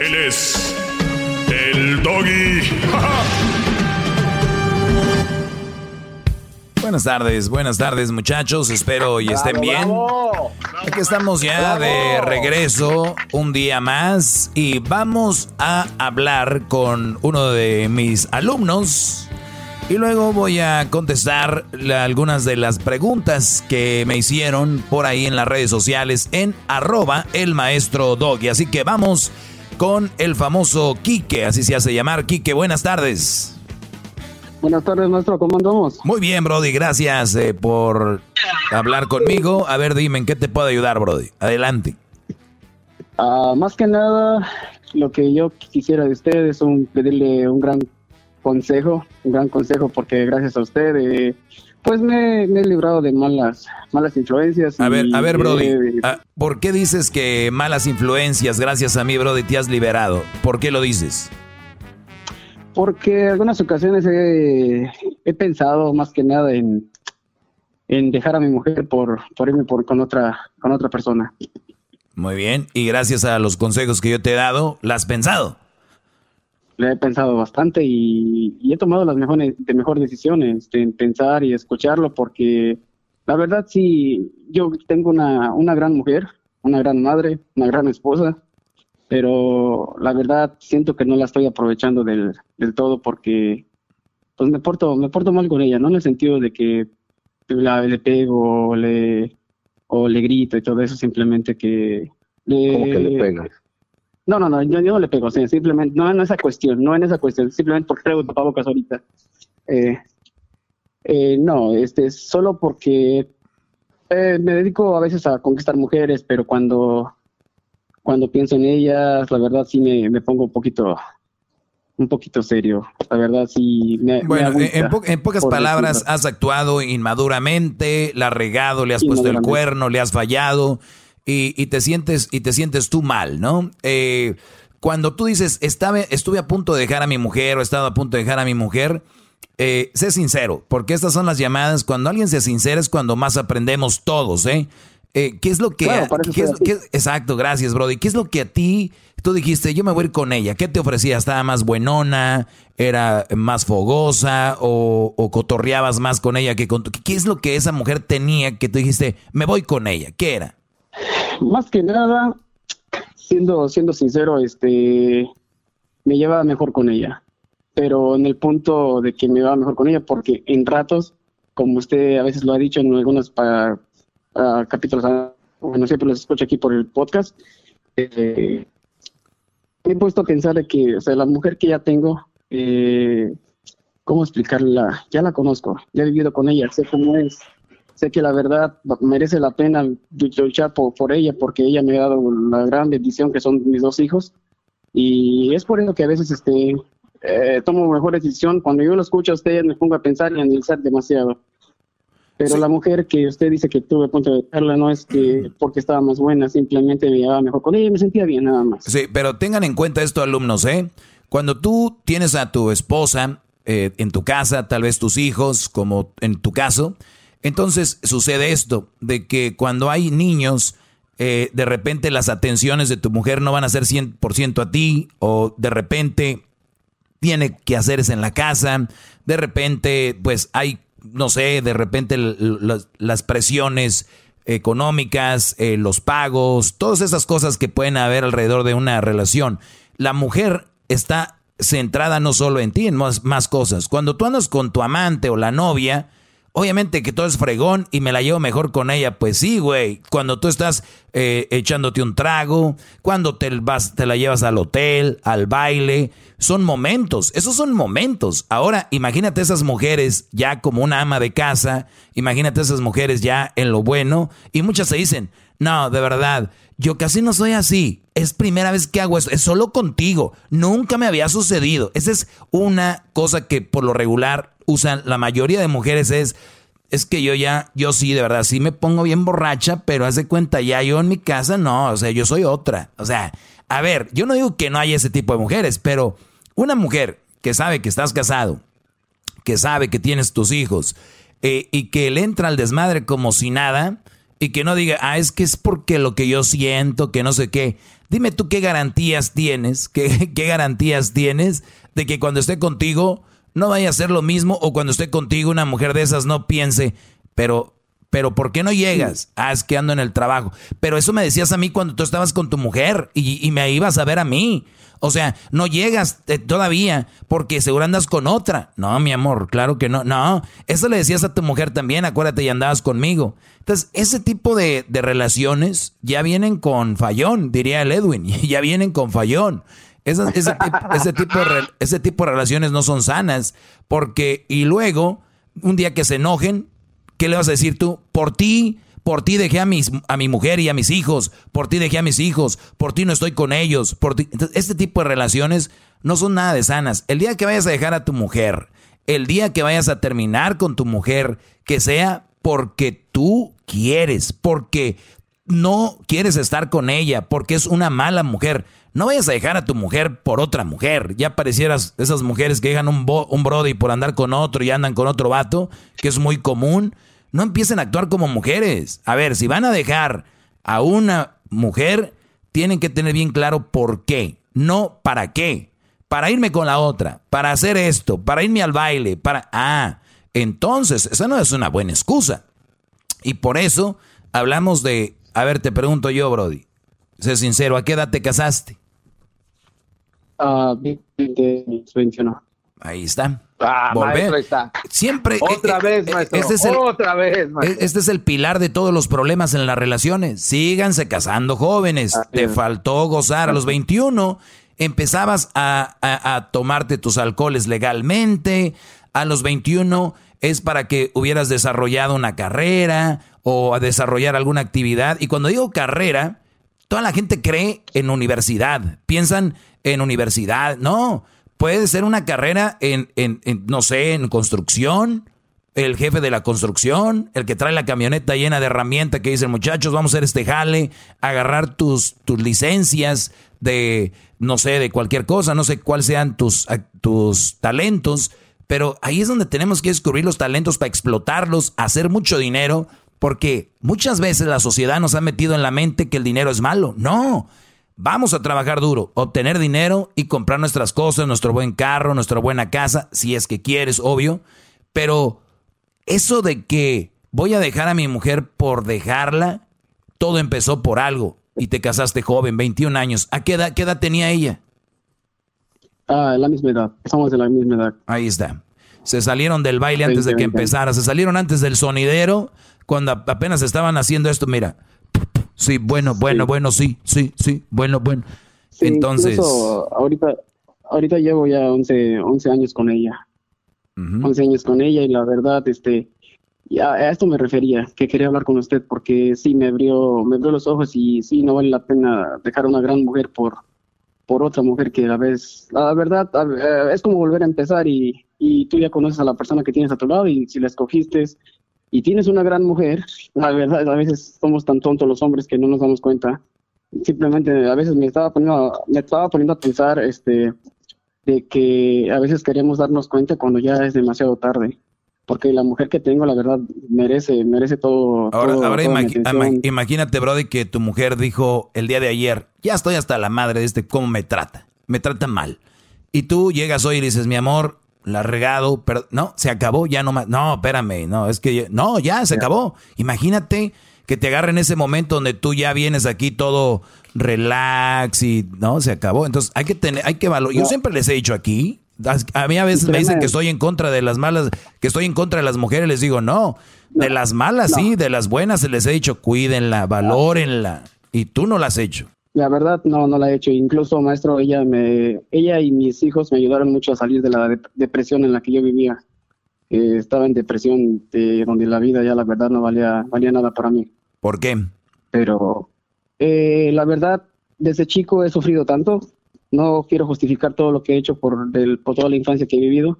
Él es el doggy. Buenas tardes, buenas tardes muchachos, espero y estén bien. Aquí estamos ya de regreso un día más y vamos a hablar con uno de mis alumnos y luego voy a contestar algunas de las preguntas que me hicieron por ahí en las redes sociales en arroba el maestro doggy. Así que vamos con el famoso Quique, así se hace llamar. Quique, buenas tardes. Buenas tardes, maestro, ¿cómo andamos? Muy bien, Brody, gracias eh, por hablar conmigo. A ver, dime, ¿en qué te puedo ayudar, Brody? Adelante. Ah, más que nada, lo que yo quisiera de usted es un, pedirle un gran consejo, un gran consejo, porque gracias a usted, eh, pues me, he librado de malas, malas influencias. A ver, a ver, Brody, ah, ¿por qué dices que malas influencias, gracias a mí, Brody, te has liberado? ¿Por qué lo dices? Porque en algunas ocasiones he, pensado más que nada en, en dejar a mi mujer por, por irme por, con, otra, con otra persona. Muy bien, y gracias a los consejos que yo te he dado, ¿la has pensado? Le he pensado bastante y, he tomado las mejores, de mejores decisiones en pensar y escucharlo porque la verdad sí, yo tengo una, una gran mujer, una gran madre, una gran esposa pero la verdad siento que no la estoy aprovechando del, del todo porque pues me porto me porto mal con ella no en el sentido de que la, le pego o le o le grito y todo eso simplemente que le, ¿Cómo que le pegas? No no no yo, no le pego simplemente no en esa cuestión no en esa cuestión simplemente porque traigo tapabocas ahorita. Eh, eh, no este solo porque eh, me dedico a veces a conquistar mujeres pero cuando cuando pienso en ellas, la verdad sí me, pongo un poquito un poquito serio. La verdad sí me Bueno, en, pocas palabras, has actuado inmaduramente, la has regado, le has puesto el cuerno, le has fallado y, te sientes y te sientes tú mal, ¿no? Eh, cuando tú dices, estaba, estuve a punto de dejar a mi mujer o he estado a punto de dejar a mi mujer, eh, sé sincero, porque estas son las llamadas, cuando alguien se sincera es cuando más aprendemos todos, ¿eh? Eh, ¿Qué es lo que... exacto, gracias, Brody. ¿Qué es lo que a ti, tú dijiste, yo me voy a ir con ella? ¿Qué te ofrecía? ¿Estaba más buenona? ¿Era más fogosa? ¿O, cotorreabas más con ella que con ¿Qué es lo que esa mujer tenía que tú dijiste, me voy con ella? ¿Qué era? Más que nada, siendo, siendo sincero, este, me llevaba mejor con ella. Pero en el punto de que me llevaba mejor con ella, porque en ratos, como usted a veces lo ha dicho en algunas para capítulos, bueno, siempre los escucho aquí por el podcast, eh, he puesto a pensar de que, o sea, la mujer que ya tengo, eh, ¿cómo explicarla? Ya la conozco, ya he vivido con ella, sé cómo es, sé que la verdad merece la pena luchar por, por ella, porque ella me ha dado la gran bendición que son mis dos hijos, y es por eso que a veces este, eh, tomo mejor decisión. Cuando yo lo escucho a usted, me pongo a pensar y a analizar demasiado. Pero la mujer que usted dice que tuve a punto de verla no es que porque estaba más buena, simplemente me llevaba mejor con ella y me sentía bien nada más. Sí, pero tengan en cuenta esto, alumnos, ¿eh? Cuando tú tienes a tu esposa eh, en tu casa, tal vez tus hijos, como en tu caso, entonces sucede esto, de que cuando hay niños, eh, de repente las atenciones de tu mujer no van a ser 100% a ti, o de repente tiene que hacerse en la casa, de repente pues hay no sé, de repente las presiones económicas, eh, los pagos, todas esas cosas que pueden haber alrededor de una relación. La mujer está centrada no solo en ti, en más, más cosas. Cuando tú andas con tu amante o la novia, Obviamente que todo es fregón y me la llevo mejor con ella. Pues sí, güey. Cuando tú estás eh, echándote un trago, cuando te, vas, te la llevas al hotel, al baile, son momentos. Esos son momentos. Ahora, imagínate esas mujeres ya como una ama de casa. Imagínate esas mujeres ya en lo bueno. Y muchas se dicen, no, de verdad, yo casi no soy así. Es primera vez que hago eso. Es solo contigo. Nunca me había sucedido. Esa es una cosa que por lo regular usan la mayoría de mujeres es es que yo ya, yo sí, de verdad, sí me pongo bien borracha, pero haz de cuenta, ya yo en mi casa no, o sea, yo soy otra. O sea, a ver, yo no digo que no haya ese tipo de mujeres, pero una mujer que sabe que estás casado, que sabe que tienes tus hijos, eh, y que le entra al desmadre como si nada, y que no diga, ah, es que es porque lo que yo siento, que no sé qué. Dime tú qué garantías tienes, qué, qué garantías tienes de que cuando esté contigo no vaya a ser lo mismo o cuando esté contigo una mujer de esas no piense, pero pero ¿por qué no llegas? Ah, es que ando en el trabajo. Pero eso me decías a mí cuando tú estabas con tu mujer y, y me ibas a ver a mí. O sea, no llegas eh, todavía porque seguro andas con otra. No, mi amor, claro que no. No, eso le decías a tu mujer también, acuérdate, y andabas conmigo. Entonces, ese tipo de, relaciones ya vienen con fallón, diría el Edwin, ya vienen con fallón. Ese, tipo, ese, tipo de, relaciones no son sanas porque, y luego, un día que se enojen, ¿qué le vas a decir tú? Por ti por ti dejé a, mis, a mi mujer y a mis hijos. Por ti dejé a mis hijos. Por ti no estoy con ellos. Por ti. este tipo de relaciones no son nada de sanas. El día que vayas a dejar a tu mujer, el día que vayas a terminar con tu mujer, que sea porque tú quieres, porque no quieres estar con ella, porque es una mala mujer. No vayas a dejar a tu mujer por otra mujer. Ya parecieras esas mujeres que dejan un, un brody por andar con otro y andan con otro vato, que es muy común no empiecen a actuar como mujeres. A ver, si van a dejar a una mujer, tienen que tener bien claro por qué, no para qué. Para irme con la otra, para hacer esto, para irme al baile, para... Ah, entonces, esa no es una buena excusa. Y por eso hablamos de... A ver, te pregunto yo, Brody. Sé sincero, ¿a qué edad te casaste? Ah, uh, 21. Ahí está. Ah, Volver. está. Siempre. Otra vez, maestro. Este es el, Otra vez, maestro. Este es el pilar de todos los problemas en las relaciones. Síganse casando jóvenes. Te faltó gozar a los 21. Empezabas a, a, tomarte tus alcoholes legalmente. A los 21 es para que hubieras desarrollado una carrera o a desarrollar alguna actividad. Y cuando digo carrera, toda la gente cree en universidad. Piensan en universidad. No Puede ser una carrera en, en, no sé, en construcción, el jefe de la construcción, el que trae la camioneta llena de herramientas que dicen, muchachos, vamos a hacer este jale, agarrar tus, tus licencias de, no sé, de cualquier cosa, no sé cuáles sean tus, tus talentos, pero ahí es donde tenemos que descubrir los talentos para explotarlos, hacer mucho dinero, porque muchas veces la sociedad nos ha metido en la mente que el dinero es malo. No, Vamos a trabajar duro, obtener dinero y comprar nuestras cosas, nuestro buen carro, nuestra buena casa, si es que quieres, obvio. Pero eso de que voy a dejar a mi mujer por dejarla, todo empezó por algo. Y te casaste joven, 21 años. ¿A qué edad, qué edad tenía ella? Ah, la misma edad. Estamos de la misma edad. Ahí está. Se salieron del baile antes de que empezara. Se salieron antes del sonidero. Cuando apenas estaban haciendo esto, mira, Sí, bueno, bueno, bueno, sí, sí, sí, bueno, bueno. Entonces... ahorita, ahorita llevo ya 11, 11 años con ella. 11 años con ella y la verdad, este, ya a esto me refería, que quería hablar con usted porque sí me abrió, me abrió los ojos y sí no vale la pena dejar a una gran mujer por, por otra mujer que a veces, la verdad, eh, es como volver a empezar y, y tú ya conoces a la persona que tienes a tu lado y si la escogiste y tienes una gran mujer, la verdad, a veces somos tan tontos los hombres que no nos damos cuenta. Simplemente a veces me estaba poniendo, me estaba poniendo a pensar este, de que a veces queríamos darnos cuenta cuando ya es demasiado tarde. Porque la mujer que tengo, la verdad, merece, merece todo. Ahora, ahora imagínate, Brody, que tu mujer dijo el día de ayer, ya estoy hasta la madre de este cómo me trata. Me trata mal. Y tú llegas hoy y dices, mi amor, la regado, pero no, se acabó, ya no más. No, espérame, no, es que no, ya se acabó. Imagínate que te agarre en ese momento donde tú ya vienes aquí todo relax y no, se acabó. Entonces, hay que tener hay que valorar. Yo siempre les he dicho aquí, a mí a veces me dicen que estoy en contra de las malas, que estoy en contra de las mujeres, les digo, no, de las malas sí, de las buenas se les he dicho, cuídenla, valórenla, y tú no las has hecho. La verdad, no, no la he hecho. Incluso, maestro, ella me, ella y mis hijos me ayudaron mucho a salir de la depresión en la que yo vivía. Eh, estaba en depresión de donde la vida ya la verdad no valía, valía nada para mí. ¿Por qué? Pero eh, la verdad, desde chico he sufrido tanto. No quiero justificar todo lo que he hecho por, toda la infancia que he vivido.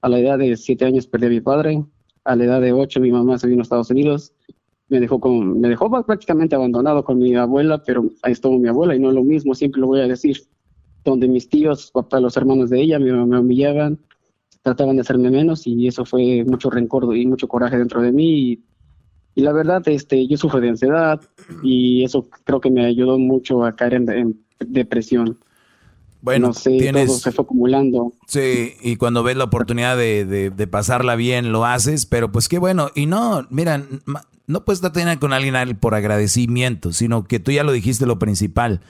A la edad de siete años perdí a mi padre. A la edad de ocho mi mamá se vino a Estados Unidos me dejó con, me dejó prácticamente abandonado con mi abuela, pero ahí estuvo mi abuela y no es lo mismo, siempre lo voy a decir, donde mis tíos, papá, los hermanos de ella me, me humillaban, trataban de hacerme menos y eso fue mucho rencor y mucho coraje dentro de mí y, la verdad, este, yo sufro de ansiedad y eso creo que me ayudó mucho a caer en, depresión. Bueno, todo se fue acumulando. Sí, y cuando ves la oportunidad de, de, de, pasarla bien, lo haces, pero pues qué bueno. Y no, miran, no puedes estar con alguien por agradecimiento, sino que tú ya lo dijiste lo principal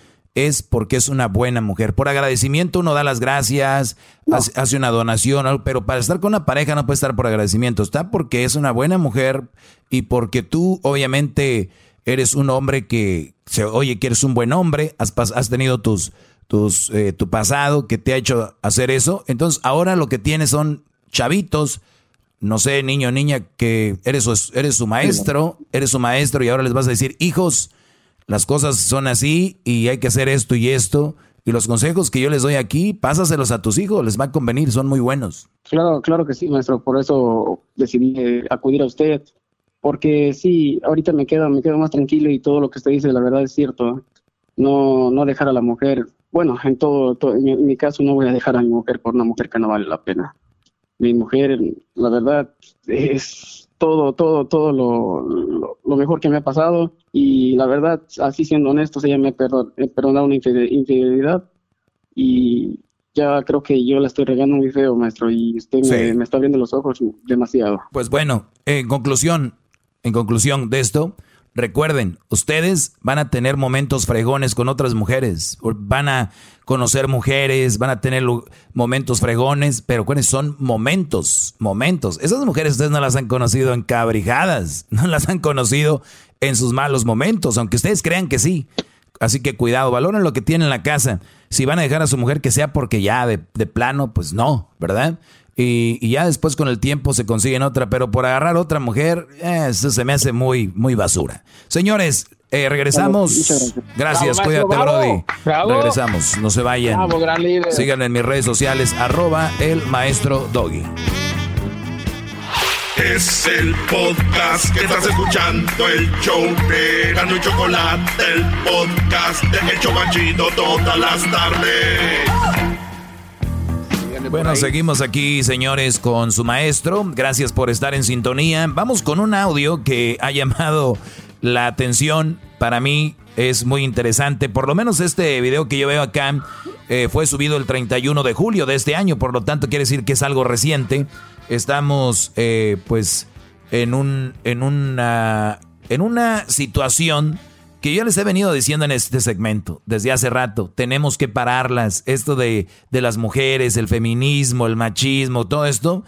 es porque es una buena mujer. Por agradecimiento uno da las gracias, hace, una donación, pero para estar con una pareja no puede estar por agradecimiento, está porque es una buena mujer y porque tú obviamente eres un hombre que se oye que eres un buen hombre, has, has tenido tus, tus, eh, tu pasado que te ha hecho hacer eso, entonces ahora lo que tienes son chavitos, no sé, niño niña, que eres su, eres su maestro, eres su maestro y ahora les vas a decir, hijos, las cosas son así y hay que hacer esto y esto. Y los consejos que yo les doy aquí, pásaselos a tus hijos, les va a convenir, son muy buenos. Claro, claro que sí, maestro, por eso decidí eh, acudir a usted, porque sí, ahorita me quedo, me quedo más tranquilo y todo lo que usted dice, la verdad es cierto. No, no dejar a la mujer, bueno, en todo, en mi caso no voy a dejar a mi mujer por una mujer que no vale la pena. Mi mujer, la verdad, es todo, todo, todo lo, lo, mejor que me ha pasado y la verdad, así siendo honesto, ella me ha perdonado una infidelidad y ya creo que yo la estoy regando muy feo, maestro, y usted me, me, está abriendo los ojos demasiado. Pues bueno, en conclusión, en conclusión de esto, Recuerden, ustedes van a tener momentos fregones con otras mujeres, van a conocer mujeres, van a tener momentos fregones, pero ¿cuáles son momentos? Momentos. Esas mujeres ustedes no las han conocido en cabrijadas, no las han conocido en sus malos momentos, aunque ustedes crean que sí. Así que cuidado, valoren lo que tienen en la casa. Si van a dejar a su mujer que sea porque ya de, de plano, pues no, ¿verdad? Y, ya después con el tiempo se consiguen otra, pero por agarrar otra mujer, eh, eso se me hace muy, muy basura. Señores, eh, regresamos. Gracias, cuídate, Brody. Regresamos, no se vayan. Síganme en mis redes sociales, arroba el maestro Doggy. Es el podcast que estás escuchando, el show de Gano y Chocolate, el podcast de El Chocachito todas las tardes. Bueno, seguimos aquí, señores, con su maestro. Gracias por estar en sintonía. Vamos con un audio que ha llamado la atención. Para mí es muy interesante. Por lo menos este video que yo veo acá eh, fue subido el 31 de julio de este año. Por lo tanto, quiere decir que es algo reciente. Estamos, eh, pues, en, un, en, una, en una situación que yo les he venido diciendo en este segmento desde hace rato, tenemos que pararlas, esto de, de las mujeres, el feminismo, el machismo, todo esto,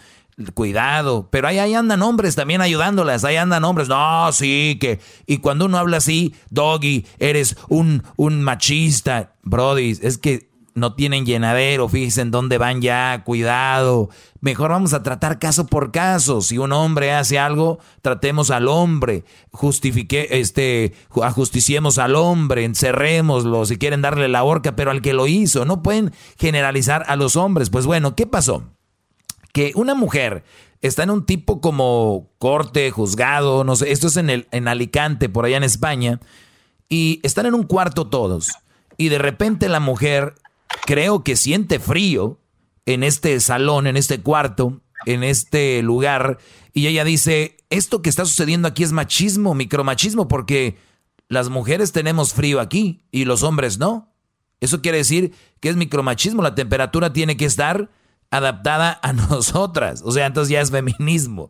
cuidado, pero ahí, ahí andan hombres también ayudándolas, ahí andan hombres, no, sí, que, y cuando uno habla así, doggy, eres un, un machista, brody, es que no tienen llenadero, fíjense en dónde van ya, cuidado. Mejor vamos a tratar caso por caso. Si un hombre hace algo, tratemos al hombre, justifique, este, ajusticiemos al hombre, encerrémoslo, si quieren darle la horca, pero al que lo hizo. No pueden generalizar a los hombres. Pues bueno, ¿qué pasó? Que una mujer está en un tipo como corte, juzgado, no sé, esto es en, el, en Alicante, por allá en España, y están en un cuarto todos. Y de repente la mujer creo que siente frío en este salón, en este cuarto, en este lugar, y ella dice, esto que está sucediendo aquí es machismo, micromachismo, porque las mujeres tenemos frío aquí y los hombres no. Eso quiere decir que es micromachismo, la temperatura tiene que estar adaptada a nosotras, o sea, entonces ya es feminismo.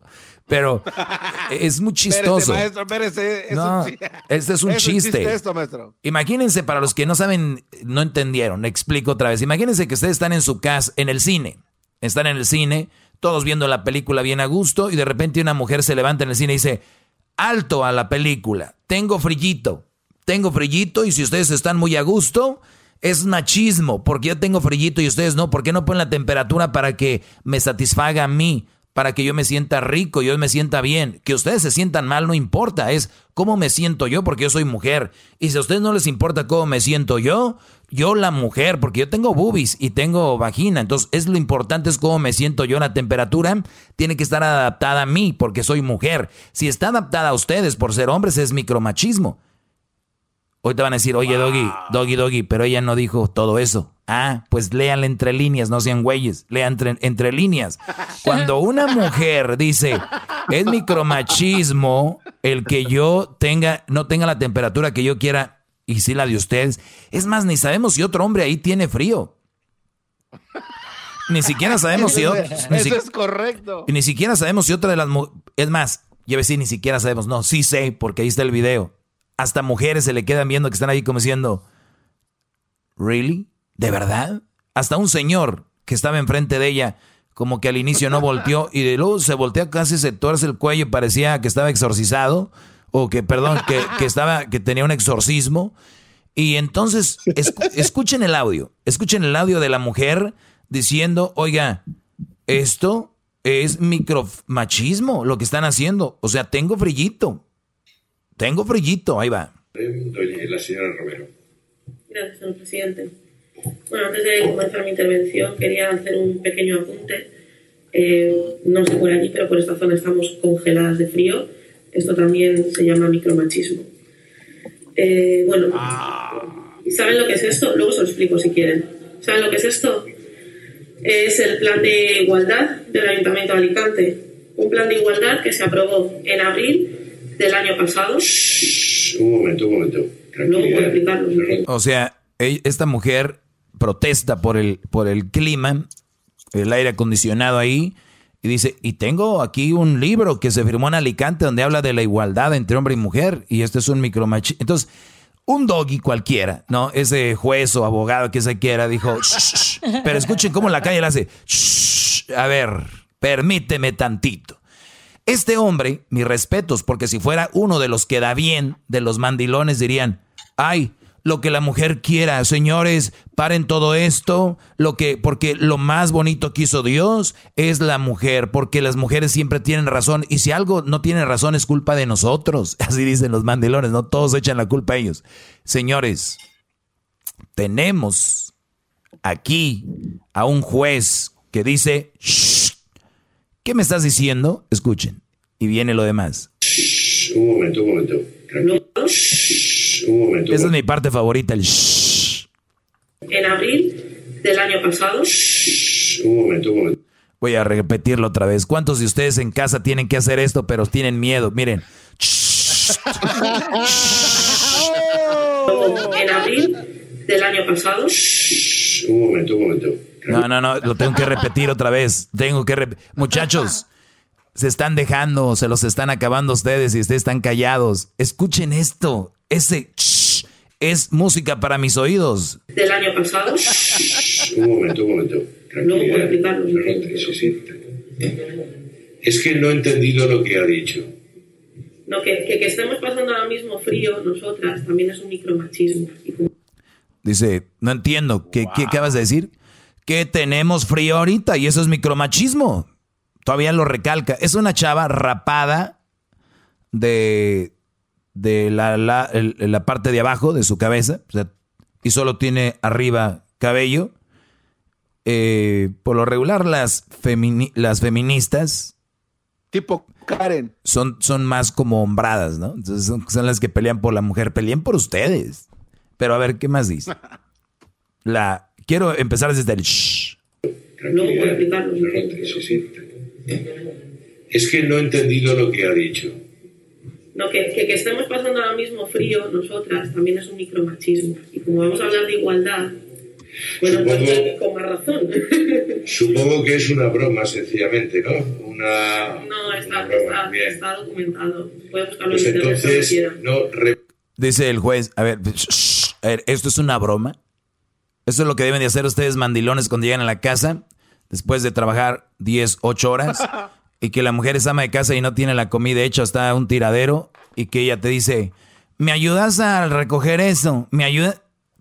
Pero es muy chistoso. maestro, no, este es un chiste. Imagínense, para los que no saben, no entendieron, explico otra vez. Imagínense que ustedes están en su casa, en el cine. Están en el cine, todos viendo la película bien a gusto, y de repente una mujer se levanta en el cine y dice, alto a la película, tengo frillito, tengo frillito, y si ustedes están muy a gusto, es machismo, porque yo tengo frillito y ustedes no, ¿por qué no ponen la temperatura para que me satisfaga a mí? Para que yo me sienta rico, yo me sienta bien. Que ustedes se sientan mal no importa, es cómo me siento yo porque yo soy mujer. Y si a ustedes no les importa cómo me siento yo, yo la mujer, porque yo tengo boobies y tengo vagina, entonces es lo importante es cómo me siento yo, la temperatura tiene que estar adaptada a mí porque soy mujer. Si está adaptada a ustedes por ser hombres es micromachismo. Hoy te van a decir, oye, Doggy, Doggy, Doggy, pero ella no dijo todo eso. Ah, pues léanle entre líneas, no sean güeyes, lean entre, entre líneas. Cuando una mujer dice, es micromachismo el que yo tenga, no tenga la temperatura que yo quiera, y sí la de ustedes, es más, ni sabemos si otro hombre ahí tiene frío. Ni siquiera sabemos si otro... Eso es correcto. Ni siquiera sabemos si otra de las... Es más, a veces ni siquiera sabemos, no, sí sé, porque ahí está el video. Hasta mujeres se le quedan viendo que están ahí como diciendo, ¿really? ¿De verdad? Hasta un señor que estaba enfrente de ella, como que al inicio no volteó y de luego se voltea casi, se tuerce el cuello y parecía que estaba exorcizado, o que, perdón, que, estaba, que tenía un exorcismo. Y entonces, escuchen el audio, escuchen el audio de la mujer diciendo, oiga, esto es micromachismo lo que están haciendo. O sea, tengo frillito. Tengo frillito, ahí va. La señora Romero. Gracias, señor presidente. Bueno, antes de comenzar mi intervención, quería hacer un pequeño apunte. Eh, no sé por allí, pero por esta zona estamos congeladas de frío. Esto también se llama micromachismo. Eh, bueno, ¿saben lo que es esto? Luego se lo explico si quieren. ¿Saben lo que es esto? Es el plan de igualdad del Ayuntamiento de Alicante. Un plan de igualdad que se aprobó en abril del año pasado. un momento, un momento. Explicarlo. O sea, esta mujer protesta por el, por el clima, el aire acondicionado ahí, y dice, y tengo aquí un libro que se firmó en Alicante donde habla de la igualdad entre hombre y mujer, y este es un micromachismo. Entonces, un doggy cualquiera, ¿no? Ese juez o abogado que se quiera dijo, pero escuchen cómo la calle le hace, a ver, permíteme tantito. Este hombre, mis respetos, porque si fuera uno de los que da bien, de los mandilones, dirían, ay, lo que la mujer quiera. Señores, paren todo esto, lo que porque lo más bonito que hizo Dios es la mujer, porque las mujeres siempre tienen razón y si algo no tiene razón es culpa de nosotros. Así dicen los mandilones, no todos echan la culpa a ellos. Señores, tenemos aquí a un juez que dice, ¿qué me estás diciendo? Escuchen. Y viene lo demás. Un momento, un momento. Esa es mi parte favorita, el En abril del año pasado. Un momento, un momento. Voy a repetirlo otra vez. ¿Cuántos de ustedes en casa tienen que hacer esto, pero tienen miedo? Miren. en abril del año pasado. Un momento, un momento. No, no, no, lo tengo que repetir otra vez. Tengo que Muchachos, se están dejando, se los están acabando ustedes y ustedes están callados. Escuchen esto. Ese es música para mis oídos. Del año pasado. un momento, un momento. No puedo explicarlo. Sí, sí. Es que no he entendido lo que ha dicho. No, que, que, estemos pasando ahora mismo frío nosotras también es un micromachismo. Dice, no entiendo. ¿Qué, ¿Qué acabas de decir? Que tenemos frío ahorita y eso es micromachismo. Todavía lo recalca. Es una chava rapada de de la, la, parte de abajo de su cabeza y solo tiene arriba cabello. Eh, por lo regular las, las feministas... Tipo Karen. Son, son más como hombradas, ¿no? Entonces son, las que pelean por la mujer. Peleen por ustedes. Pero a ver, ¿qué más dice? La, quiero empezar desde el... Es que no he entendido lo que ha dicho. No, que, que, estemos pasando ahora mismo frío nosotras también es un micromachismo. Y como vamos a hablar de igualdad, bueno, pues supongo, con más razón. supongo que es una broma, sencillamente, ¿no? Una. No, está, está, está, documentado. Puede buscarlo pues en entonces, no. Dice el juez, a ver, a ver, ¿esto es una broma? Esto es lo que deben de hacer ustedes mandilones cuando llegan a la casa, después de trabajar 10, 8 horas. y que la mujer es ama de casa y no tiene la comida hecha, está un tiradero y que ella te dice, ¿me ayudas a recoger eso? ¿Me ayuda?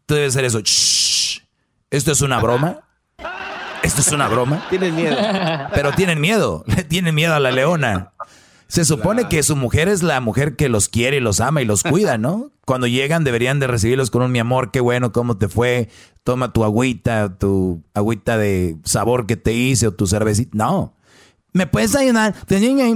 Tú debes hacer eso. ¿Esto es una broma? ¿Esto es una broma? Tienen miedo. Pero tienen miedo, le tienen miedo a la leona. Se supone que su mujer es la mujer que los quiere y los ama y los cuida, ¿no? Cuando llegan deberían de recibirlos con un mi amor, qué bueno, cómo te fue, toma tu agüita, tu agüita de sabor que te hice o tu cervecita. No, ¿Me puedes ayudar?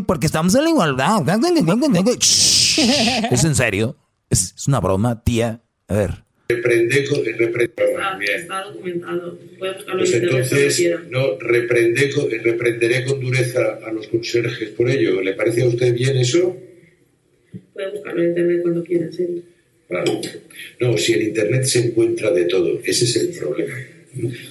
Porque estamos en la igualdad. ¿Es en serio? ¿Es, una broma, tía? A ver. Reprende con... Reprende, ah, bien. Está documentado. Pues entonces, no, reprende, reprenderé con dureza a los conserjes por ello. ¿Le parece a usted bien eso? Puede buscarlo en internet cuando quiera, sí. Claro. No, si en internet se encuentra de todo. Ese es el problema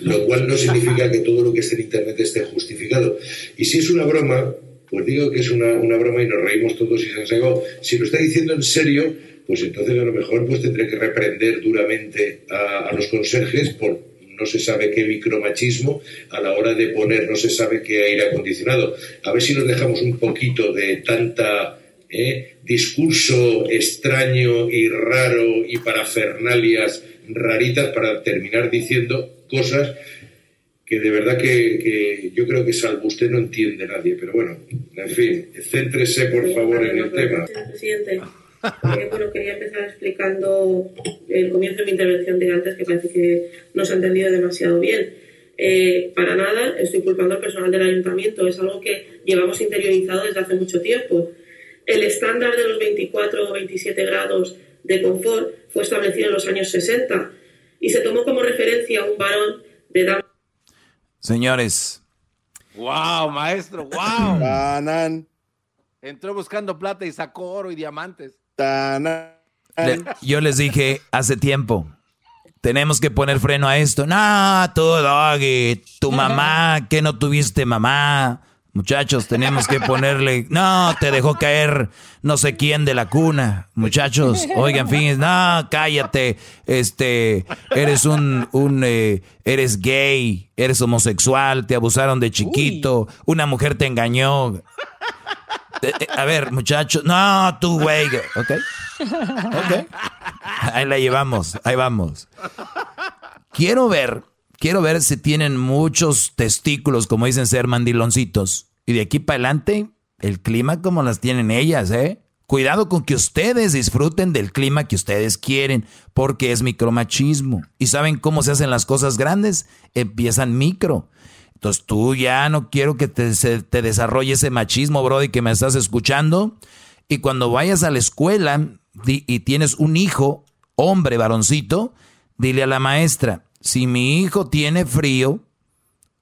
lo cual no significa que todo lo que esté en Internet esté justificado. Y si es una broma, pues digo que es una, una broma y nos reímos todos y se han sacado. Si lo está diciendo en serio, pues entonces a lo mejor pues tendré que reprender duramente a, los conserjes por no se sabe qué micromachismo a la hora de poner no se sabe qué aire acondicionado. A ver si nos dejamos un poquito de tanta ¿eh? discurso extraño y raro y parafernalias raritas para terminar diciendo cosas que de verdad que, que yo creo que salvo usted no entiende nadie. Pero bueno, en fin, céntrese por favor en el tema. Eh, bueno, quería empezar explicando el comienzo de mi intervención de antes, que parece que no se ha entendido demasiado bien. Eh, para nada estoy culpando al personal del ayuntamiento, es algo que llevamos interiorizado desde hace mucho tiempo. El estándar de los 24 o 27 grados de confort fue establecido en los años 60 y se tomó como referencia a un varón de edad. Señores, ¡Wow, maestro! ¡Wow! Entró buscando plata y sacó oro y diamantes. Le- yo les dije hace tiempo, tenemos que poner freno a esto. No, tú, Doggy, tu mamá, que no tuviste mamá. Muchachos, tenemos que ponerle, no, te dejó caer no sé quién de la cuna. Muchachos, oigan, fin, no, cállate, este, eres un, un, eh, eres gay, eres homosexual, te abusaron de chiquito, una mujer te engañó. A ver, muchachos, no, tú, güey, ok. Ok. Ahí la llevamos, ahí vamos. Quiero ver, quiero ver si tienen muchos testículos, como dicen ser mandiloncitos. Y de aquí para adelante, el clima como las tienen ellas, ¿eh? Cuidado con que ustedes disfruten del clima que ustedes quieren, porque es micromachismo. ¿Y saben cómo se hacen las cosas grandes? Empiezan micro. Entonces tú ya no quiero que te, se- te desarrolle ese machismo, Brody, que me estás escuchando. Y cuando vayas a la escuela di- y tienes un hijo, hombre, varoncito, dile a la maestra, si mi hijo tiene frío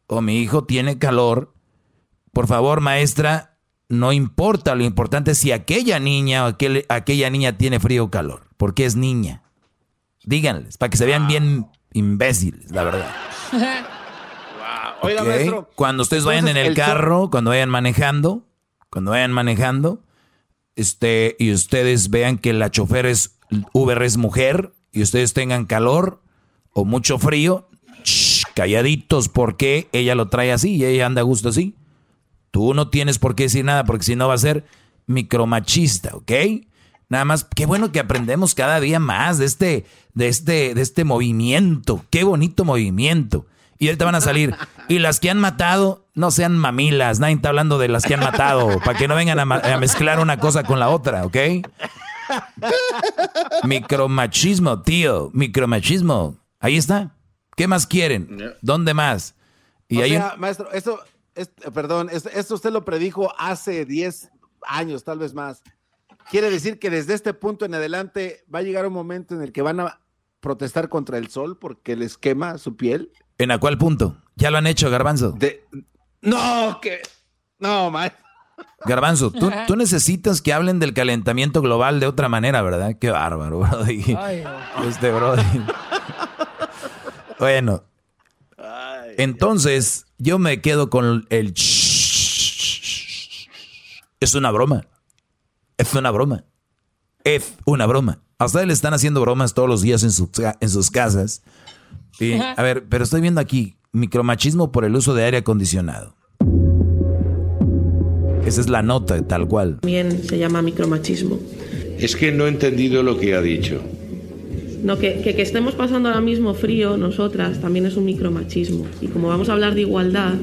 o mi hijo tiene calor, por favor, maestra, no importa, lo importante es si aquella niña o aquel- aquella niña tiene frío o calor, porque es niña. Díganles, para que se vean bien imbéciles, la verdad. Oiga, ¿ok? maestro. Cuando ustedes vayan en el carro, cuando vayan manejando, cuando vayan manejando, este, y ustedes vean que la chofer es Uber es mujer, y ustedes tengan calor o mucho frío, shh, calladitos, porque ella lo trae así y ella anda a gusto así. Tú no tienes por qué decir nada, porque si no va a ser micromachista, ¿ok? Nada más, qué bueno que aprendemos cada día más de este, de este, de este movimiento. Qué bonito movimiento. Y ahorita van a salir. Y las que han matado, no sean mamilas. Nadie está hablando de las que han matado. Para que no vengan a, mezclar una cosa con la otra, ¿ok? Micromachismo, tío. Micromachismo. Ahí está. ¿Qué más quieren? ¿Dónde más? Y o hay un- sea, maestro, esto, es- perdón, esto, esto usted lo predijo hace 10 años, tal vez más. Quiere decir que desde este punto en adelante va a llegar un momento en el que van a protestar contra el sol porque les quema su piel. ¿En a cuál punto? Ya lo han hecho, Garbanzo. No, que. No, maestro. Garbanzo, tú, tú necesitas que hablen del calentamiento global de otra manera, ¿verdad? Qué bárbaro, Brody. Ay, Este Brody. Bueno. Entonces, yo me quedo con el... Es una broma. Es una broma. Es una broma. A ustedes le están haciendo bromas todos los días en, en sus casas. Y, a ver, pero estoy viendo aquí micromachismo por el uso de aire acondicionado. Esa es la nota, tal cual. También se llama micromachismo. Es que no he entendido lo que ha dicho. No, que, que, que estemos pasando ahora mismo frío, nosotras, también es un micromachismo. Y como vamos a hablar de igualdad,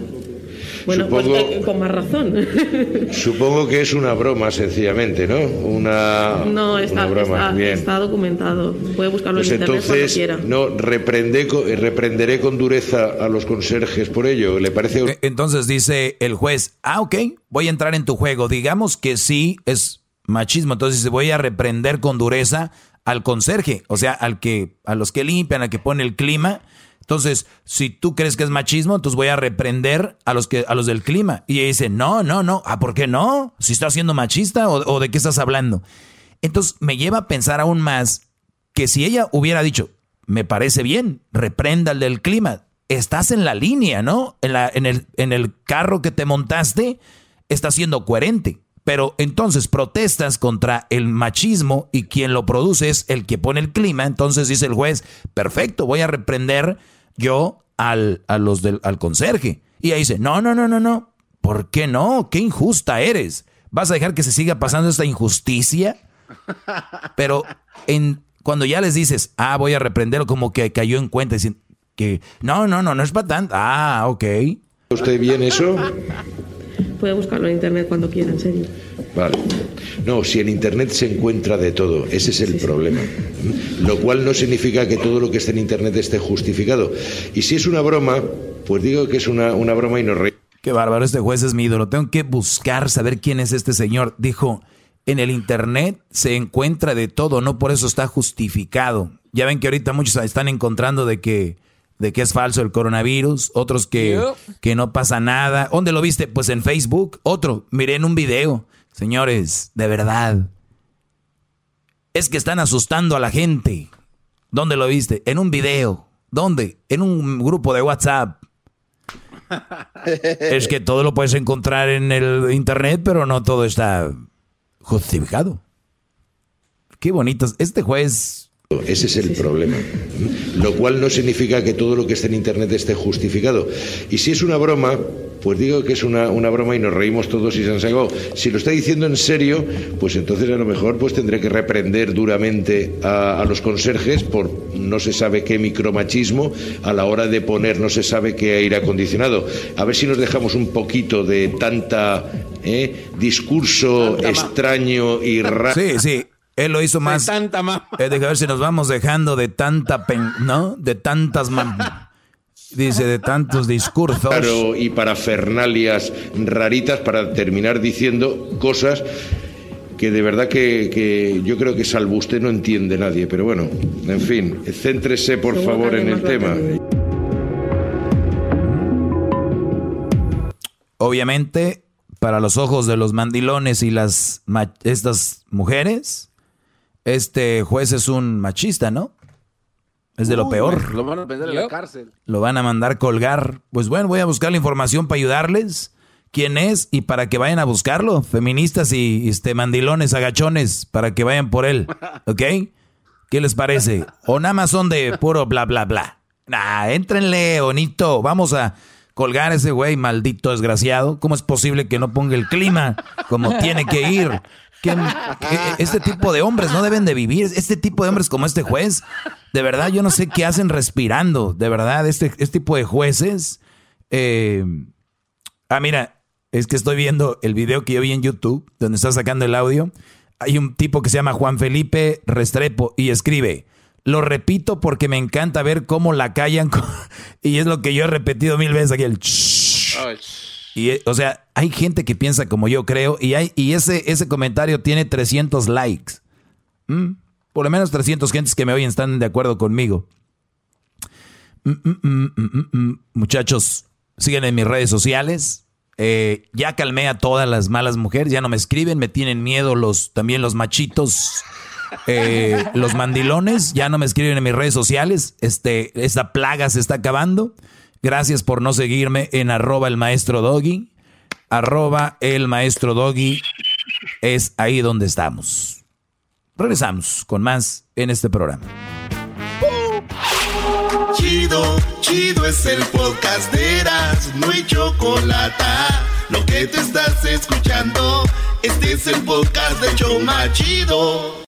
bueno, Supongo- pues con más razón. Supongo que es una broma, sencillamente, ¿no? Una, no, está, una broma. está, Bien. está documentado. Puede buscarlo Pues en internet cuando entonces, quiera. no, reprende eh, reprenderé con dureza a los conserjes por ello. ¿Le parece? E- Entonces dice el juez, ah, ok, voy a entrar en tu juego. Digamos que sí es machismo, entonces dice, voy a reprender con dureza al conserje, o sea, al que, a los que limpian, al que pone el clima. Entonces, si tú crees que es machismo, entonces voy a reprender a los que, a los del clima. Y ella dice, no, no, no, ah, ¿por qué no? Si estás siendo machista o, o de qué estás hablando. Entonces me lleva a pensar aún más que si ella hubiera dicho, me parece bien, reprenda el del clima, estás en la línea, ¿no? En, la, en, el, en el carro que te montaste, está siendo coherente. Pero entonces protestas contra el machismo y quien lo produce es el que pone el clima. Entonces dice el juez, perfecto, voy a reprender yo al, a los del, al conserje. Y ahí dice, no, no, no, no, no. ¿Por qué no? Qué injusta eres. ¿Vas a dejar que se siga pasando esta injusticia? Pero en, cuando ya les dices, ah, voy a reprenderlo, como que cayó en cuenta, dicen que no, no, no, no es para tanto. Ah, ok. ¿Usted bien eso? Puede buscarlo en internet cuando quiera, en serio. Vale. No, si en internet se encuentra de todo, ese es el problema. Lo cual no significa que todo lo que está en internet esté justificado. Y si es una broma, pues digo que es una, una broma y no reímos. Qué bárbaro, este juez es mi ídolo. Tengo que buscar, saber quién es este señor. Dijo, en el internet se encuentra de todo, no por eso está justificado. Ya ven que ahorita muchos están encontrando de que de que es falso el coronavirus, otros que, que no pasa nada. ¿Dónde lo viste? Pues en Facebook. Otro, miré en un video. Señores, de verdad. Es que están asustando a la gente. ¿Dónde lo viste? En un video. ¿Dónde? En un grupo de WhatsApp. es que todo lo puedes encontrar en el internet, pero no todo está justificado. Qué bonito. Este juez ese es el problema. Lo cual no significa que todo lo que está en Internet esté justificado. Y si es una broma, pues digo que es una, broma y nos reímos todos y se han sacado. Si lo está diciendo en serio, pues entonces a lo mejor pues tendré que reprender duramente a, los conserjes por no se sabe qué micromachismo a la hora de poner no se sabe qué aire acondicionado. A ver si nos dejamos un poquito de tanta ¿eh? discurso extraño y raro. Sí, sí. Él lo hizo más. De tanta mamá. Eh, a ver si nos vamos dejando de tanta, pen, ¿no? De tantas Dice, de tantos discursos. Claro, y parafernalias raritas para terminar diciendo cosas que de verdad que, que, yo creo que salvo usted no entiende nadie. Pero bueno, en fin, céntrese por favor en el tema. Obviamente, para los ojos de los mandilones y las estas mujeres, este juez es un machista, ¿no? Es de lo peor. Lo van a meter en la cárcel. Lo van a mandar colgar. Pues bueno, voy a buscar la información para ayudarles. ¿Quién es? Y para que vayan a buscarlo. Feministas y este, mandilones, agachones, para que vayan por él. ¿Ok? ¿Qué les parece? O nada más son de puro bla, bla, bla. Nah, éntrenle, bonito. Vamos a colgar a ese güey, maldito desgraciado. ¿Cómo es posible que no ponga el clima como tiene que ir? Que, este tipo de hombres no deben de vivir. Este tipo de hombres como este juez, de verdad yo no sé qué hacen respirando. De verdad, este, este tipo de jueces. Eh, ah, mira, es que estoy viendo el video que yo vi en YouTube, donde está sacando el audio. Hay un tipo que se llama Juan Felipe Restrepo y escribe, lo repito porque me encanta ver cómo la callan. y es lo que yo he repetido mil veces aquí, el... Y, o sea, hay gente que piensa como yo creo y, hay, y ese, ese comentario tiene 300 likes. Mm, por lo menos 300 gentes que me oyen están de acuerdo conmigo. Mm, mm, Muchachos, siguen en mis redes sociales. Eh, ya calmé a todas las malas mujeres, ya no me escriben, me tienen miedo los, también los machitos, eh, los mandilones, ya no me escriben en mis redes sociales. Este, esta plaga se está acabando. Gracias por no seguirme en arroba el maestro doggy. Arroba el maestro doggy es ahí donde estamos. Regresamos con más en este programa. Chido, chido es el podcast de Eras, no hay chocolate. Lo que te estás escuchando, este es el podcast de Choma Chido.